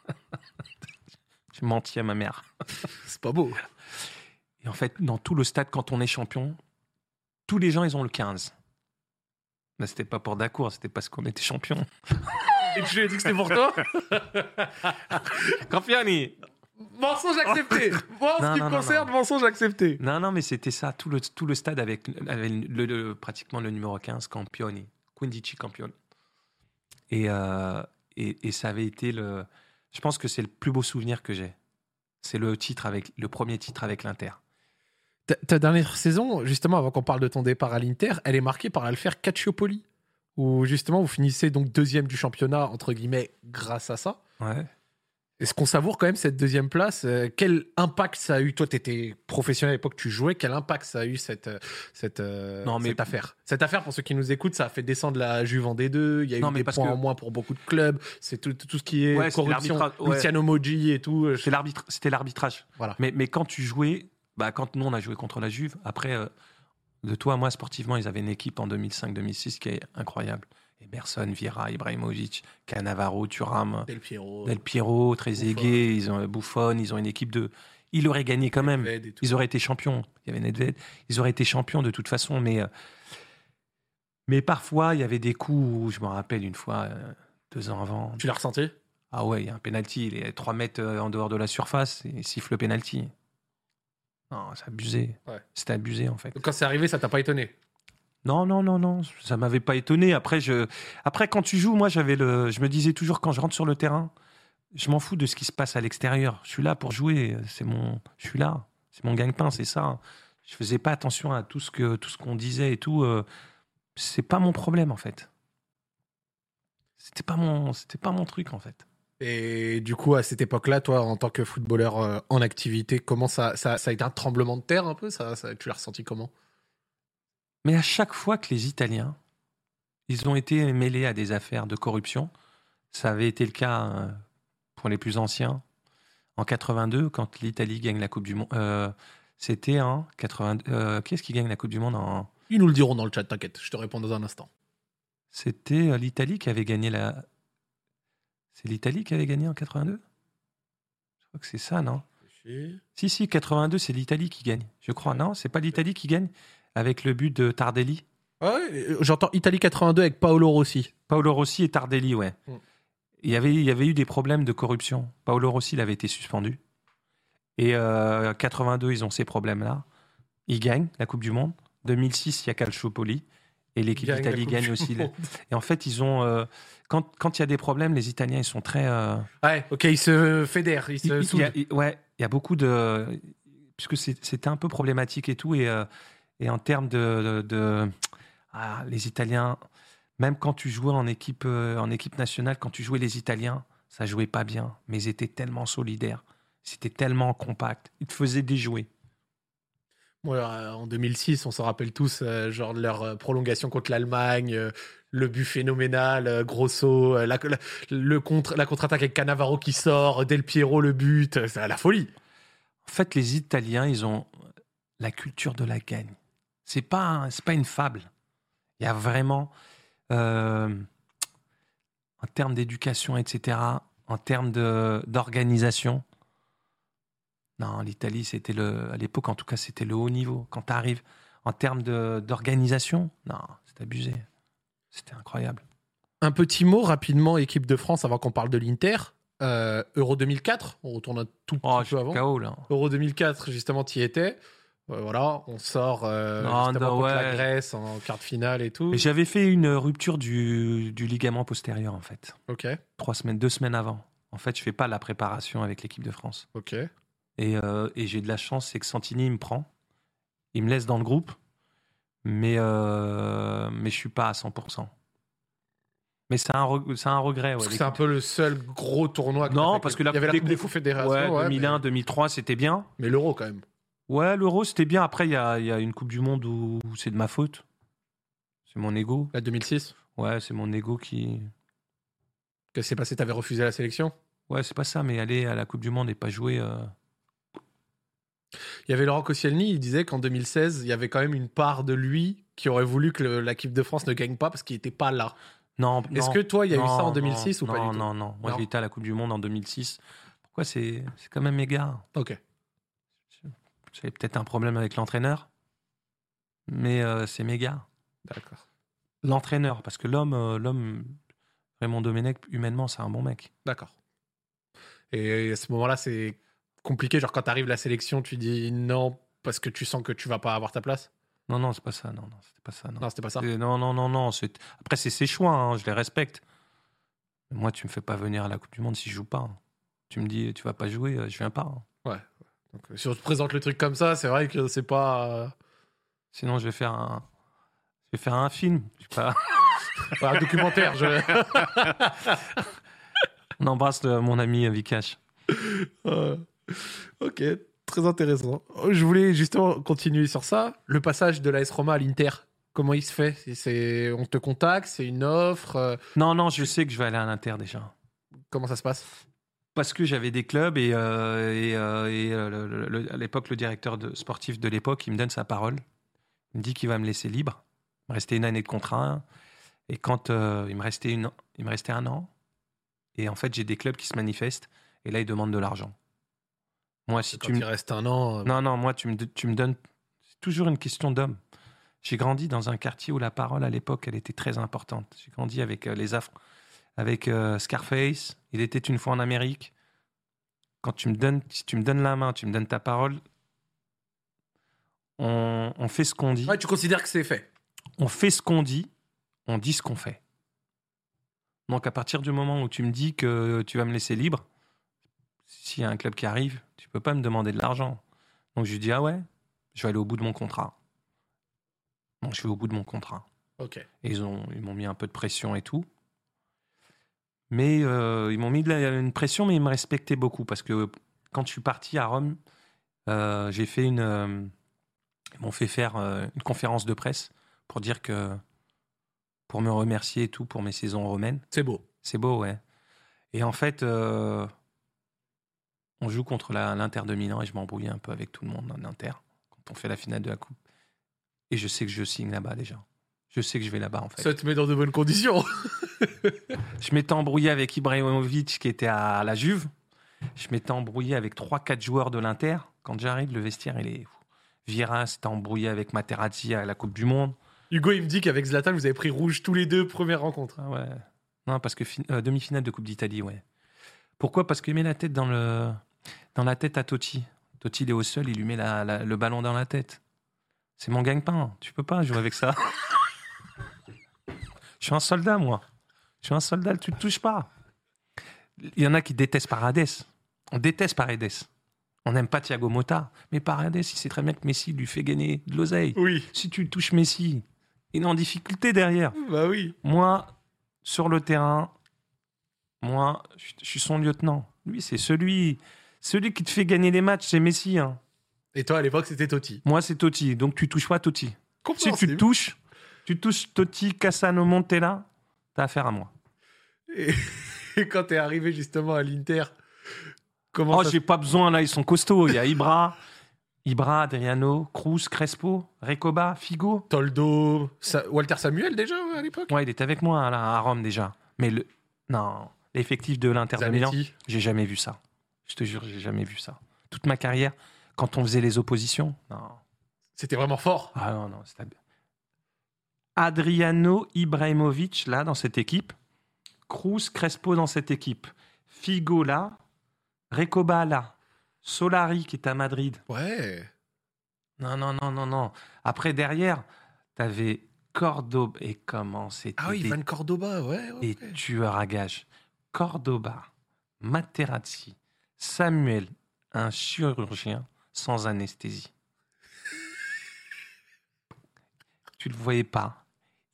je mentis à ma mère. C'est pas beau. Et en fait, dans tout le stade, quand on est champion, tous les gens, ils ont le 15. Mais c'était pas pour Dacour, c'était parce qu'on était champion. Et tu lui as dit que c'était pour toi? Campioni Mensonge accepté Moi, en Non, ce qui non, me non, concerne, mensonge accepté. Non, non, mais c'était ça, tout le, tout le stade avec, avec le, le- pratiquement le numéro 15, Campioni, Quindici Campioni. Et, euh, et, et ça avait été le. Je pense que c'est le plus beau souvenir que j'ai. C'est le titre avec le premier titre avec l'Inter. Ta, ta dernière saison, justement, avant qu'on parle de ton départ à l'Inter, elle est marquée par l'affaire Calciopoli, où justement vous finissez donc deuxième du championnat, entre guillemets, grâce à ça. Ouais. Est-ce qu'on savoure quand même cette deuxième place Euh, Quel impact ça a eu? Toi, tu étais professionnel à l'époque, tu jouais. Quel impact ça a eu cette, euh, cette, euh, Non, mais- cette affaire? Cette affaire, pour ceux qui nous écoutent, ça a fait descendre la Juve en D2. Il y a Non, eu mais des parce points que- en moins pour beaucoup de clubs. C'est tout, tout ce qui est Ouais, corruption. ouais. Luciano Moggi et tout. C'était l'arbitrage. Voilà. Mais, mais quand tu jouais, bah, quand nous on a joué contre la Juve, après, euh, de toi à moi, sportivement, ils avaient une équipe en 2005-2006 qui est incroyable. Emerson, Vieira, Ibrahimovic, Cannavaro, Thuram. Del Piero. Del Piero, Trezeguet, ils ont Buffon, ils ont une équipe de. Ils auraient gagné quand même. Ils auraient été champions. Il y avait Nedved. Ils auraient été champions de toute façon, mais euh, mais parfois il y avait des coups où je me rappelle une fois euh, deux ans avant. Tu l'as ressenti? Ah ouais, il y a un penalty. Il est 3 mètres euh, en dehors de la surface et il siffle le penalty. Non, c'est abusé. Ouais. C'était abusé en fait. Quand c'est arrivé, ça t'a pas étonné? Non, non, non, non, ça m'avait pas étonné. Après, je, après quand tu joues, moi, j'avais le, je me disais toujours quand je rentre sur le terrain, je m'en fous de ce qui se passe à l'extérieur. Je suis là pour jouer. C'est mon, je suis là. C'est mon gagne-pain, c'est ça. Je faisais pas attention à tout ce que, tout ce qu'on disait et tout. euh, c'est pas mon problème en fait. C'était pas mon, c'était pas mon truc en fait. Et du coup, à cette époque-là, toi, en tant que footballeur euh, en activité, comment ça, ça, a été un tremblement de terre un peu Tu l'as ressenti comment? Mais à chaque fois que les Italiens, ils ont été mêlés à des affaires de corruption, ça avait été le cas euh, pour les plus anciens, En 82, quand l'Italie gagne la Coupe du Monde, euh, c'était en 82. Euh, qui est-ce qui gagne la Coupe du Monde en Ils nous le diront dans le chat, t'inquiète, je te réponds dans un instant. C'était euh, l'Italie qui avait gagné la. C'est l'Italie qui avait gagné en 82 Je crois que c'est ça, non? Si, si, 82, c'est l'Italie qui gagne. Je crois, non? C'est pas l'Italie qui gagne? Avec le but de Tardelli Ah ouais, euh, j'entends Italie 82 avec Paolo Rossi. Paolo Rossi et Tardelli, ouais. Mm. Il, y avait, il y avait eu des problèmes de corruption. Paolo Rossi, il avait été suspendu. Et euh, 82, ils ont ces problèmes-là. Ils gagnent la Coupe du Monde. 2006, il y a Calciopoli. Et l'équipe d'Italie gagne aussi. Et en fait, ils ont. euh, quand quand il y a des problèmes, les Italiens, ils sont très. euh, Ouais, ok, ils se fédèrent, ils il- se il y a- il- ouais, il y a beaucoup de. Puisque c'était un peu problématique et tout. Et, euh, et en termes de. de- de- ah, les Italiens, même quand tu jouais en équipe, euh, en équipe nationale, quand tu jouais les Italiens, ça jouait pas bien. Mais ils étaient tellement solidaires. C'était tellement compact. Ils te faisaient déjouer. Ouais, euh, en 2006, on s'en rappelle tous, euh, genre leur prolongation contre l'Allemagne, euh, le but phénoménal, euh, Grosso, la, la- le contre, la contre-attaque avec Cannavaro qui sort, Del Piero le but, c'est à la folie. En fait, les Italiens, ils ont la culture de la gagne. C'est pas, c'est pas une fable. Il y a vraiment, euh, en termes d'éducation, etc., en termes d'organisation. Non, l'Italie, c'était le, à l'époque, en tout cas, c'était le haut niveau. Quand tu arrives en termes d'organisation, non, c'est abusé. C'était incroyable. Un petit mot rapidement, équipe de France, avant qu'on parle de l'Inter. Euh, Euro 2004, on retourne un tout petit Oh, peu avant. KO, là. Euro 2004, justement, tu y étais. Voilà, on sort euh, Non, justement non, contre la. Grèce en quart de finale et tout. J'avais fait une rupture du, du ligament postérieur, en fait. Ok, Trois semaines, deux semaines avant. En fait, je fais pas la préparation avec l'équipe de France. ok. Et, euh, et j'ai de la chance, c'est que Santini il me prend, il me laisse dans le groupe, mais euh, mais je suis pas à 100%. Mais c'est un, regret. ouais, Parce que c'est un peu le seul gros tournoi. que Non, parce que la il y avait la Coupe des Confédérations. Ouais, ouais, 2001, 2003, c'était bien. Mais l'Euro quand même. Ouais, l'Euro, c'était bien. Après, il y a, il y a une Coupe du Monde où, c'est de ma faute. C'est mon ego. La 2006. Ouais, c'est mon ego qui. Qu'est-ce qui s'est passé T'avais refusé la sélection? Ouais, c'est pas ça, mais aller à la Coupe du Monde et pas jouer. euh, Il y avait Laurent Koscielny, il disait qu'en 2016, il y avait quand même une part de lui qui aurait voulu que l'équipe de France ne gagne pas parce qu'il n'était pas là. Non, Est-ce que toi, il y a eu ça en non, 2006 ou pas non, du tout? Non, non, Moi, été à la Coupe du Monde en 2006. Pourquoi c'est c'est quand même méga Ok. J'avais peut-être un problème avec l'entraîneur, mais euh, c'est méga. D'accord. L'entraîneur, parce que l'homme, euh, l'homme, Raymond Domenech, humainement, c'est un bon mec. D'accord. Et à ce moment-là, c'est compliqué. Genre, quand t'arrives la sélection, tu dis non parce que tu sens que tu vas pas avoir ta place? Non, non, c'est pas ça. Non, non, c'était pas ça. Non, Non, c'était pas ça. Non, non, non, non. c'est- Après, c'est ses choix. hein, je les respecte. Moi, tu me fais pas venir à la Coupe du Monde si je joue pas. hein. Tu me dis, tu vas pas jouer, euh, je viens pas. hein. Donc, euh, si on te présente le truc comme ça, c'est vrai que c'est pas. euh, Sinon, je vais faire un, je vais faire un film. Je sais pas. un documentaire. je- On embrasse le- mon ami Vikash. Euh, ok, très intéressant. Je voulais justement continuer sur ça. Le passage de l'AS Roma à l'Inter, comment il se fait? C'est on te contacte, c'est une offre. euh, Non, non, je sais que je vais aller à l'Inter déjà. comment ça se passe? Parce que j'avais des clubs et, euh, et, euh, et, euh, le- le- le- à l'époque, le directeur de, sportif de l'époque, il me donne sa parole. Il me dit qu'il va me laisser libre. Il me restait une année de contrat. Et quand euh, il, me restait une, il me restait un an, et en fait, j'ai des clubs qui se manifestent, et là, ils demandent de l'argent. Moi, si Quand tu me il reste un an. Non, non, moi, tu me, tu me donnes. C'est toujours une question d'homme. J'ai grandi dans un quartier où la parole, à l'époque, elle était très importante. J'ai grandi avec les Afro, avec euh, Scarface. Il était une fois en Amérique. Quand tu me donnes, si tu me donnes la main, tu me donnes ta parole, on, on fait ce qu'on dit. Ouais, tu considères que c'est fait. On fait ce qu'on dit, on dit ce qu'on fait. Donc, à partir du moment où tu me dis que tu vas me laisser libre, s'il y a un club qui arrive, tu peux pas me demander de l'argent. Donc, je lui dis, ah ouais, je vais aller au bout de mon contrat. Donc, je vais au bout de mon contrat. Ok. Et ils ont, ils m'ont mis un peu de pression et tout. Mais euh, ils m'ont mis de la- une pression, mais ils me respectaient beaucoup parce que quand je suis parti à Rome, euh, j'ai fait une. euh, ils m'ont fait faire une conférence de presse pour dire que. pour me remercier et tout pour mes saisons romaines. C'est beau. C'est beau, ouais. Et en fait, on joue contre l'Inter de Milan et je m'embrouille un peu avec tout le monde en Inter quand on fait la finale de la Coupe. Et je sais que je signe là-bas déjà. Je sais que je vais là-bas en fait. Ça te met dans de bonnes conditions. Je m'étais embrouillé avec Ibrahimovic qui était à la Juve. Je m'étais embrouillé avec 3-4 joueurs de l'Inter. Quand j'arrive, le vestiaire, il est. Vieira s'était embrouillé avec Materazzi à la Coupe du Monde. Hugo, il me dit qu'avec Zlatan, vous avez pris rouge tous les deux premières rencontres. Ah ouais. Non, parce que euh, demi-finale de Coupe d'Italie, ouais. Pourquoi? Parce qu'il met la tête dans, le, dans la tête à Totti. Totti, il est au sol, il lui met la- la- le ballon dans la tête. C'est mon gagne-pain. Tu peux pas jouer avec ça. Je suis un soldat, moi. Je suis un soldat, tu ne touches pas. Il y en a qui détestent Paredes. On déteste Paredes. On n'aime pas Thiago Motta. Mais Paredes, il sait très bien que Messi lui fait gagner de l'oseille. Oui. Si tu touches Messi, il est en difficulté derrière. Bah oui. Moi, sur le terrain, moi, je suis son lieutenant. Lui, c'est celui, celui qui te fait gagner les matchs, c'est Messi. hein. Et toi, à l'époque, c'était Totti. Moi, c'est Totti. Donc, tu touches pas Totti. Si tu touches, tu touches Totti, Cassano, Montella, t'as affaire à moi. Et, et quand t'es arrivé justement à l'Inter, comment Oh, ça j'ai pas besoin, là, ils sont costauds. Il y a Ibra, Ibra, Adriano, Cruz, Crespo, Recoba, Figo. Toldo, Sa- Walter Samuel déjà à l'époque? Ouais, il était avec moi là, à Rome déjà. Mais le. Non, l'effectif de l'Inter de Milan. J'ai jamais vu ça. Je te jure, j'ai jamais vu ça. Toute ma carrière, quand on faisait les oppositions, non. C'était vraiment fort? Ah non, non, c'était bien. Adriano Ibrahimovic, là, dans cette équipe. Cruz Crespo dans cette équipe. Figo, là. Recoba, là. Solari, qui est à Madrid. Ouais. Non, non, non, non, non. Après, derrière, t'avais Cordoba. Et comment c'était Ah oui, des Van Cordoba, ouais. ouais. tueurs à gages. Cordoba, Materazzi, Samuel, un chirurgien sans anesthésie. tu le voyais pas.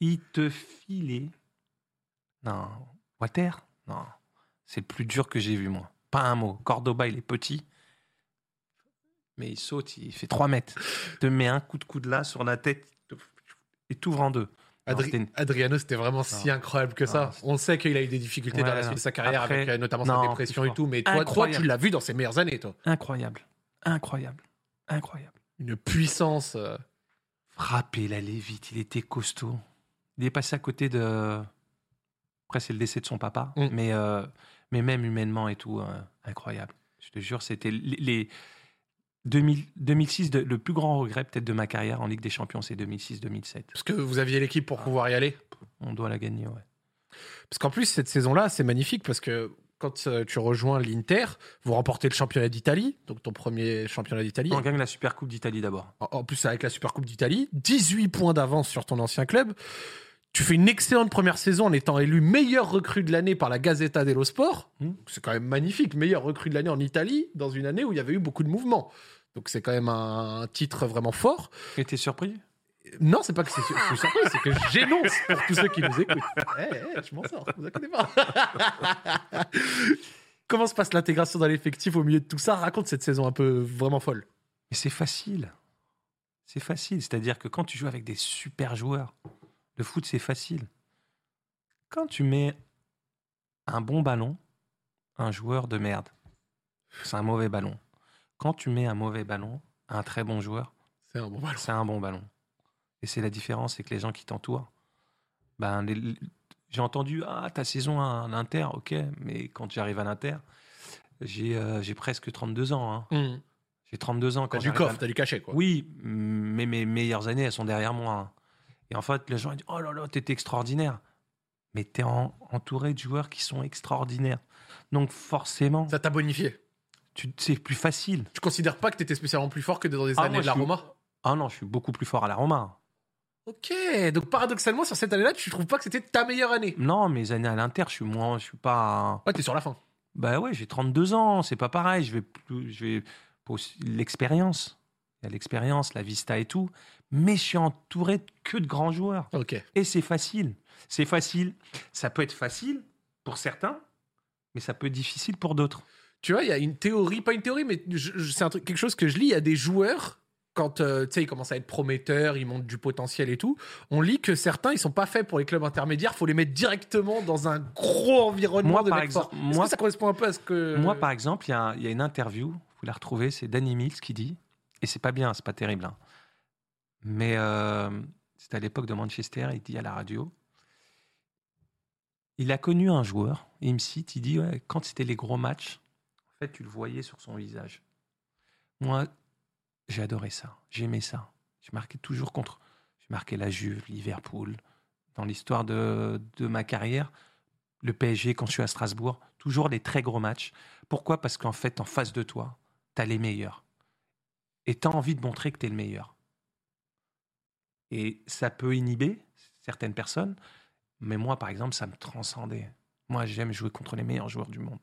Il te filait. Non. Walter Non. C'est le plus dur que j'ai vu, moi. Pas un mot. Cordoba, il est petit. Mais il saute, il fait 3 mètres. Il te met un coup de coude là sur la tête. Et t'ouvre en deux. Adri- Adriano, c'était vraiment si incroyable que ça. Non, On sait qu'il a eu des difficultés Ouais, dans la suite de sa carrière, Après, avec euh, notamment sa dépression et tout. Mais toi, tu l'as vu dans ses meilleures années, toi. Incroyable. Incroyable. Incroyable. Une puissance. euh, Frappé, il allait vite, il était costaud. Il est passé à côté de. Après, c'est le décès de son papa, Mm. mais, euh, mais même humainement et tout, euh, incroyable. Je te jure, c'était les. les 2000 2006, de- le plus grand regret peut-être de ma carrière en Ligue des Champions, c'est 2006-2007. Parce que vous aviez l'équipe pour Ah. pouvoir y aller. On doit la gagner, ouais. Parce qu'en plus, cette saison-là, c'est magnifique parce que quand euh, tu rejoins l'Inter, vous remportez le championnat d'Italie, donc ton premier championnat d'Italie. On gagne la Super Coupe d'Italie d'abord. En en plus, avec la Super Coupe d'Italie, 18 points d'avance sur ton ancien club. Tu fais une excellente première saison en étant élu meilleur recrue de l'année par la Gazzetta dello Sport. Hmm. C'est quand même magnifique, meilleur recrue de l'année en Italie, dans une année où il y avait eu beaucoup de mouvements. Donc c'est quand même un titre vraiment fort. Et t'es surpris? Non, c'est pas que c'est- je suis surpris, c'est que j'énonce pour tous ceux qui nous écoutent. Eh, eh, je m'en sors, vous inquiétez pas. Comment se passe l'intégration dans l'effectif au milieu de tout ça? Raconte cette saison un peu vraiment folle. Mais c'est facile. C'est facile. C'est-à-dire que quand tu joues avec des super joueurs, le foot, c'est facile. Quand tu mets un bon ballon, un joueur de merde, c'est un mauvais ballon. Quand tu mets un mauvais ballon, un très bon joueur, C'est un bon ballon. c'est un bon ballon. Et c'est la différence, c'est que les gens qui t'entourent, ben, les- j'ai entendu, ah, ta saison à l'Inter, ok, mais quand j'arrive à l'Inter, j'ai euh, j'ai presque 32 ans. hein. Hmm. J'ai 32 ans. T'as Quand du à- coffre, t'as du cachet, quoi. oui, mais mes meilleures années, elles sont derrière moi. hein. Et en fait, les gens disent Oh là là, t'étais extraordinaire. Mais t'es en- entouré de joueurs qui sont extraordinaires. Donc forcément, Ça t'a bonifié. tu- c'est plus facile. Tu considères pas que t'étais spécialement plus fort que dans les Ah, années moi, de la suis- Roma Ah non, je suis beaucoup plus fort à la Roma. Ok, donc paradoxalement, sur cette année-là, tu trouves pas que c'était ta meilleure année Non, mes années à l'Inter, je suis moins, je suis pas. Ouais, t'es sur la fin. Bah ouais, j'ai 32 ans, c'est pas pareil. Je vais plus, je vais l'expérience. Il y a l'expérience, la vista et tout. Mais je suis entouré que de grands joueurs. Et c'est facile. C'est facile. Ça peut être facile pour certains, mais ça peut être difficile pour d'autres. Tu vois, il y a une théorie, pas une théorie, mais c'est quelque chose que je lis. Il y a des joueurs quand euh, tu sais, ils commencent à être prometteurs, ils montrent du potentiel et tout, on lit que certains, ils sont pas faits pour les clubs intermédiaires, faut les mettre directement dans un gros environnement Moi, de par exemple, moi- que ça correspond un peu à ce que. Moi, par exemple, il y, a- il y a une interview, vous la retrouvez, c'est Danny Mills qui dit, et c'est pas bien, c'est pas terrible, hein. Mais euh, c'était à l'époque de Manchester, il dit à la radio, il a connu un joueur, il me cite, il dit, quand c'était les gros matchs, en fait, tu le voyais sur son visage. Moi, j'ai adoré ça, j'aimais ça. J'ai marqué toujours contre, j'ai marqué la Juve, Liverpool, dans l'histoire de, de ma carrière, le PSG quand je suis à Strasbourg, toujours les très gros matchs. Pourquoi? Parce qu'en fait, en face de toi, tu as les meilleurs. Et tu as envie de montrer que tu es le meilleur. Et ça peut inhiber certaines personnes, mais moi, par exemple, ça me transcendait. Moi, j'aime jouer contre les meilleurs joueurs du monde.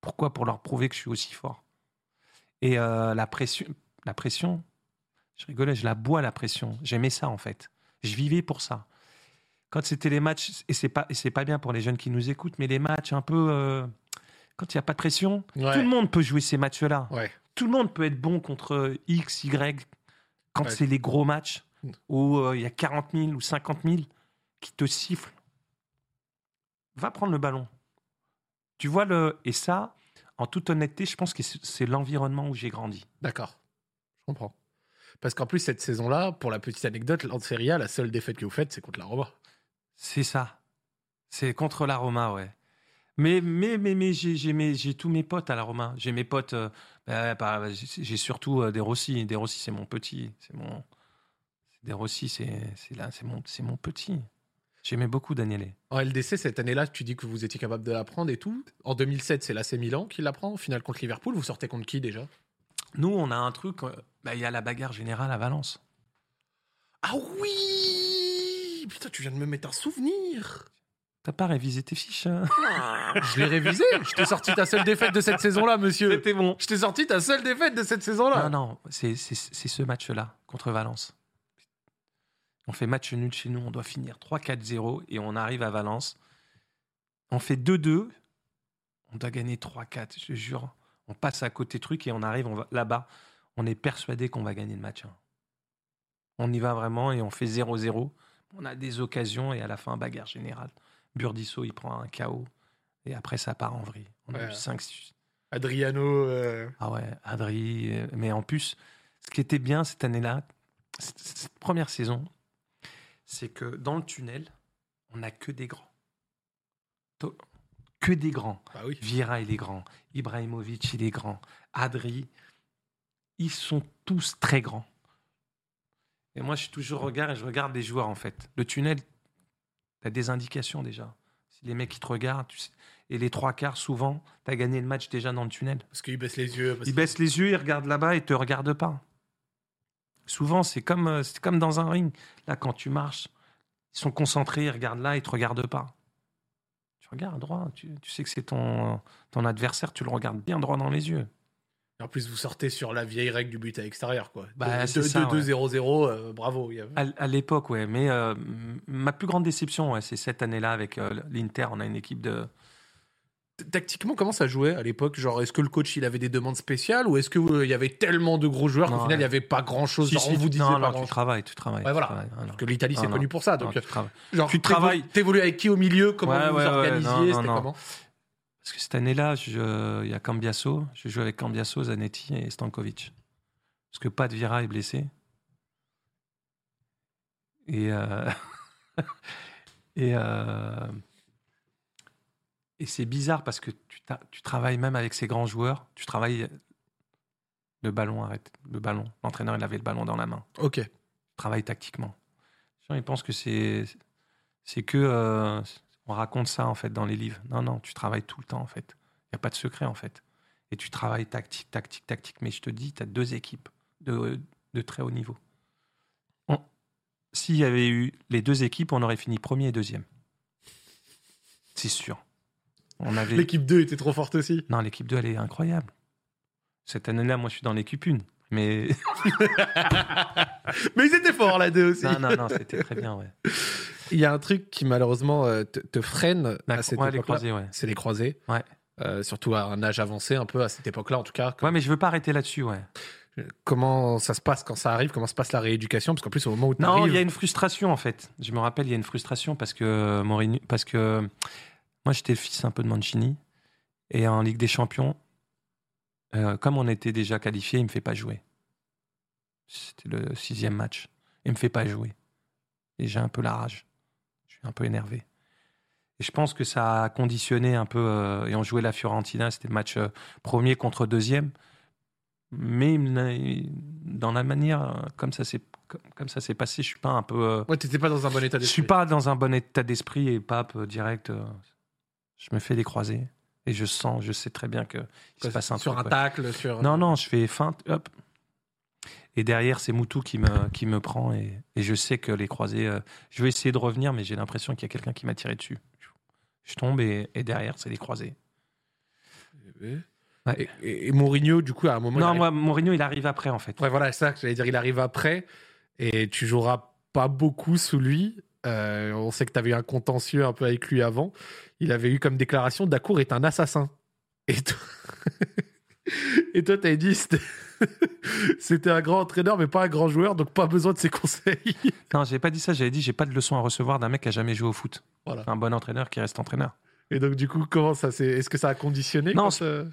Pourquoi? Pour leur prouver que je suis aussi fort. Et euh, la pression, la pression, je rigolais, je la bois la pression. J'aimais ça en fait. Je vivais pour ça. Quand c'était les matchs, et c'est pas, et c'est pas bien pour les jeunes qui nous écoutent, mais les matchs un peu, euh, quand il n'y a pas de pression, Ouais. tout le monde peut jouer ces matchs-là. Ouais. Tout le monde peut être bon contre X, Y, quand Ouais. c'est les gros matchs Où euh, il y a 40 000 ou 50 000 qui te sifflent. Va prendre le ballon. Tu vois le et ça, en toute honnêteté, je pense que c'est l'environnement où j'ai grandi. D'accord. Je comprends. Parce qu'en plus, cette saison-là, pour la petite anecdote, en Serie A, la seule défaite que vous faites, c'est contre la Roma. C'est ça. C'est contre la Roma, ouais. Mais, mais, mais, mais j'ai, tous mes potes à la Roma. J'ai mes potes. euh, bah, bah, j'ai, j'ai surtout euh, des Rossi. Des Rossi, c'est mon petit. C'est mon. Des Rossi, c'est, c'est, là, c'est, mon, mon petit. J'aimais beaucoup Daniele. En LDC, cette année-là, tu dis que vous étiez capable de l'apprendre et tout. En 2007, c'est l'AC Milan qui l'apprend. Au final, contre Liverpool, vous sortez contre qui déjà? Nous, on a un truc. euh, bah, Il y a la bagarre générale à Valence. Ah oui Putain, tu viens de me mettre un souvenir T'as pas révisé tes fiches hein? Je l'ai révisé Je t'ai sorti ta seule défaite de cette saison-là, monsieur C'était bon. Je t'ai sorti ta seule défaite de cette saison-là Non, non, c'est ce match-là contre Valence. On fait match nul chez nous, on doit finir 3-4-0 et on arrive à Valence. On fait 2-2, on doit gagner 3-4, je jure. On passe à côté truc et on arrive là-bas. On est persuadé qu'on va gagner le match. hein. On y va vraiment et on fait 0-0. On a des occasions et à la fin, bagarre générale. Burdisso, il prend un KO et après, ça part en vrille. On a eu 5 Adriano... euh, ah ouais, Adri. euh, Mais en plus, ce qui était bien cette année-là, cette première saison, c'est que dans le tunnel, on n'a que des grands. Que des grands. Bah oui. Vira, il est grand. Ibrahimovic, il est grand. Adri, ils sont tous très grands. Et moi, je suis toujours regard et je regarde les joueurs, en fait. Le tunnel, tu as des indications déjà. Si les mecs, ils te regardent, tu sais- et les trois quarts, souvent, tu as gagné le match déjà dans le tunnel. Parce qu'il baisse les yeux. parce Il baisse les yeux, il regarde là-bas et te regarde pas. Souvent, c'est comme, euh, c'est comme dans un ring. Là, quand tu marches, ils sont concentrés, ils regardent là, ils te regardent pas. Tu regardes droit, tu, tu sais que c'est ton, ton adversaire, tu le regardes bien droit dans les yeux. En plus, vous sortez sur la vieille règle du but à l'extérieur, quoi. Bah, 2 c'est ça, 0 euh, bravo. À, à l'époque, ouais. Mais euh, ma plus grande déception, ouais, c'est cette année-là avec euh, l'Inter. On a une équipe de. Tactiquement, comment ça jouait à l'époque? Genre, est-ce que le coach il avait des demandes spéciales ou est-ce qu'il y avait tellement de gros joueurs qu'au final il n'y ouais. avait pas grand chose Si, si, on vous disait non, pas non, grand tu travailles, tu travailles. Ouais, voilà. travailles. Parce que l'Italie c'est connu pour ça. Donc, tu travailles. genre, tu travailles. T'évoluais avec qui au milieu? Comment Ouais, vous ouais, organisiez C'était comment? Parce que cette année-là, il y a Cambiasso. Je joue avec Cambiasso, Zanetti et Stankovic. Parce que Pat Vira est blessé. Et. euh, et. euh, Et c'est bizarre parce que tu, travailles même avec ces grands joueurs. Tu travailles. Le ballon, arrête. Le ballon. L'entraîneur, il avait le ballon dans la main. Ok. Tu travailles tactiquement. Les gens, ils pensent que c'est. C'est que. euh, on raconte ça, en fait, dans les livres. Non, non, tu travailles tout le temps, en fait. Il n'y a pas de secret, en fait. Et tu travailles tactique, tactique, tactique. Mais je te dis, tu as deux équipes de, de très haut niveau. S'il y avait eu les deux équipes, on aurait fini premier et deuxième. C'est sûr. On avait... L'équipe 2 était trop forte aussi. Non, l'équipe 2, elle est incroyable. Cette année-là, moi, je suis dans l'équipe 1. Mais Mais ils étaient forts la 2 aussi. non, non, non, c'était très bien, ouais. Il y a un truc qui malheureusement euh, te, te freine La- à cette ouais, les époque-là. croisés, ouais. C'est les croisés. Ouais. Euh, surtout à un âge avancé un peu à cette époque-là en tout cas. Ouais, mais je veux pas arrêter là-dessus, ouais. Comment ça se passe quand ça arrive? Comment se passe la rééducation? Parce qu'en plus, au moment où tu Non, il y a une frustration en fait. Je me rappelle, il y a une frustration parce que Mourinho, parce que moi j'étais le fils un peu de Mancini et en Ligue des Champions, euh, comme on était déjà qualifié, il me fait pas jouer. C'était le sixième match. Il me fait pas jouer. Et j'ai un peu la rage. Je suis un peu énervé. Et je pense que ça a conditionné un peu. euh, et on jouait la Fiorentina, c'était le match euh, premier contre deuxième. Mais dans la manière comme ça s'est comme, ça s'est passé, je suis pas un peu. euh, Ouais, t'étais pas dans un bon état je d'esprit. suis pas dans un bon état d'esprit et pape direct. Je me fais des croisés et je sens, je sais très bien que il se passe un sur truc, un ouais. tacle, sur. Non, non, je fais feinte, hop. Et derrière, c'est Moutou qui me, qui me prend et, et je sais que les croisés. euh, je vais essayer de revenir, mais j'ai l'impression qu'il y a quelqu'un qui m'a tiré dessus. Je tombe et, et derrière, c'est les croisés. Et, Ouais. et- et Mourinho, du coup, à un moment. non, arrive- moi, Mourinho, il arrive après, en fait. Ouais, voilà, c'est ça que j'allais dire. Il arrive après et tu joueras pas beaucoup sous lui. Euh, on sait que tu avais eu un contentieux un peu avec lui avant. Il avait eu comme déclaration Dacour est un assassin. Et toi, et toi t'avais dit c'était- un grand entraîneur, mais pas un grand joueur, donc pas besoin de ses conseils. Non, j'ai pas dit ça. J'avais dit, j'ai pas de leçon à recevoir d'un mec qui a jamais joué au foot. Voilà. Un bon entraîneur qui reste entraîneur. Et donc, du coup, comment ça s'est. Est-ce que ça a conditionné Non, c'est- euh,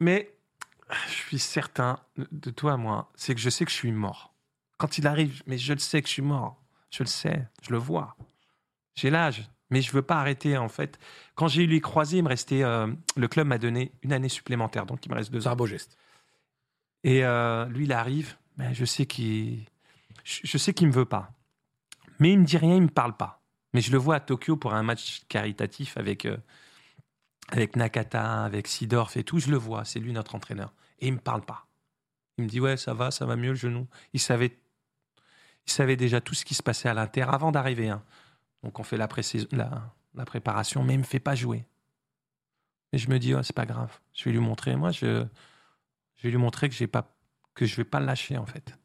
Mais je suis certain de toi, moi, c'est que je sais que je suis mort. Quand il arrive, mais je le sais que je suis mort. Je le sais, je le vois. J'ai l'âge, mais je veux pas arrêter en fait. Quand j'ai eu les croisés, il me restait. euh, le club m'a donné une année supplémentaire, donc il me reste deux C'est ans. un beau geste. Et euh, lui, il arrive, mais je sais qu'il, je, je sais qu'il me veut pas. Mais il me dit rien, il me parle pas. Mais je le vois à Tokyo pour un match caritatif avec euh, avec Nakata, avec Sidorf et tout. Je le vois, c'est lui notre entraîneur. Et il me parle pas. Il me dit ouais, ça va, ça va mieux le genou. Il savait, il savait déjà tout ce qui se passait à l'Inter avant d'arriver. hein. Donc on fait la, la, la préparation, mais il me fait pas jouer. Et je me dis ouais, c'est pas grave. Je vais lui montrer. Moi, je je vais lui montrer que j'ai pas que je vais pas le lâcher en fait.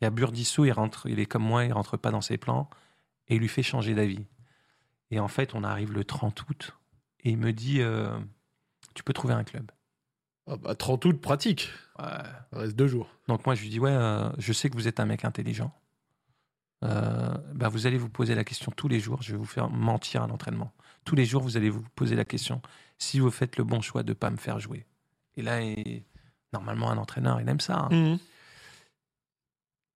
Il y a Burdisso, il rentre, il est comme moi, il rentre pas dans ses plans et il lui fait changer d'avis. Et en fait, on arrive le 30 août et il me dit euh, tu peux trouver un club. Ah bah, 30 août, pratique. Ça reste deux jours. Donc moi je lui dis ouais, euh, je sais que vous êtes un mec intelligent. Euh, bah, vous allez vous poser la question tous les jours. Je vais vous faire mentir à l'entraînement. Tous les jours, vous allez vous poser la question si vous faites le bon choix de ne pas me faire jouer. Et là, normalement, un entraîneur, il aime ça. hein.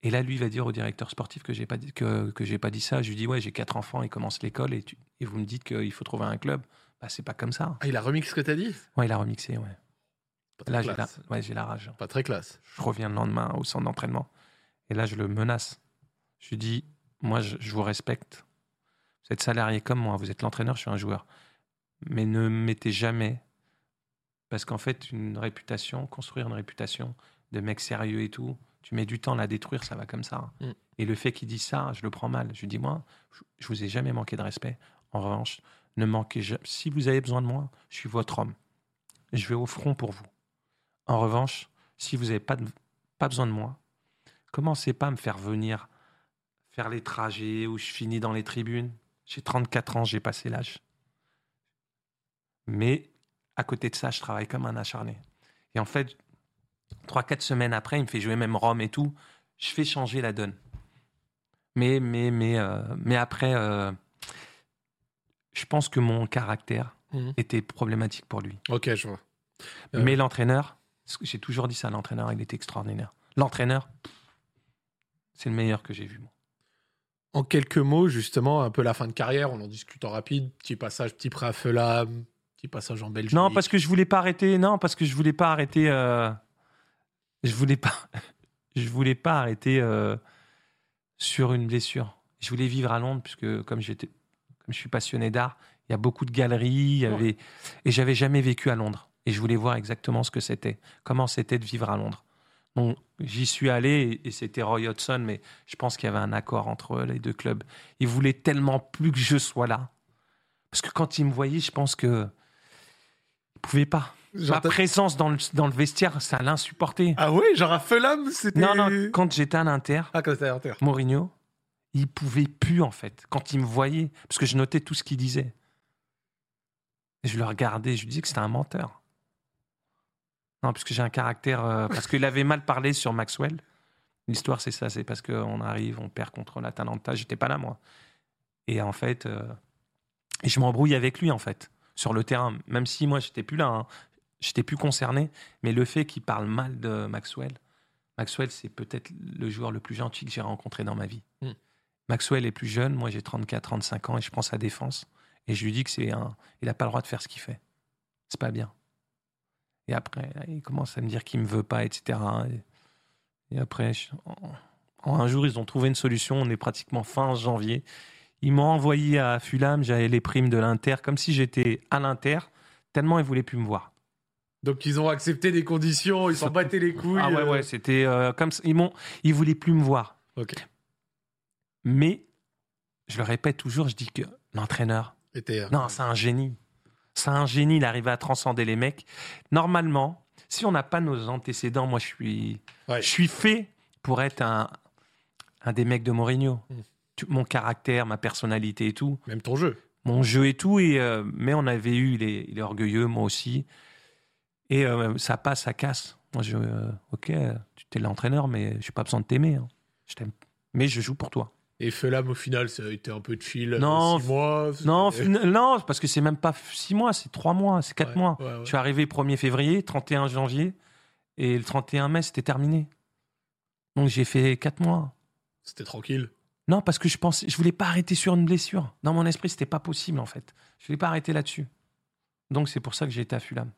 Et là, lui, il va dire au directeur sportif que j'ai pas dit, que, que j'ai pas dit ça. Je lui dis ouais, j'ai quatre enfants, ils commencent l'école et, tu- et vous me dites qu'il faut trouver un club. Bah, c'est pas comme ça. Ah, il a remis ce que t'as dit? Ouais, il a remixé. Ouais. Pas Là, j'ai la, classe. ouais, j'ai la rage. Pas très classe. Je reviens le lendemain au centre d'entraînement. Et là, je le menace. Je lui dis, moi, je, je vous respecte. Vous êtes salarié comme moi, vous êtes l'entraîneur, je suis un joueur. Mais ne mettez jamais, parce qu'en fait, une réputation, construire une réputation de mec sérieux et tout, tu mets du temps à la détruire, ça va comme ça. Mm. Et le fait qu'il dise ça, je le prends mal. Je lui dis, moi, je, je vous ai jamais manqué de respect. En revanche, ne manquez jamais. Si vous avez besoin de moi, je suis votre homme. Je vais au front pour vous. En revanche, si vous n'avez pas, de- pas besoin de moi, commencez pas à me faire venir faire les trajets où je finis dans les tribunes. J'ai 34 ans, j'ai passé l'âge. Mais à côté de ça, je travaille comme un acharné. Et en fait, 3-4 semaines après, il me fait jouer même Rome et tout. Je fais changer la donne. Mais, mais, mais, euh, mais après, euh, je pense que mon caractère Mhm. était problématique pour lui. Ok, je vois. Euh. Mais l'entraîneur, j'ai toujours dit ça, l'entraîneur, il était extraordinaire. L'entraîneur, c'est le meilleur que j'ai vu. moi. En quelques mots, justement, un peu la fin de carrière, on en discute en rapide. Petit passage, petit prêt à Fulham, petit passage en Belgique. Non, parce que je voulais pas arrêter. Non, parce que je voulais pas arrêter. euh, je voulais pas. je voulais pas arrêter euh, sur une blessure. Je voulais vivre à Londres puisque comme j'étais, comme je suis passionné d'art, il y a beaucoup de galeries. Il y avait et j'avais jamais vécu à Londres et je voulais voir exactement ce que c'était, comment c'était de vivre à Londres. J'y suis allé et, c'était Roy Hodgson, mais je pense qu'il y avait un accord entre les deux clubs. Il voulait tellement plus que je sois là parce que quand il me voyait, je pense que il pouvait pas. Genre, Ma présence dans le, dans le vestiaire, ça l'insupportait. Ah ouais, genre à Fulham, c'était. non, non, quand j'étais à l'Inter, Ah, quand à l'Inter. Mourinho, il pouvait plus en fait. Quand il me voyait, parce que je notais tout ce qu'il disait. Et je le regardais, je lui disais que c'était un menteur. Non, puisque j'ai un caractère. euh, parce qu'il avait mal parlé sur Maxwell. L'histoire, c'est ça. C'est parce qu'on arrive, on perd contre l'Atalanta. J'étais pas là, moi. Et en fait, euh, et je m'embrouille avec lui, en fait, sur le terrain. Même si moi, j'étais plus là. hein. J'étais plus concerné. Mais le fait qu'il parle mal de Maxwell, Maxwell, c'est peut-être le joueur le plus gentil que j'ai rencontré dans ma vie. Hmm. Maxwell est plus jeune. Moi, j'ai 34, 35 ans et je prends sa défense. Et je lui dis que c'est un. Il n'a pas le droit de faire ce qu'il fait. C'est pas bien. Et après, il commence à me dire qu'il me veut pas, etc. Et, et après, je- en- en un jour, ils ont trouvé une solution. On est pratiquement fin janvier. Ils m'ont envoyé à Fulham. J'avais les primes de l'Inter, comme si j'étais à l'Inter, tellement ils voulaient plus me voir. Donc ils ont accepté des conditions, ils s'en battaient les couilles. Ah ouais, euh. ouais, c'était euh, comme ça. Ils m'ont, ils voulaient plus me voir. Ok. Mais je le répète toujours, je dis que l'entraîneur, Était, euh, Non, c'est un génie. C'est un génie, il arrive à transcender les mecs. Normalement, si on n'a pas nos antécédents, moi je suis, Ouais. je suis fait pour être un, un des mecs de Mourinho. Mm. Tu- Mon caractère, ma personnalité et tout, Même ton jeu. mon jeu et tout. Et, euh, mais on avait eu, il est, il est orgueilleux, moi aussi. Et euh, ça passe, ça casse. Moi, je, euh, ok, tu t'es l'entraîneur, mais je n'ai pas besoin de t'aimer. hein. Je t'aime. Mais je joue pour toi. Et Fulham, au final, ça a été un peu chill. Non, six mois. Non, non, parce que c'est même pas six mois, c'est trois mois, c'est quatre Ouais, mois. ouais, ouais. Je suis arrivé 1er février, 31 janvier, et le 31 mai, c'était terminé. Donc j'ai fait quatre mois. C'était tranquille. Non, parce que je pensais, je voulais pas arrêter sur une blessure. Dans mon esprit, c'était pas possible en fait. Je voulais pas arrêter là-dessus. Donc c'est pour ça que j'ai été à Fulham.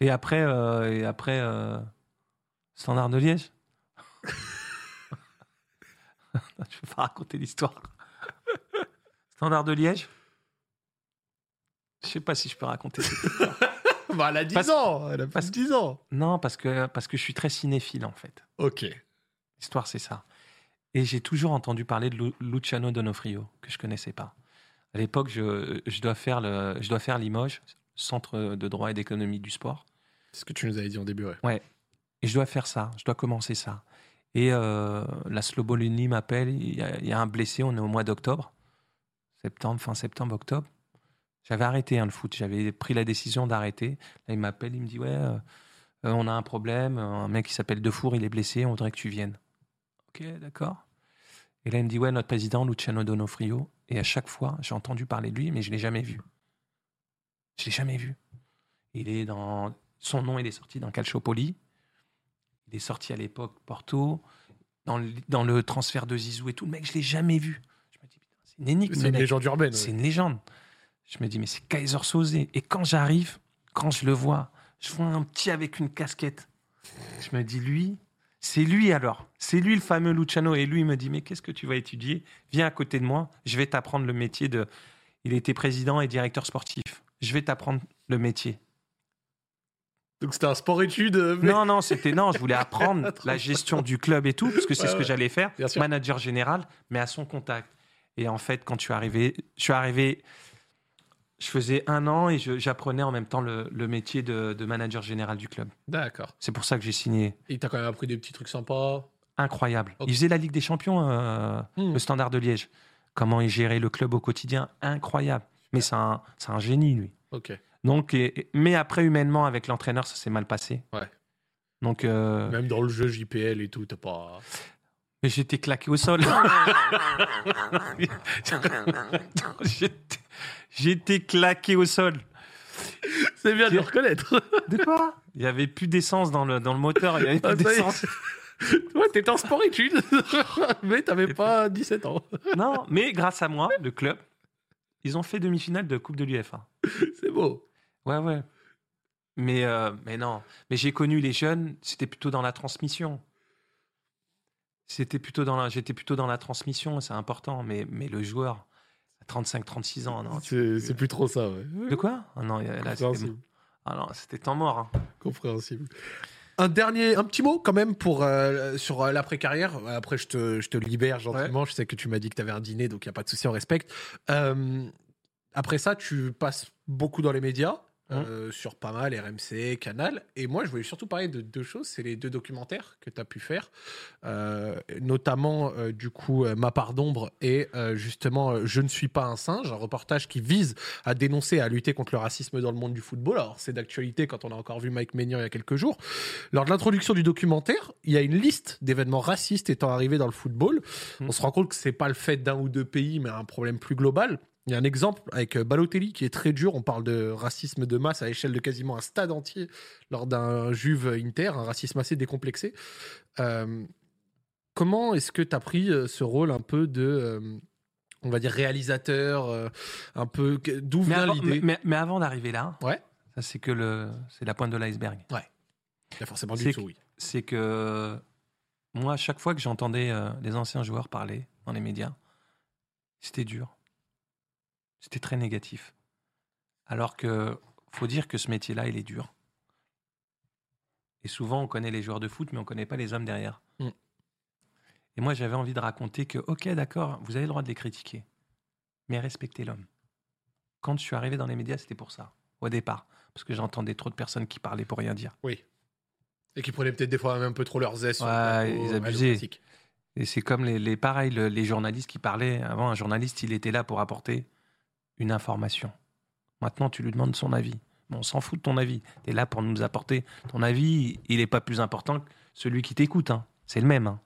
Et après, euh, et après, euh, Standard de Liège. je vais pas raconter l'histoire. Standard de Liège? Je sais pas si je peux raconter. cette histoire. Bah, elle a 10 Parce- ans. Elle a plus parce- de 10 ans. non, parce que parce que je suis très cinéphile en fait. Ok. L'histoire, c'est ça. Et j'ai toujours entendu parler de Lu- Luciano Donofrio, que je connaissais pas. À l'époque, je, je dois faire le, je dois faire Limoges, centre de droit et d'économie du sport. C'est ce que tu nous avais dit en début. ouais. Et je dois faire ça, je dois commencer ça. Et euh, la Slobolini m'appelle, il y, a, il y a un blessé, on est au mois d'octobre, septembre, fin septembre, octobre. J'avais arrêté hein, le foot, j'avais pris la décision d'arrêter. Là, il m'appelle, il me dit Ouais, euh, euh, on a un problème, un mec qui s'appelle Defour, il est blessé, on voudrait que tu viennes. Ok, d'accord. Et là, il me dit Ouais, notre président, Luciano Donofrio. Et à chaque fois, j'ai entendu parler de lui, mais je ne l'ai jamais vu. Je ne l'ai jamais vu. Il est dans. Son nom, il est sorti dans Calciopoli. Il est sorti à l'époque Porto, dans le, dans le transfert de Zizou et tout. Le mec, je l'ai jamais vu. Je me dis, c'est une énigme. C'est une légende urbaine. C'est ouais. une légende. Je me dis, mais c'est Kaiser Soze. Et quand j'arrive, quand je le vois, je vois un petit avec une casquette. Je me dis, lui, c'est lui alors. C'est lui le fameux Luciano. Et lui, il me dit, mais qu'est-ce que tu vas étudier? Viens à côté de moi, je vais t'apprendre le métier de. Il était président et directeur sportif. Je vais t'apprendre le métier. Donc c'était un sport-études. euh, mais- Non, non, c'était non, je voulais apprendre la gestion du club et tout, parce que c'est Ouais, ce que ouais. j'allais faire, manager général, mais à son contact. Et en fait, quand je suis arrivé, je suis arrivé, je faisais un an et j'apprenais en même temps le, le métier de, de manager général du club. D'accord. C'est pour ça que j'ai signé. Et t'as quand même appris des petits trucs sympas? Incroyable. Il faisait la Ligue des Champions, euh, Hmm. le Standard de Liège. Comment il gérait le club au quotidien, incroyable. Mais c'est un, c'est un génie, lui. Ok. Donc, et- mais après, humainement, avec l'entraîneur, ça s'est mal passé. Ouais. Donc, euh, Même dans le jeu JPL et tout, t'as pas. Mais j'étais claqué au sol. J'étais- claqué au sol. C'est bien de le reconnaître. De quoi? Il y avait plus d'essence dans le, dans le moteur. Il y avait plus Ah, est. d'essence. ouais, t'étais en sport-études. mais t'avais pas 17 ans. Non, mais grâce à moi, le club, ils ont fait demi-finale de Coupe de l'UFA. C'est beau. Ouais, ouais. Mais, euh, mais non. Mais j'ai connu les jeunes, c'était plutôt dans la transmission. C'était plutôt dans la, j'étais plutôt dans la transmission, c'est important. Mais, mais le joueur, à 35, 36 ans, non. C'est plus trop ça, ouais. De quoi? Ah non, là, c'était, Compréhensible. ah non, c'était temps mort. hein. Compréhensible. Un dernier, un petit mot quand même pour euh, sur euh, l'après-carrière. Après, je te, je te libère gentiment. Je sais que tu m'as dit que tu avais un dîner, donc il n'y a pas de souci, on respecte. Euh, après ça, tu passes beaucoup dans les médias. Euh, sur pas mal, RMC, Canal. Et moi, je voulais surtout parler de deux choses. C'est les deux documentaires que tu as pu faire, euh, notamment euh, du coup Ma part d'ombre et justement Je ne suis pas un singe, un reportage qui vise à dénoncer, à lutter contre le racisme dans le monde du football. Alors, c'est d'actualité quand on a encore vu Mike Maignan il y a quelques jours. Lors de l'introduction du documentaire, il y a une liste d'événements racistes étant arrivés dans le football. Mmh. On se rend compte que c'est pas le fait d'un ou deux pays, mais un problème plus global. Il y a un exemple avec euh, Balotelli qui est très dur. On parle de racisme de masse à l'échelle de quasiment un stade entier lors d'un Juve Inter, un racisme assez décomplexé. Euh, comment est-ce que tu as pris euh, ce rôle un peu de, on va dire, réalisateur, un peu d'où vient l'idée? mais, mais, avant d'arriver là, ouais. ça c'est que le, c'est la pointe de l'iceberg. Ouais. Il y a forcément du tout, oui. C'est que moi, à chaque fois que j'entendais les anciens joueurs parler dans les médias, c'était dur c'était très négatif. Alors que faut dire que ce métier-là, il est dur. Et souvent, on connaît les joueurs de foot, mais on ne connaît pas les hommes derrière. Mm. Et moi, j'avais envie de raconter que, ok, d'accord, vous avez le droit de les critiquer, mais respectez l'homme. Quand je suis arrivé dans les médias, c'était pour ça, au départ, parce que j'entendais trop de personnes qui parlaient pour rien dire. Oui. Et qui prenaient peut-être des fois même un peu trop leurs aises. Ouais, ils abusaient. Et c'est comme les, les pareils, les journalistes qui parlaient. Avant, un journaliste, il était là pour apporter information. Maintenant, tu lui demandes son avis. on s'en fout de ton avis. Tu es là pour nous apporter ton avis. Il n'est pas plus important que celui qui t'écoute. Hein. C'est le même. Hein.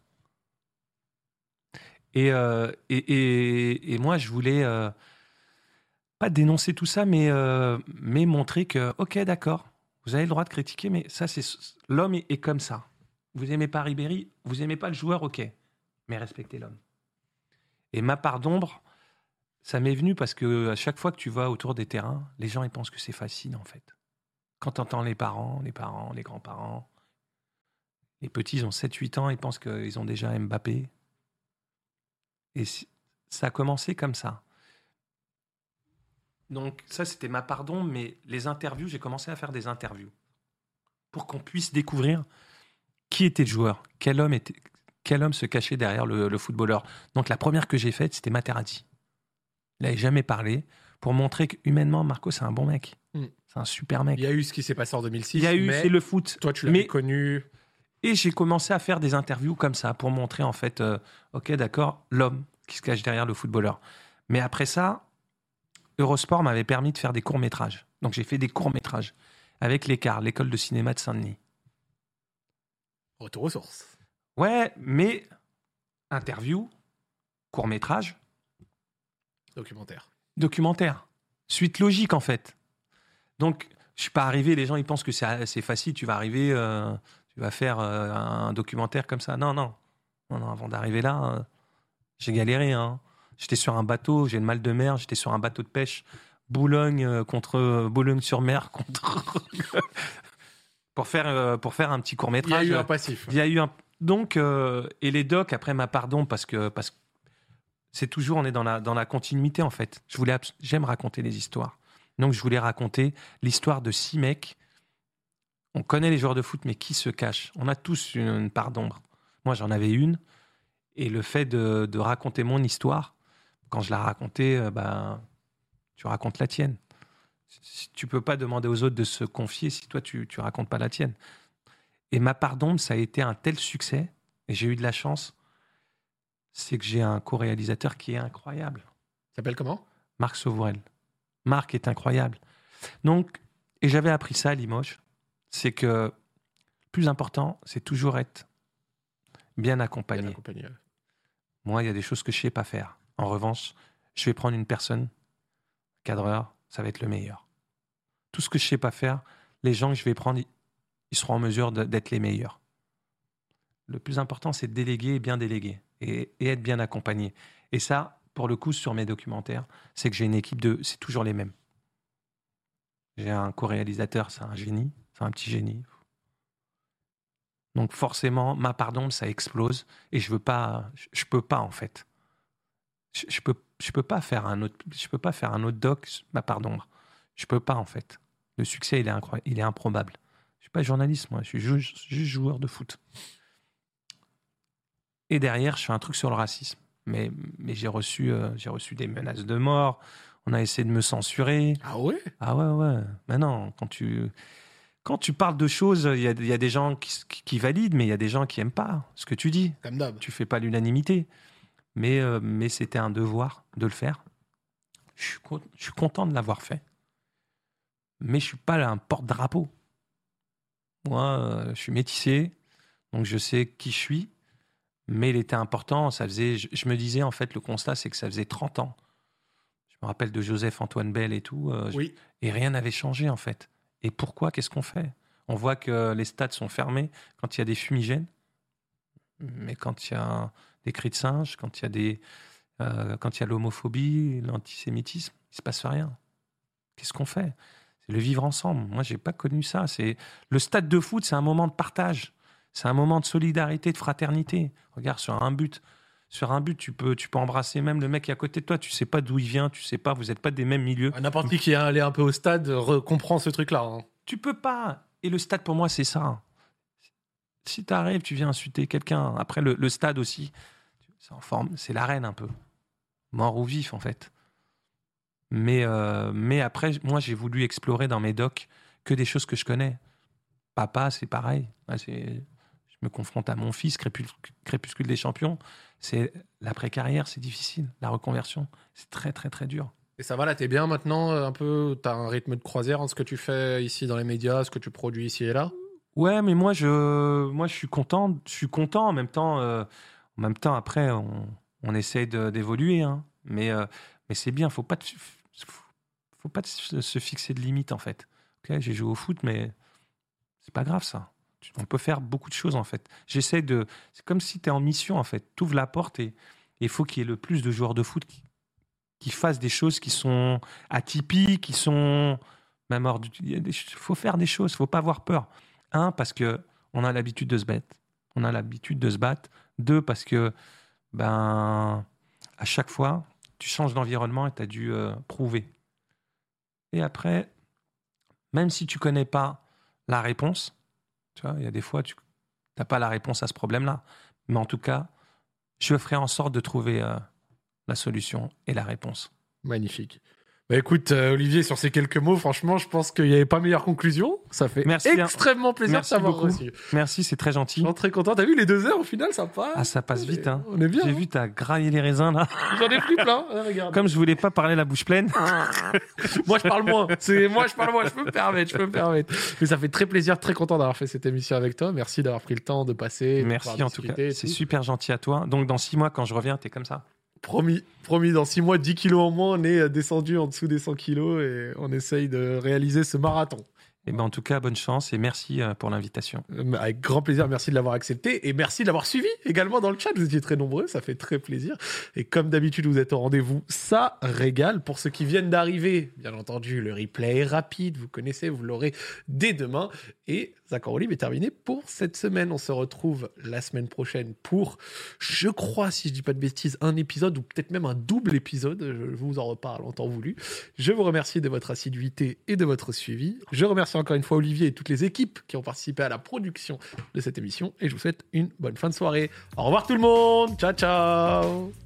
Euh, et, et, et, moi, je voulais euh, pas dénoncer tout ça, mais, euh, mais montrer que, ok, d'accord, vous avez le droit de critiquer, mais ça, c'est l'homme est, comme ça. Vous aimez pas Ribéry, vous aimez pas le joueur, ok, mais respectez l'homme. Et ma part d'ombre, ça m'est venu parce que à chaque fois que tu vas autour des terrains, les gens ils pensent que c'est facile en fait. Quand tu entends les parents, les parents, les grands-parents, les petits ils ont 7-8 ans, ils pensent qu'ils ont déjà Mbappé. Et ça a commencé comme ça. Donc ça c'était ma pardon, mais les interviews, j'ai commencé à faire des interviews pour qu'on puisse découvrir qui était le joueur, quel homme était, quel homme se cachait derrière le, le footballeur. Donc la première que j'ai faite, c'était Materazzi. Il n'avait jamais parlé pour montrer qu'humainement, Marco, c'est un bon mec. Mm. C'est un super mec. Il y a eu ce qui s'est passé en 2006. Il y a eu, c'est le foot. Toi, tu l'avais connu. Et j'ai commencé à faire des interviews comme ça pour montrer, en fait, euh, ok, d'accord, l'homme qui se cache derrière le footballeur. Mais après ça, Eurosport m'avait permis de faire des courts-métrages. Donc j'ai fait des courts-métrages avec l'écart, l'école de cinéma de Saint-Denis. Retour aux sources. Ouais, mais interview, court-métrage, Documentaire. Documentaire. Suite logique, en fait. Donc, je suis pas arrivé, les gens, ils pensent que c'est facile, tu vas arriver, euh, tu vas faire euh, un documentaire comme ça. Non, non. Non, non avant d'arriver là, euh, j'ai galéré. Hein. J'étais sur un bateau, j'ai le mal de mer, j'étais sur un bateau de pêche. Boulogne contre Boulogne-sur-Mer contre. pour, faire, pour faire un petit court-métrage. Il y a eu un passif. Il y a eu un. Donc, et les docs, après ma pardon, parce que, parce que c'est toujours, on est dans la, dans la continuité en fait. Je voulais, j'aime raconter les histoires. Donc je voulais raconter l'histoire de six mecs. On connaît les joueurs de foot, mais qui se cachent? On a tous une, part d'ombre. Moi, j'en avais une. Et le fait de, de, raconter mon histoire, quand je la racontais, euh, ben, tu racontes la tienne. Tu peux pas demander aux autres de se confier si toi, tu ne racontes pas la tienne. Et ma part d'ombre, ça a été un tel succès, et j'ai eu de la chance c'est que j'ai un co-réalisateur qui est incroyable. S'appelle comment? Marc Sauvourel. Marc est incroyable. Donc, et j'avais appris ça à Limoges, c'est que le plus important, c'est toujours être bien accompagné. Moi, il y a des choses que je ne sais pas faire. En revanche, je vais prendre une personne, cadreur, ça va être le meilleur. Tout ce que je ne sais pas faire, les gens que je vais prendre, ils seront en mesure d'être les meilleurs. Le plus important, c'est de déléguer et bien déléguer et, être bien accompagné. Et ça, pour le coup, sur mes documentaires, c'est que j'ai une équipe de. C'est toujours les mêmes. J'ai un co-réalisateur, c'est un génie, c'est un petit génie. Donc forcément, ma pardon, ça explose et je veux pas, je, peux pas en fait. Je, je, peux, je peux pas faire un autre, je peux pas faire un autre doc, ma pardon. Je peux pas en fait. Le succès, il est incroyable, il est improbable. Je suis pas journaliste, moi, je suis juste joueur de foot. Et derrière, je fais un truc sur le racisme. Mais, mais j'ai reçu, euh, j'ai reçu des menaces de mort. On a essayé de me censurer. Ah ouais? Ah ouais, ouais. Maintenant, quand tu, quand tu parles de choses, il y a, il y a des gens qui, qui- valident, mais il y a des gens qui aiment pas ce que tu dis. Comme d'hab. Tu fais pas l'unanimité. Mais, euh, mais c'était un devoir de le faire. Je suis, con- je suis content de l'avoir fait. Mais je suis pas là un porte-drapeau. Moi, euh, je suis métissé, donc je sais qui je suis. Mais il était important. Ça faisait, je, je me disais, en fait, le constat, c'est que ça faisait 30 ans. Je me rappelle de Joseph Antoine Bell et tout. euh, Oui. et rien n'avait changé, en fait. Et pourquoi Qu'est-ce qu'on fait? On voit que les stades sont fermés quand il y a des fumigènes. Mais quand il y a des cris de singe, quand il y a des, euh, quand il y a l'homophobie, l'antisémitisme, il se passe rien. Qu'est-ce qu'on fait? C'est le vivre ensemble. Moi, j'ai pas connu ça. C'est le stade de foot, c'est un moment de partage. C'est un moment de solidarité, de fraternité. Regarde sur un but. Sur un but, tu peux, tu peux embrasser même le mec qui est à côté de toi. Tu sais pas d'où il vient, tu sais pas, vous n'êtes pas des mêmes milieux. N'importe qui qui est allé un peu au stade re- comprend ce truc-là. hein. Tu peux pas. Et le stade, pour moi, c'est ça. Si tu arrives, tu viens insulter quelqu'un. Après, le, le stade aussi, c'est en forme, c'est l'arène un peu. Mort ou vif, en fait. Mais, euh, mais après, moi, j'ai voulu explorer dans mes docs que des choses que je connais. Papa, c'est pareil. Ouais, c'est- je me confronte à mon fils, Crépus- Crépuscule des champions. C'est l'après-carrière, c'est difficile. La reconversion, c'est très, très, très dur. Et ça va là, t'es bien maintenant euh, Un peu, t'as un rythme de croisière en ce que tu fais ici dans les médias, ce que tu produis ici et là? Ouais, mais moi je, moi je suis content, je suis content en même temps. euh, en même temps, après, on, on essaye d'évoluer, hein. mais euh, mais c'est bien. Faut pas, faut, faut pas se se fixer de limites en fait. Ok, j'ai joué au foot, mais c'est pas grave ça. On peut faire beaucoup de choses en fait. J'essaie de, c'est comme si tu es en mission en fait. Tu ouvres la porte et il faut qu'il y ait le plus de joueurs de foot qui, fassent des choses qui sont atypiques, qui sont même hors du. Il faut faire des choses. Faut pas avoir peur. Un, parce que on a l'habitude de se battre. On a l'habitude de se battre. Deux, parce que ben à chaque fois, tu changes d'environnement et tu as dû euh, prouver. Et après, même si tu connais pas la réponse, tu vois, il y a des fois tu n'as pas la réponse à ce problème-là. Mais en tout cas, je ferai en sorte de trouver euh, la solution et la réponse. Magnifique. Bah écoute, euh, Olivier, sur ces quelques mots, franchement, je pense qu'il n'y avait pas meilleure conclusion. Ça fait Merci, hein. extrêmement plaisir Merci de t'avoir reçu. Merci, c'est très Je gentil. suis très content. T'as vu les deux heures au final, ça passe. Ah, ça passe vite, hein. On est bien. J'ai hein. vu, t'as graillé les raisins là. J'en ai plus plein. regarde. Comme je voulais pas parler la bouche pleine. moi, je parle moins. C'est moi, je parle moins. Je peux me permettre. Je peux me permettre. Mais ça fait très plaisir, très content d'avoir fait cette émission avec toi. Merci d'avoir pris le temps de passer. Merci en tout cas. C'est super gentil à toi. Donc dans six mois, quand je reviens, t'es comme ça. Promis, promis. Dans six mois, 10 kilos en moins, on est euh, descendu en dessous des 100 kilos et on essaye de réaliser ce marathon. Et ben en tout cas, bonne chance et merci euh, pour l'invitation. Euh, Avec grand plaisir, merci de l'avoir accepté et merci de l'avoir suivi également dans le chat. Vous étiez très nombreux, ça fait très plaisir. Et comme d'habitude, vous êtes au rendez-vous, ça régale. Pour ceux qui viennent d'arriver, bien entendu, le replay est rapide, vous connaissez, vous l'aurez dès demain. Et Zach Olive est terminé pour cette semaine. On se retrouve la semaine prochaine pour, je crois, si je dis pas de bêtises, un épisode ou peut-être même un double épisode. Je vous en reparle en temps voulu. Je vous remercie de votre assiduité et de votre suivi. Je encore une fois Olivier et toutes les équipes qui ont participé à la production de cette émission et je vous souhaite une bonne fin de soirée. Au revoir tout le monde. Ciao ciao.